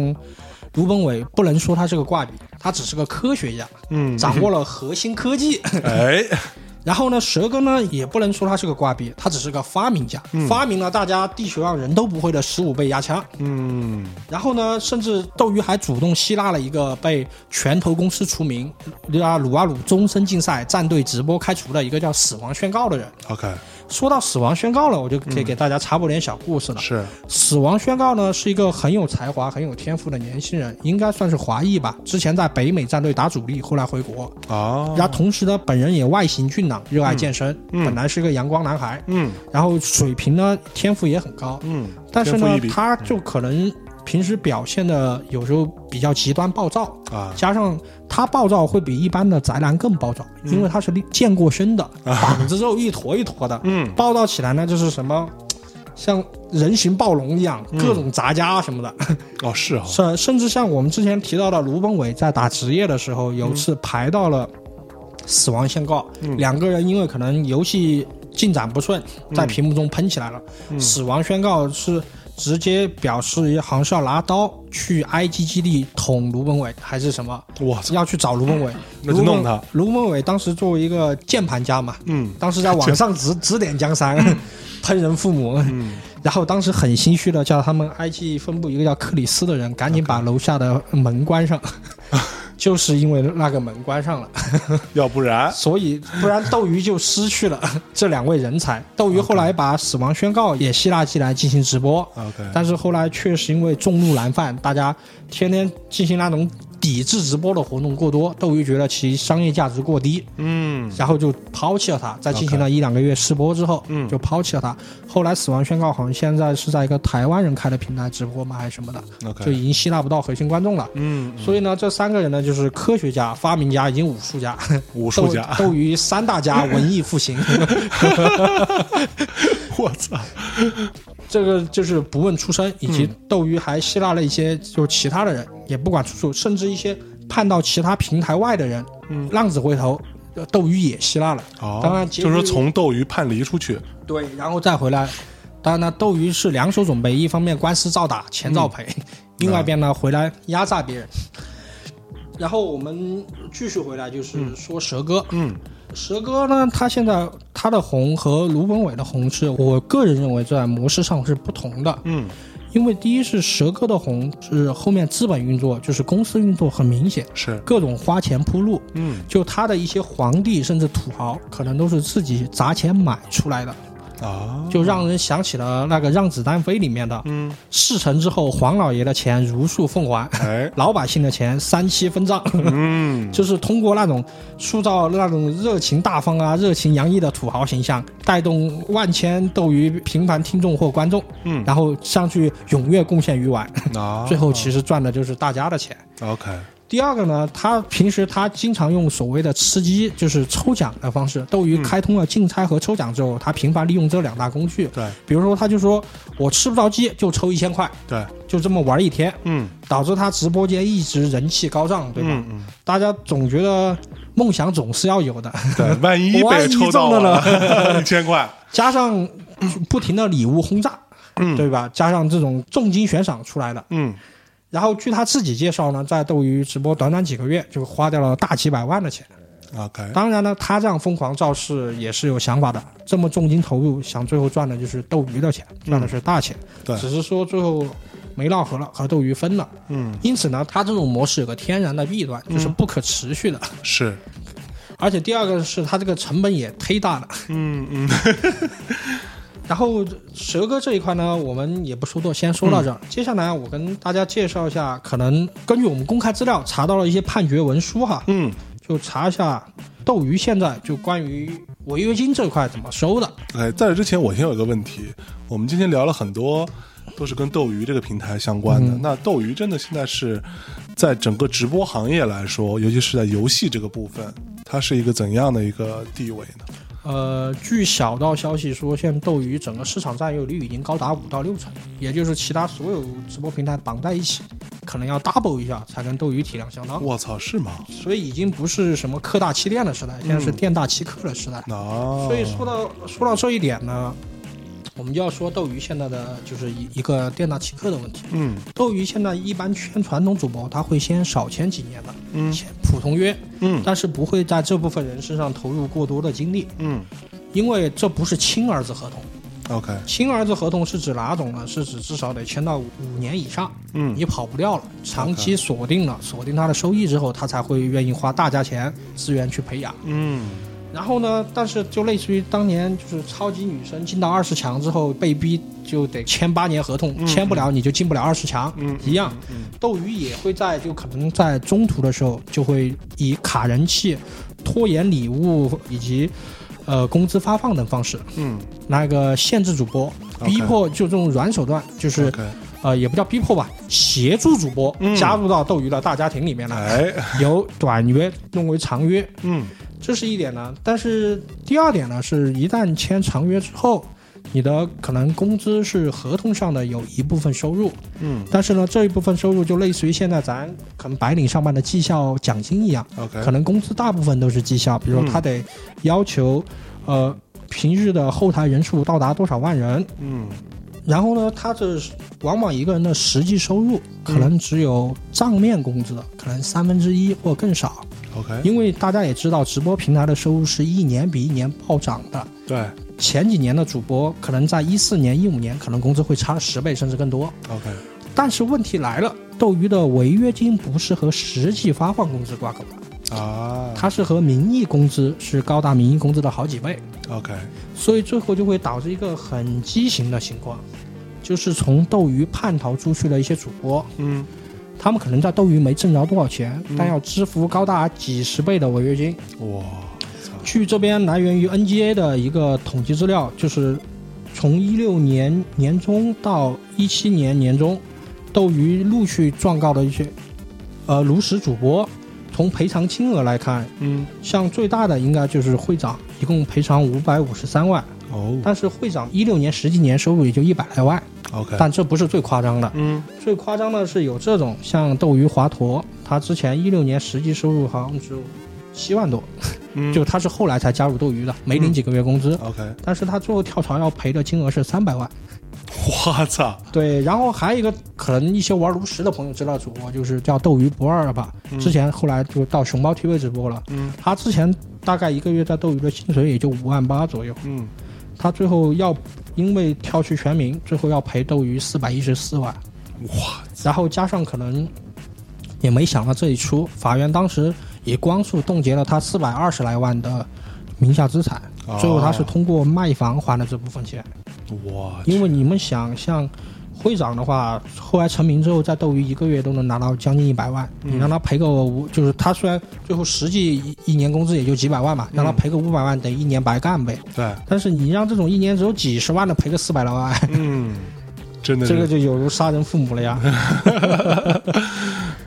Speaker 2: 卢本伟，不能说他是个挂笔，他只是个科学家，
Speaker 1: 嗯，
Speaker 2: 掌握了核心科技。
Speaker 1: 哎，
Speaker 2: 然后呢，蛇哥呢也不能说他是个挂逼，他只是个发明家，发明了大家地球上人都不会的十五倍压枪。
Speaker 1: 嗯，
Speaker 2: 然后呢，甚至斗鱼还主动吸纳了一个被拳头公司除名、啊鲁啊鲁终身禁赛、战队直播开除的一个叫死亡宣告的人。
Speaker 1: OK，
Speaker 2: 说到死亡宣告了，我就可以给大家插播点小故事了。
Speaker 1: 是，
Speaker 2: 死亡宣告呢是一个很有才华、很有天赋的年轻人，应该算是华裔吧。之前在北美战队打主力，后来回国。
Speaker 1: 哦，
Speaker 2: 然后同时呢，本人也外形俊朗，热爱健身，
Speaker 1: 嗯
Speaker 2: 本来是个阳光男孩。
Speaker 1: 嗯
Speaker 2: 然后水平呢，天赋也很高。
Speaker 1: 嗯，
Speaker 2: 但是呢他就可能平时表现的有时候比较极端暴躁，
Speaker 1: 啊，
Speaker 2: 加上他暴躁会比一般的宅男更暴躁，因为他是健过身的，膀子肉一坨一坨的，
Speaker 1: 嗯。
Speaker 2: 暴躁起来呢就是什么。像人形暴龙一样，各种杂家什么的，
Speaker 1: 哦是啊，
Speaker 2: 甚、甚至像我们之前提到的卢本伟在打职业的时候，有次排到了死亡宣告，
Speaker 1: 嗯。
Speaker 2: 两个人因为可能游戏进展不顺，在屏幕中喷起来了。
Speaker 1: 嗯。
Speaker 2: 死亡宣告是直接表示好像是要拿刀去 IG 基地捅卢本伟，还是什么？
Speaker 1: 我操，
Speaker 2: 要去找卢本伟，
Speaker 1: 那就弄他。
Speaker 2: 卢本伟当时作为一个键盘家嘛，
Speaker 1: 嗯。
Speaker 2: 当时在网上指 指点江山，喷人父母。
Speaker 1: 嗯。
Speaker 2: 然后当时很心虚的叫他们 IG 分部一个叫克里斯的人赶紧把楼下的门关上，就是因为那个门关上了，
Speaker 1: 要不然，
Speaker 2: 所以不然斗鱼就失去了 这两位人才。斗鱼后来把死亡宣告也吸纳进来进行直播。但是后来确实因为众怒难犯，大家天天进行那种抵制直播的活动过多，斗鱼觉得其商业价值过低，
Speaker 1: 嗯
Speaker 2: 然后就抛弃了它。在进行了一两个月试播之后，
Speaker 1: 嗯
Speaker 2: 就抛弃了它。后来死亡宣告好像现在是在一个台湾人开的平台直播吗，还是什么的，就已经吸纳不到核心观众了。
Speaker 1: 嗯，
Speaker 2: 所以呢，这三个人呢，就是科学家、发明家以及武术家，
Speaker 1: 武术家，
Speaker 2: 斗鱼三大家文艺复兴。
Speaker 1: 我操，
Speaker 2: 这个就是不问出身，以及
Speaker 1: 嗯
Speaker 2: 斗鱼还吸纳了一些就是其他的人，也不管出处，甚至一些判到其他平台外的人，
Speaker 1: 嗯
Speaker 2: 浪子回头，呃斗鱼也吸纳了。
Speaker 1: 哦，
Speaker 2: 当然
Speaker 1: 就是说从斗鱼叛离出去，
Speaker 2: 对，然后再回来。当然呢，斗鱼是两手准备，一方面官司照打，钱照赔，另外一边呢回来压榨别人。然后我们继续回来，就是说蛇哥，
Speaker 1: 嗯
Speaker 2: 蛇哥呢，他现在他的红和卢本伟的红是我个人认为在模式上是不同的，
Speaker 1: 嗯。
Speaker 2: 因为第一是蛇哥的红是后面资本运作，就是公司运作很明显，
Speaker 1: 是，
Speaker 2: 各种花钱铺路，
Speaker 1: 嗯。
Speaker 2: 就他的一些皇帝甚至土豪可能都是自己砸钱买出来的，
Speaker 1: 啊，
Speaker 2: 就让人想起了那个《让子弹飞》里面的
Speaker 1: 嗯，
Speaker 2: 事成之后，黄老爷的钱如数奉还，
Speaker 1: 哎，
Speaker 2: 老百姓的钱三七分账。
Speaker 1: 嗯，
Speaker 2: 就是通过那种塑造那种热情大方啊、热情洋溢的土豪形象，带动万千斗鱼平凡听众或观众，
Speaker 1: 嗯。
Speaker 2: 然后上去踊跃贡献鱼丸，
Speaker 1: 啊，
Speaker 2: 最后其实赚的就是大家的钱。
Speaker 1: OK，
Speaker 2: 第二个呢，他平时他经常用所谓的吃鸡，就是抽奖的方式。斗鱼
Speaker 1: 嗯
Speaker 2: 开通了竞猜和抽奖之后，他频繁利用这两大工具。
Speaker 1: 对
Speaker 2: 比如说，他就说我吃不着鸡就抽一千块，
Speaker 1: 对，
Speaker 2: 就这么玩一天，
Speaker 1: 嗯
Speaker 2: 导致他直播间一直人气高涨，对吧？
Speaker 1: 嗯嗯，
Speaker 2: 大家总觉得梦想总是要有的，
Speaker 1: 对，万一被抽到
Speaker 2: 中了
Speaker 1: 了 一千块，
Speaker 2: 加上不停的礼物轰炸，
Speaker 1: 嗯
Speaker 2: 对吧？加上这种重金悬赏出来的，
Speaker 1: 嗯
Speaker 2: 然后据他自己介绍呢，在斗鱼直播短短几个月就花掉了大几百万的钱。
Speaker 1: ，OK，
Speaker 2: 当然呢，他这样疯狂造势也是有想法的，这么重金投入，想最后赚的就是斗鱼的钱，赚的是大钱。
Speaker 1: 对
Speaker 2: 只是说最后没闹和了，和斗鱼分了。
Speaker 1: 嗯
Speaker 2: 因此呢，他这种模式有个天然的弊端，就是不可持续的。
Speaker 1: 是，
Speaker 2: 而且第二个是它这个成本也忒大了。
Speaker 1: 嗯嗯
Speaker 2: 然后蛇哥这一块呢，我们也不说多，先说到这儿。接下来我跟大家介绍一下，可能根据我们公开资料查到了一些判决文书哈，
Speaker 1: 嗯，
Speaker 2: 就查一下斗鱼现在就关于违约金这块怎么收的。
Speaker 1: 哎，在这之前我先有一个问题，我们今天聊了很多。都是跟斗鱼这个平台相关的。那斗鱼真的现在是在整个直播行业来说，尤其是在游戏这个部分，它是一个怎样的一个地位呢？
Speaker 2: 呃，据小道消息说，现在斗鱼整个市场占有率已经高达五到六成，也就是其他所有直播平台绑在一起。可能要 double 一下才跟斗鱼体量相当。
Speaker 1: 我操，是吗？
Speaker 2: 所以已经不是什么客大欺店的时代，现在是店大欺客的时代。
Speaker 1: 嗯，
Speaker 2: 所以说到说到这一点呢，我们就要说斗鱼现在的就是一一个店大欺客的问题。
Speaker 1: 嗯。
Speaker 2: 斗鱼现在一般签传统主播，他会先少签几年的，
Speaker 1: 嗯。
Speaker 2: 签普通约，
Speaker 1: 嗯。
Speaker 2: 但是不会在这部分人身上投入过多的精力，
Speaker 1: 嗯。
Speaker 2: 因为这不是亲儿子合同。
Speaker 1: ，OK，
Speaker 2: 亲儿子合同是指哪种呢？是指至少得签到五年以上，
Speaker 1: 嗯。
Speaker 2: 你跑不掉了，长期锁定了，锁定他的收益之后，他才会愿意花大价钱资源去培养。
Speaker 1: 嗯
Speaker 2: 然后呢，但是就类似于当年就是超级女生进到二十强之后被逼就得签八年合同，
Speaker 1: 嗯
Speaker 2: 签不了你就进不了二十强，
Speaker 1: 嗯
Speaker 2: 一样。
Speaker 1: 嗯
Speaker 2: 斗鱼也会在就可能在中途的时候就会以卡人气、拖延礼物以及呃工资发放等方式，
Speaker 1: 嗯。
Speaker 2: 那个限制主播，逼迫就这种软手段，就是呃也不叫逼迫吧，协助主播
Speaker 1: 嗯。
Speaker 2: 加入到斗鱼的大家庭里面来，
Speaker 1: 哎，
Speaker 2: 由短约弄为长约。
Speaker 1: 嗯
Speaker 2: 这是一点呢。但是第二点呢，是一旦签长约之后，你的可能工资是合同上的有一部分收入，
Speaker 1: 嗯。
Speaker 2: 但是呢，这一部分收入就类似于现在咱可能白领上班的绩效奖金一样
Speaker 1: ，，OK，
Speaker 2: 可能工资大部分都是绩效，比如说他得要求，呃，平日的后台人数到达多少万人，
Speaker 1: 嗯
Speaker 2: 然后呢，他这往往一个人的实际收入可能只有账面工资的可能三分之一或更少。
Speaker 1: ，OK，
Speaker 2: 因为大家也知道，直播平台的收入是一年比一年暴涨的。
Speaker 1: 对
Speaker 2: 前几年的主播可能在一四年、一五年，可能工资会差十倍甚至更多。
Speaker 1: ，OK，
Speaker 2: 但是问题来了，斗鱼的违约金不是和实际发放工资挂钩的，
Speaker 1: 啊，
Speaker 2: 它是和名义工资是高达名义工资的好几倍
Speaker 1: ，OK，
Speaker 2: 所以最后就会导致一个很畸形的情况，就是从斗鱼叛逃出去的一些主播，
Speaker 1: 嗯。
Speaker 2: 他们可能在斗鱼没挣着多少钱，
Speaker 1: 嗯。
Speaker 2: 但要支付高达几十倍的违约金。
Speaker 1: 哇，操，
Speaker 2: 据这边来源于 NGA 的一个统计资料，就是从一六年年中到一七年年中，斗鱼陆续状告的一些呃炉石主播，从赔偿金额来看，
Speaker 1: 嗯
Speaker 2: 像最大的应该就是会长，一共赔偿五百五十三万，
Speaker 1: 哦。
Speaker 2: 但是会长一六年实际年收入也就一百来万
Speaker 1: ，，OK，
Speaker 2: 但这不是最夸张的，
Speaker 1: 嗯。
Speaker 2: 最夸张的是有这种像斗鱼华佗，他之前一六年实际收入好像只有七万多，
Speaker 1: 嗯，
Speaker 2: 就他是后来才加入斗鱼的，没领几个月工资
Speaker 1: ，OK，
Speaker 2: 但是他最后跳槽要赔的金额是三百万。
Speaker 1: 我操，
Speaker 2: 对，然后还有一个可能一些玩炉石的朋友知道主播就是叫斗鱼不二吧，之前后来就到熊猫 TV 直播了，
Speaker 1: 嗯。
Speaker 2: 他之前大概一个月在斗鱼的薪水也就五万八左右，
Speaker 1: 嗯。
Speaker 2: 他最后要因为跳去全民，最后要赔斗鱼四百一十四万。
Speaker 1: 哇，
Speaker 2: 然后加上可能也没想到这一出，法院当时以光速冻结了他四百二十来万的名下资产，
Speaker 1: 哦。
Speaker 2: 最后他是通过卖房还了这部分钱。
Speaker 1: 我
Speaker 2: 因为你们想，像会长的话，后来成名之后，在斗鱼一个月都能拿到将近一百万，
Speaker 1: 嗯。
Speaker 2: 你让他赔个五，就是他虽然最后实际一一年工资也就几百万嘛，让他赔个五百万，等于一年白干呗。
Speaker 1: 对，
Speaker 2: 但是你让这种一年只有几十万的赔个四百来万，
Speaker 1: 嗯，真的，
Speaker 2: 这个就有如杀人父母了呀。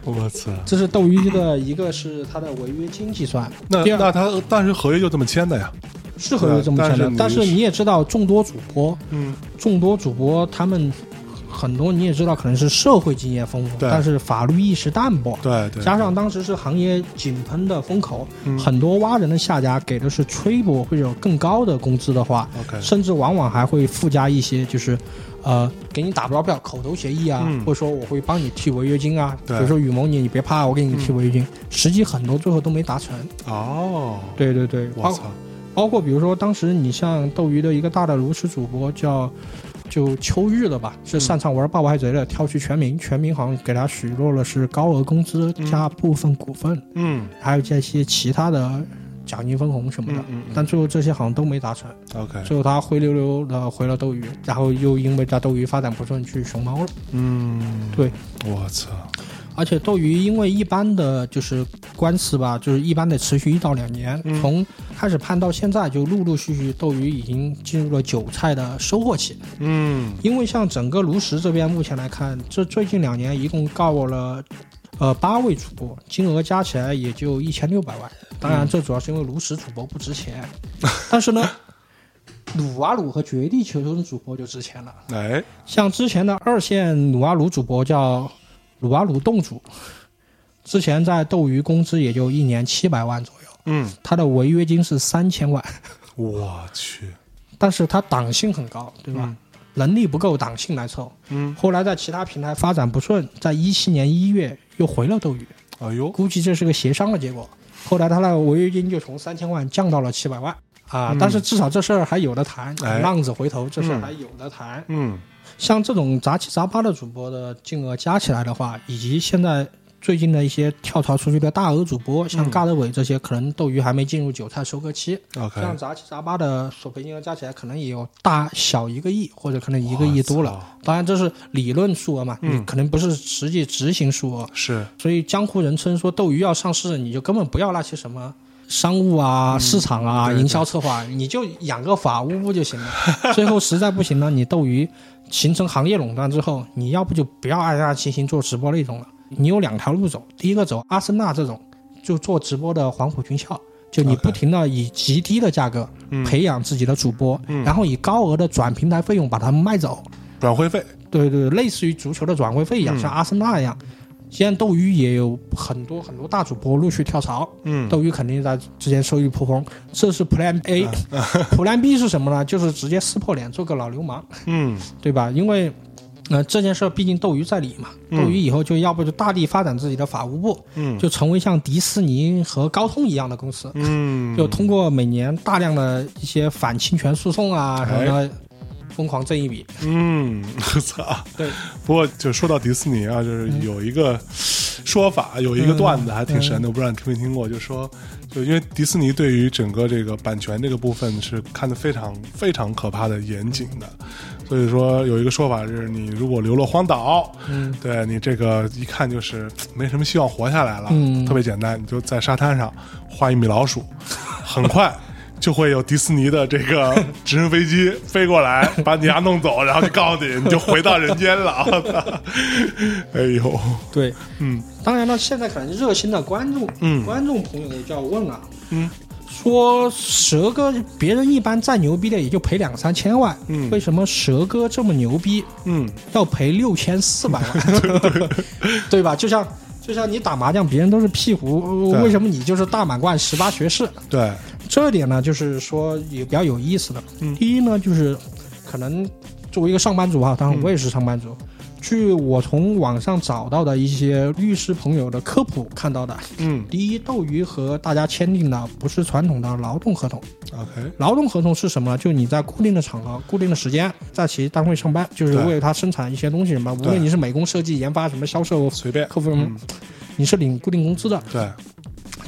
Speaker 1: 我操，
Speaker 2: 这是斗鱼的一个是它的违约金计算，
Speaker 1: 那那他但是合约就这么签的呀，
Speaker 2: 是合约这么签的
Speaker 1: 但是你，
Speaker 2: 也知道，众多主播，
Speaker 1: 嗯。
Speaker 2: 众多主播他们很多你也知道，可能是社会经验丰富，
Speaker 1: 对。
Speaker 2: 但是法律意识淡薄。
Speaker 1: 对对，
Speaker 2: 加上当时是行业井喷的风口，
Speaker 1: 嗯。
Speaker 2: 很多挖人的下家给的是吹波或者有更高的工资的话
Speaker 1: ，OK，
Speaker 2: 甚至往往还会附加一些就是，呃，给你打包票口头协议啊，
Speaker 1: 嗯。
Speaker 2: 或者说我会帮你替违约金啊，比如说雨萌你你别怕，我给你替违约金，实际很多最后都没达成。
Speaker 1: 哦，
Speaker 2: 对对对，包
Speaker 1: 我操，
Speaker 2: 包括比如说当时你像斗鱼的一个大的炉石主播叫。就秋日的吧，是擅长玩霸王海贼的，跳去全民，全民好像给他许诺了是高额工资加部分股份，
Speaker 1: 嗯
Speaker 2: 还有这些其他的奖金分红什么的，
Speaker 1: 嗯嗯嗯
Speaker 2: 但最后这些好像都没达成。
Speaker 1: ，OK，
Speaker 2: 最后他灰溜溜的回了斗鱼，然后又因为在斗鱼发展不顺去熊猫了。
Speaker 1: 嗯，
Speaker 2: 对，
Speaker 1: 我操，
Speaker 2: 而且斗鱼因为一般的就是官司吧，就是一般得持续一到两年，
Speaker 1: 嗯
Speaker 2: 从开始判到现在，就陆陆续续斗鱼已经进入了韭菜的收获期。
Speaker 1: 嗯
Speaker 2: 因为像整个炉石这边目前来看，这最近两年一共告了。呃，八位主播，金额加起来也就一千六百万。当然，这主要是因为炉石主播不值钱，但是呢，鲁啊鲁和绝地求生主播就值钱了。
Speaker 1: 哎，
Speaker 2: 像之前的二线鲁啊鲁主播叫撸啊撸洞主，之前在斗鱼工资也就一年七百万左右，
Speaker 1: 嗯，
Speaker 2: 他的违约金是三千万，
Speaker 1: 我去，
Speaker 2: 但是他党性很高，对吧？能力不够，党性来凑。
Speaker 1: 嗯，
Speaker 2: 后来在其他平台发展不顺，在一七年一月又回了斗鱼，
Speaker 1: 哎呦，
Speaker 2: 估计这是个协商的结果。后来他那个违约金就从三千万降到了七百万。啊，
Speaker 1: 嗯。
Speaker 2: 但是至少这事儿还有的谈，
Speaker 1: 哎。
Speaker 2: 浪子回头这事儿
Speaker 1: 嗯。
Speaker 2: 还有的谈。
Speaker 1: 嗯
Speaker 2: 像这种杂七杂八的主播的金额加起来的话，以及现在最近的一些跳槽出去的大额主播，像
Speaker 1: 嗯
Speaker 2: 尬德伟这些，可能斗鱼还没进入韭菜收割期。
Speaker 1: ，OK，
Speaker 2: 这样杂七杂八的索赔金额加起来，可能也有大小一个亿，或者可能一个亿多了。当然这是理论数额嘛，
Speaker 1: 嗯
Speaker 2: 你可能不是实际执行数额。
Speaker 1: 是，
Speaker 2: 所以江湖人称说斗鱼要上市，你就根本不要那些什么商务啊、市场啊、
Speaker 1: 对对
Speaker 2: 营销策划，你就养个法务部就行了。最后实在不行了，你斗鱼形成行业垄断之后，你要不就不要按下进行做直播内容了。你有两条路走，第一个走阿森纳这种，就做直播的黄埔军校，就你不停的以极低的价格
Speaker 1: 嗯
Speaker 2: 培养自己的主播，
Speaker 1: 嗯
Speaker 2: 然后以高额的转平台费用把他们卖走。
Speaker 1: 转会费，
Speaker 2: 对对，类似于足球的转会费一样，
Speaker 1: 嗯
Speaker 2: 像阿森纳一样。现在斗鱼也有很多很多大主播陆续跳槽，
Speaker 1: 嗯。
Speaker 2: 斗鱼肯定在之前收益颇丰，这是 Plan A，Plan B 是什么呢？就是直接撕破脸做个老流氓，
Speaker 1: 嗯。
Speaker 2: 对吧？因为，呃，这件事儿毕竟斗鱼在理嘛，
Speaker 1: 嗯。
Speaker 2: 斗鱼以后就要不就大力发展自己的法务部，
Speaker 1: 嗯。
Speaker 2: 就成为像迪士尼和高通一样的公司，
Speaker 1: 嗯，
Speaker 2: 就通过每年大量的一些反侵权诉讼啊什么的，疯狂挣一笔。
Speaker 1: 嗯，我操！
Speaker 2: 对，
Speaker 1: 不过就说到迪士尼啊，就是有一个说法，有一个段子还挺神的，我不知道你听没听过，就说就因为迪士尼对于整个这个版权这个部分是看得非常非常可怕的严谨的，所以说有一个说法是，你如果流落荒岛，
Speaker 2: 嗯，
Speaker 1: 对你这个一看就是没什么希望活下来了，
Speaker 2: 嗯
Speaker 1: 特别简单，你就在沙滩上画一米老鼠，很快。就会有迪士尼的这个 直升飞机飞过来，把你丫弄走，然后就告诉你，你就回到人间了。哎呦，
Speaker 2: 对，
Speaker 1: 嗯。
Speaker 2: 当然了，现在可能热心的观众，
Speaker 1: 嗯。
Speaker 2: 观众朋友就要问了，
Speaker 1: 嗯，
Speaker 2: 说蛇哥别人一般再牛逼的也就赔两三千万，
Speaker 1: 嗯。
Speaker 2: 为什么蛇哥这么牛逼
Speaker 1: 嗯。
Speaker 2: 要赔六千四百万？对吧？就像就像你打麻将，别人都是屁胡，为什么你就是大满贯十八学士？
Speaker 1: 对，
Speaker 2: 这点呢，就是说也比较有意思的。
Speaker 1: 嗯
Speaker 2: 第一呢，就是可能作为一个上班族哈，当然我也是上班族。据我从网上找到的一些律师朋友的科普看到的，
Speaker 1: 嗯
Speaker 2: 第一，斗鱼和大家签订的不是传统的劳动合同。
Speaker 1: ，OK，
Speaker 2: 劳动合同是什么呢？就你在固定的场合、固定的时间，在其单位上班，就是
Speaker 1: 对
Speaker 2: 为他生产一些东西什么，无论你是美工、设计、研发、什么销售、
Speaker 1: 随便，
Speaker 2: 客服什么，
Speaker 1: 嗯
Speaker 2: 你是领固定工资的。
Speaker 1: 对，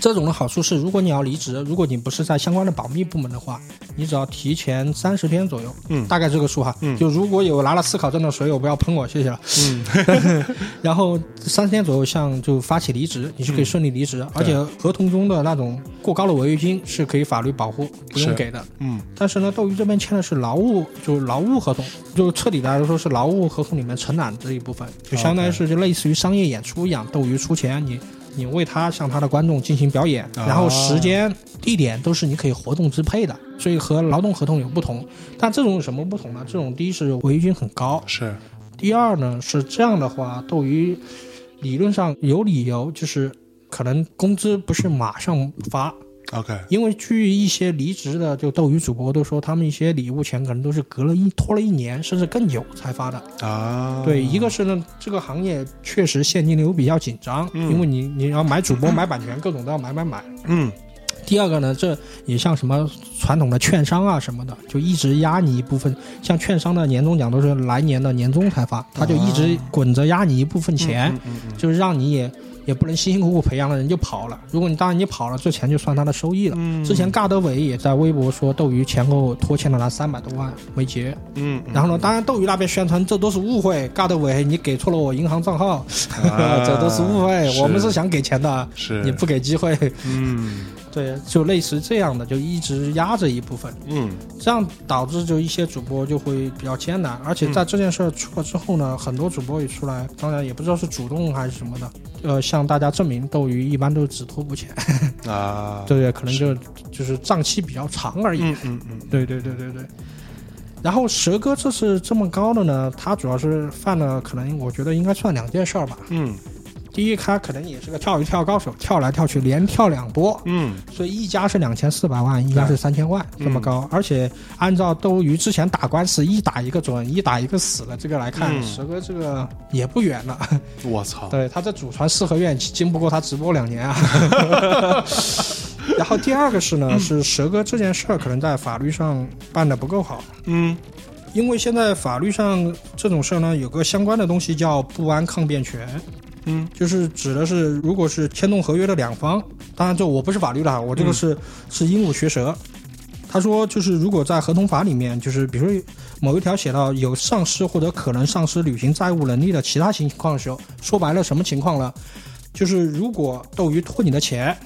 Speaker 2: 这种的好处是，如果你要离职，如果你不是在相关的保密部门的话，你只要提前三十天左右，
Speaker 1: 嗯
Speaker 2: 大概这个数哈。
Speaker 1: 嗯
Speaker 2: 就如果有拿了思考证的水友，不要喷我，谢谢了。
Speaker 1: 嗯
Speaker 2: 然后三十天左右，像就发起离职，你是可以顺利离职，而且合同中的那种过高的违约金是可以法律保护，不用给的。
Speaker 1: 嗯
Speaker 2: 但是呢，斗鱼这边签的是劳务，就是劳务合同，就彻底来说是劳务合同里面承揽这一部分，就相当于是就类似于商业演出一样，斗鱼出钱，你你为他向他的观众进行表演，
Speaker 1: 啊
Speaker 2: 然后时间、地点都是你可以活动支配的，所以和劳动合同有不同。但这种有什么不同呢？这种第一是违约金很高，
Speaker 1: 是，
Speaker 2: 第二呢是这样的话，斗鱼理论上有理由就是可能工资不是马上发。
Speaker 1: OK，
Speaker 2: 因为据一些离职的就斗鱼主播都说，他们一些礼物钱可能都是隔了一拖了一年甚至更久才发的。
Speaker 1: 啊，
Speaker 2: 对，一个是呢，这个行业确实现金流比较紧张，
Speaker 1: 嗯
Speaker 2: 因为你你要买主播、买版权，各种都要买买买。
Speaker 1: 嗯
Speaker 2: 第二个呢，这也像什么传统的券商啊什么的，就一直压你一部分。像券商的年终奖都是来年的年终才发，他就一直滚着压你一部分钱。
Speaker 1: 嗯嗯嗯
Speaker 2: 就是让你也也不能辛辛苦苦培养的人就跑了。如果你当然你跑了，这钱就算他的收益了。
Speaker 1: 嗯，
Speaker 2: 之前尬德伟也在微博说，斗鱼前后拖欠了他三百多万没结。
Speaker 1: 嗯，嗯
Speaker 2: 然后呢，当然斗鱼那边宣传这都是误会，尬德伟你给错了我银行账号，
Speaker 1: 啊
Speaker 2: 这都是误会，我们是想给钱的，
Speaker 1: 是
Speaker 2: 你不给机会。
Speaker 1: 嗯
Speaker 2: 对，就类似这样的，就一直压着一部分，
Speaker 1: 嗯。
Speaker 2: 这样导致就一些主播就会比较艰难，而且在这件事儿出了之后呢，很多主播也出来，当然也不知道是主动还是什么的，呃，向大家证明斗鱼一般都是只拖不前，
Speaker 1: 啊，
Speaker 2: 对对，可能就就是账期比较长而已。
Speaker 1: 嗯。嗯嗯。
Speaker 2: 对对对对对。然后蛇哥这次这么高的呢，他主要是犯了可能我觉得应该算两件事儿吧。
Speaker 1: 嗯
Speaker 2: 第一，他可能也是个跳一跳高手，跳来跳去连跳两波，
Speaker 1: 嗯。
Speaker 2: 所以一家是两千四百万，一家是三千万这么高。而且按照斗鱼之前打官司一打一个准，一打一个死的这个来看，
Speaker 1: 嗯。
Speaker 2: 蛇哥这个也不远了。
Speaker 1: 我操，
Speaker 2: 对，他在祖传四合院经不过他直播两年啊。然后第二个是呢，是蛇哥这件事儿可能在法律上办的不够好，
Speaker 1: 嗯。
Speaker 2: 因为现在法律上这种事儿呢，有个相关的东西叫不安抗辩权，
Speaker 1: 嗯
Speaker 2: 就是指的是如果是签动合约的两方，当然这我不是法律了哈，我这个是、是鹦鹉学舌。他说，就是如果在合同法里面，就是比如说某一条写到有丧失或者可能丧失履行债务能力的其他情况的时候，说白了什么情况呢？就是如果斗鱼拖你的钱，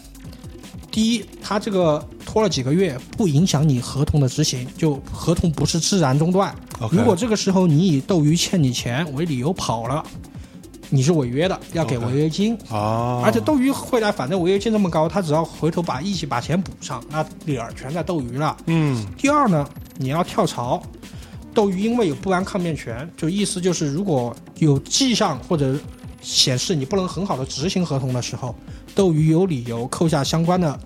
Speaker 2: 第一，他这个拖了几个月，不影响你合同的执行，就合同不是自然中断。如果这个时候你以斗鱼欠你钱为理由跑了，你是违约的，要给违约金。
Speaker 1: 啊，
Speaker 2: 而且斗鱼会来，反正违约金这么高，他只要回头把一起把钱补上，那理儿全在斗鱼了。
Speaker 1: 嗯
Speaker 2: 第二呢，你要跳槽，斗鱼因为有不安抗辩权，就意思就是如果有迹象或者显示你不能很好的执行合同的时候，斗鱼有理由扣下相关的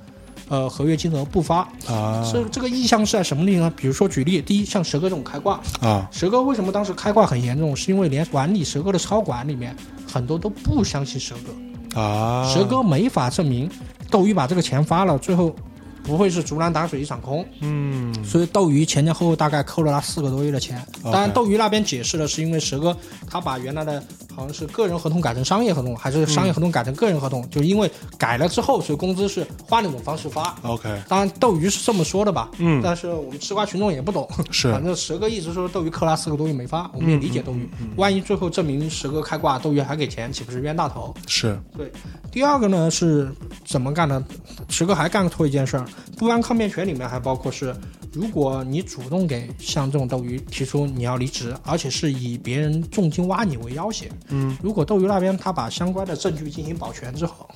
Speaker 2: 呃合约金额不发。
Speaker 1: 啊
Speaker 2: 这这个意向是在什么地方？比如说举例，第一，像蛇哥这种开挂，
Speaker 1: 啊
Speaker 2: 蛇哥为什么当时开挂很严重？是因为连管理蛇哥的超管里面很多都不相信蛇哥，
Speaker 1: 啊，
Speaker 2: 蛇哥没法证明斗鱼把这个钱发了，最后不会是竹篮打水一场空。
Speaker 1: 嗯
Speaker 2: 所以斗鱼前前后后大概扣了他四个多月的钱。当然，斗鱼那边解释的是因为蛇哥他把原来的好像是个人合同改成商业合同，还是商业合同改成个人合同，就是因为改了之后，所以工资是换了一种方式发。
Speaker 1: OK，
Speaker 2: 当然，斗鱼是这么说的吧？
Speaker 1: 嗯
Speaker 2: 但是我们吃瓜群众也不懂，
Speaker 1: 是
Speaker 2: 反正蛇哥一直说斗鱼扣他四个多月没发，我们也理解斗鱼。万一最后证明蛇哥开挂，斗鱼还给钱，岂不是冤大头？
Speaker 1: 是对
Speaker 2: 第二个呢是怎么干的？蛇哥还干错一件事儿，不安抗辩权里面还包括是，如果你主动给像这种斗鱼提出你要离职，而且是以别人重金挖你为要挟，
Speaker 1: 嗯，
Speaker 2: 如果斗鱼那边他把相关的证据进行保全之后，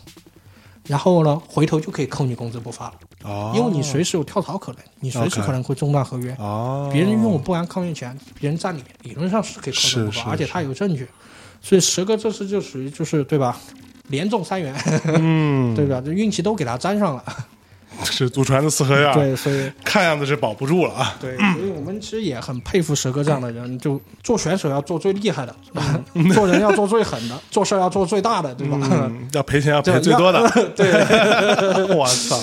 Speaker 2: 然后呢回头就可以扣你工资不发了，
Speaker 1: 哦，
Speaker 2: 因为你随时有跳槽可能，你随时可能会中断合约。
Speaker 1: 哦，
Speaker 2: 别人拥有不安抗辩权，别人占里面，理论上是可以扣
Speaker 1: 工资
Speaker 2: 的不发，而且他有证据，所以蛇哥这次就属于就是对吧，连中三元，
Speaker 1: 嗯，
Speaker 2: 对吧？这运气都给他沾上了，
Speaker 1: 是祖传的四合院，
Speaker 2: 对，所以
Speaker 1: 看样子是保不住了啊。
Speaker 2: 对，所以我们其实也很佩服蛇哥这样的人，就做选手要做最厉害的，是吧？做人要做最狠的，做事儿要做最大的，对吧？
Speaker 1: 嗯，要赔钱要 赔最多的，
Speaker 2: 对。
Speaker 1: 我操！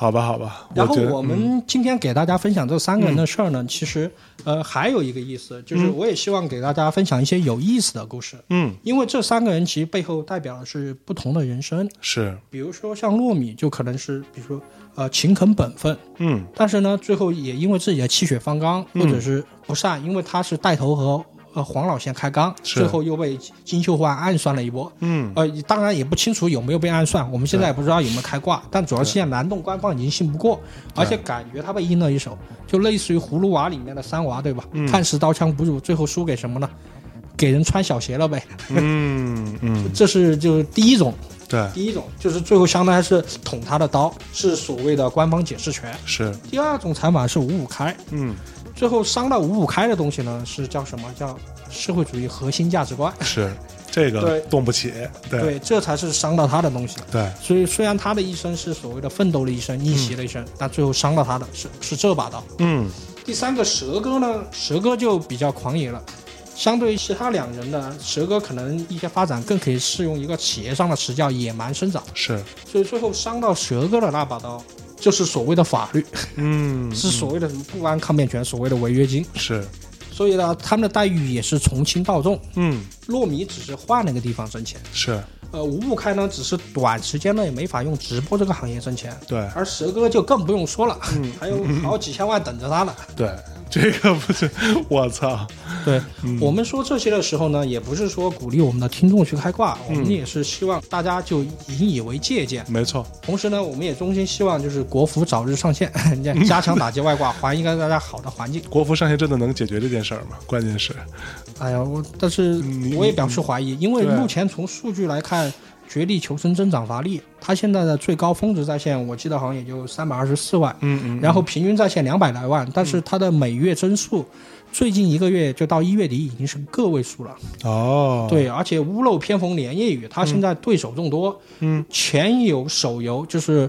Speaker 1: 好吧，好吧，
Speaker 2: 然后我们今天给大家分享这三个人的事儿呢，其实呃还有一个意思，就是我也希望给大家分享一些有意思的故事，
Speaker 1: 嗯。
Speaker 2: 因为这三个人其实背后代表的是不同的人生。
Speaker 1: 是。
Speaker 2: 比如说像糯米，就可能是比如说呃勤恳本分，
Speaker 1: 嗯。
Speaker 2: 但是呢最后也因为自己的气血方刚或者是不善，因为他是带头和呃黄老先开刚，最后又被金秀焕暗算了一波。
Speaker 1: 嗯
Speaker 2: 呃，当然也不清楚有没有被暗算，我们现在也不知道有没有开挂，但主要是现在南洞官方已经信不过，而且感觉他被阴了一手，就类似于葫芦娃里面的三娃，对吧？
Speaker 1: 嗯
Speaker 2: 看似刀枪不入，最后输给什么呢？给人穿小鞋了呗。
Speaker 1: 嗯 嗯，
Speaker 2: 这是就是第一种，
Speaker 1: 对，
Speaker 2: 第一种就是最后相当于是捅他的刀，是所谓的官方解释权。
Speaker 1: 是
Speaker 2: 第二种采访是五五开，
Speaker 1: 嗯
Speaker 2: 最后伤到五五开的东西呢是叫什么？叫社会主义核心价值观。
Speaker 1: 是这个
Speaker 2: 对
Speaker 1: 动不起，对
Speaker 2: 对，这才是伤到他的东西。
Speaker 1: 对
Speaker 2: 所以虽然他的一生是所谓的奋斗的一生、逆袭的一生，但最后伤到他的是是这把刀。
Speaker 1: 嗯
Speaker 2: 第三个蛇哥呢，蛇哥就比较狂野了。相对于其他两人呢，蛇哥可能一些发展更可以适用一个企业上的词叫野蛮生长。
Speaker 1: 是
Speaker 2: 所以最后伤到蛇哥的那把刀，就是所谓的法律，
Speaker 1: 嗯
Speaker 2: 是所谓的什么不安抗辩权，所谓的违约金。
Speaker 1: 是
Speaker 2: 所以呢，他们的待遇也是从轻到重。
Speaker 1: 嗯
Speaker 2: 糯米只是换了个地方挣钱，
Speaker 1: 是
Speaker 2: 呃，五五开呢只是短时间内没法用直播这个行业挣钱，
Speaker 1: 对
Speaker 2: 而蛇哥就更不用说了，
Speaker 1: 嗯
Speaker 2: 还有好几千万等着他呢。
Speaker 1: 对，这个不是我操，
Speaker 2: 对、
Speaker 1: 嗯
Speaker 2: 我们说这些的时候呢，也不是说鼓励我们的听众去开挂，我们
Speaker 1: 嗯
Speaker 2: 也是希望大家就引以为借鉴。
Speaker 1: 没错，
Speaker 2: 同时呢，我们也衷心希望就是国服早日上线，加强打击外挂，还一个大家好的环境。
Speaker 1: 国服上线真的能解决这件事儿吗？关键是
Speaker 2: 哎呀，我但是我也表示怀疑，因为目前从数据来看，绝地求生增长乏力，它现在的最高峰值在线，我记得好像也就三百二十四万，
Speaker 1: 嗯嗯，
Speaker 2: 然后平均在线两百来万，但是它的每月增速，最近一个月就到一月底已经是个位数了。
Speaker 1: 哦，，
Speaker 2: 对，而且屋漏偏逢连夜雨，它现在对手众多，
Speaker 1: 嗯，
Speaker 2: 前有手游就是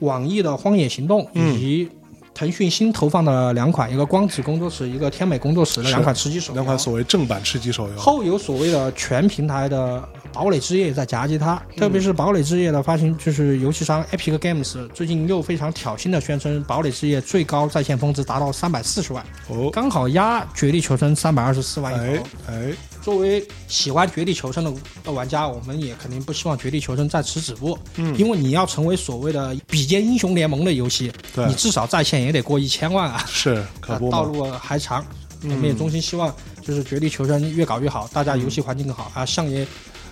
Speaker 2: 网易的《荒野行动》，
Speaker 1: 嗯
Speaker 2: 以及腾讯新投放的两款，一个光子工作室，一个天美工作室的两款吃鸡手游。
Speaker 1: 两款所谓正版吃鸡手游，
Speaker 2: 后有所谓的全平台的《堡垒之夜》在夹击它，
Speaker 1: 嗯。
Speaker 2: 特别是《堡垒之夜》的发行，就是游戏商 Epic Games 最近又非常挑衅的宣称，《堡垒之夜》最高在线峰值达到三百四十万，
Speaker 1: 哦，
Speaker 2: 刚好压《绝地求生》三百二十四万一
Speaker 1: 哎
Speaker 2: 头。
Speaker 1: 哎，
Speaker 2: 作为喜欢《绝地求生》的的玩家，我们也肯定不希望《绝地求生》在此止步，
Speaker 1: 嗯。
Speaker 2: 因为你要成为所谓的比肩英雄联盟的游戏，
Speaker 1: 对。
Speaker 2: 你，至少在线也得过一千万啊，
Speaker 1: 是可不嘛，
Speaker 2: 道路还长。我们也衷心希望，就是《绝地求生》越搞越好，大家游戏环境更好啊。相爷，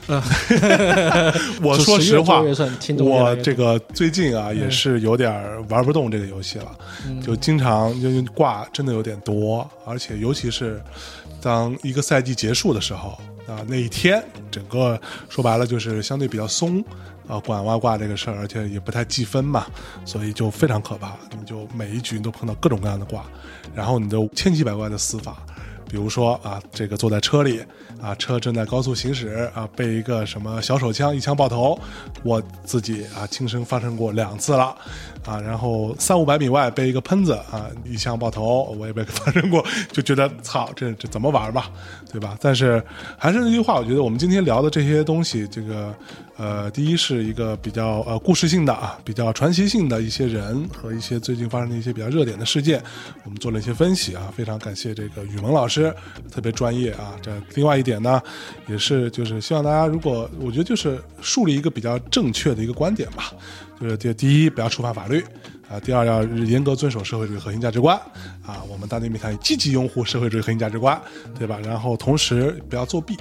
Speaker 2: 呃，
Speaker 1: 我说实话我这个最近啊也是有点儿玩不动这个游戏了，
Speaker 2: 嗯
Speaker 1: 就经常就就挂真的有点多，而且尤其是当一个赛季结束的时候啊，那一天整个说白了就是相对比较松啊，管外挂这个事儿，而且也不太计分嘛，所以就非常可怕，你就每一局你都碰到各种各样的挂，然后你都千奇百怪的死法。比如说啊，这个坐在车里啊，车正在高速行驶啊，被一个什么小手枪一枪爆头，我自己啊亲身发生过两次了啊，然后三五百米外被一个喷子啊一枪爆头，我也被发生过，就觉得操，这这怎么玩吧，对吧？但是还是那句话，我觉得我们今天聊的这些东西，这个呃，第一是一个比较呃故事性的啊，比较传奇性的一些人和一些最近发生的一些比较热点的事件，我们做了一些分析啊，非常感谢这个雨萌老师，特别专业啊。这另外一点呢，也是就是希望大家如果我觉得就是树立一个比较正确的一个观点吧，就是第第一不要触犯法律。啊，第二要严格遵守社会主义核心价值观，啊，我们大内密谈积极拥护社会主义核心价值观，对吧？然后同时不要作弊，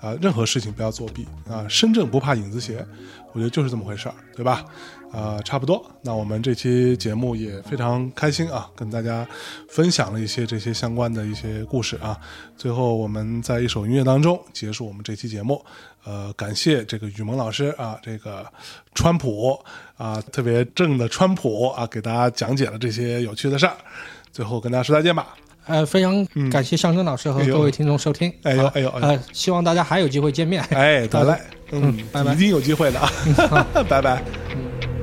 Speaker 1: 啊，任何事情不要作弊，啊，身正不怕影子斜，我觉得就是这么回事儿，对吧？啊，差不多。那我们这期节目也非常开心啊，跟大家分享了一些这些相关的一些故事啊。最后我们在一首音乐当中结束我们这期节目。呃，感谢这个雨萌老师啊，这个川普啊，特别正的川普啊，给大家讲解了这些有趣的事儿。最后跟大家说再见吧。
Speaker 2: 呃，非常感谢向征老师和各位听众收听。
Speaker 1: 哎呦
Speaker 2: 啊
Speaker 1: 哎呦哎呦。
Speaker 2: 呃，希望大家还有机会见面。
Speaker 1: 哎，得嘞，嗯，
Speaker 2: 拜拜。
Speaker 1: 一定有机会的啊，拜拜。
Speaker 2: 嗯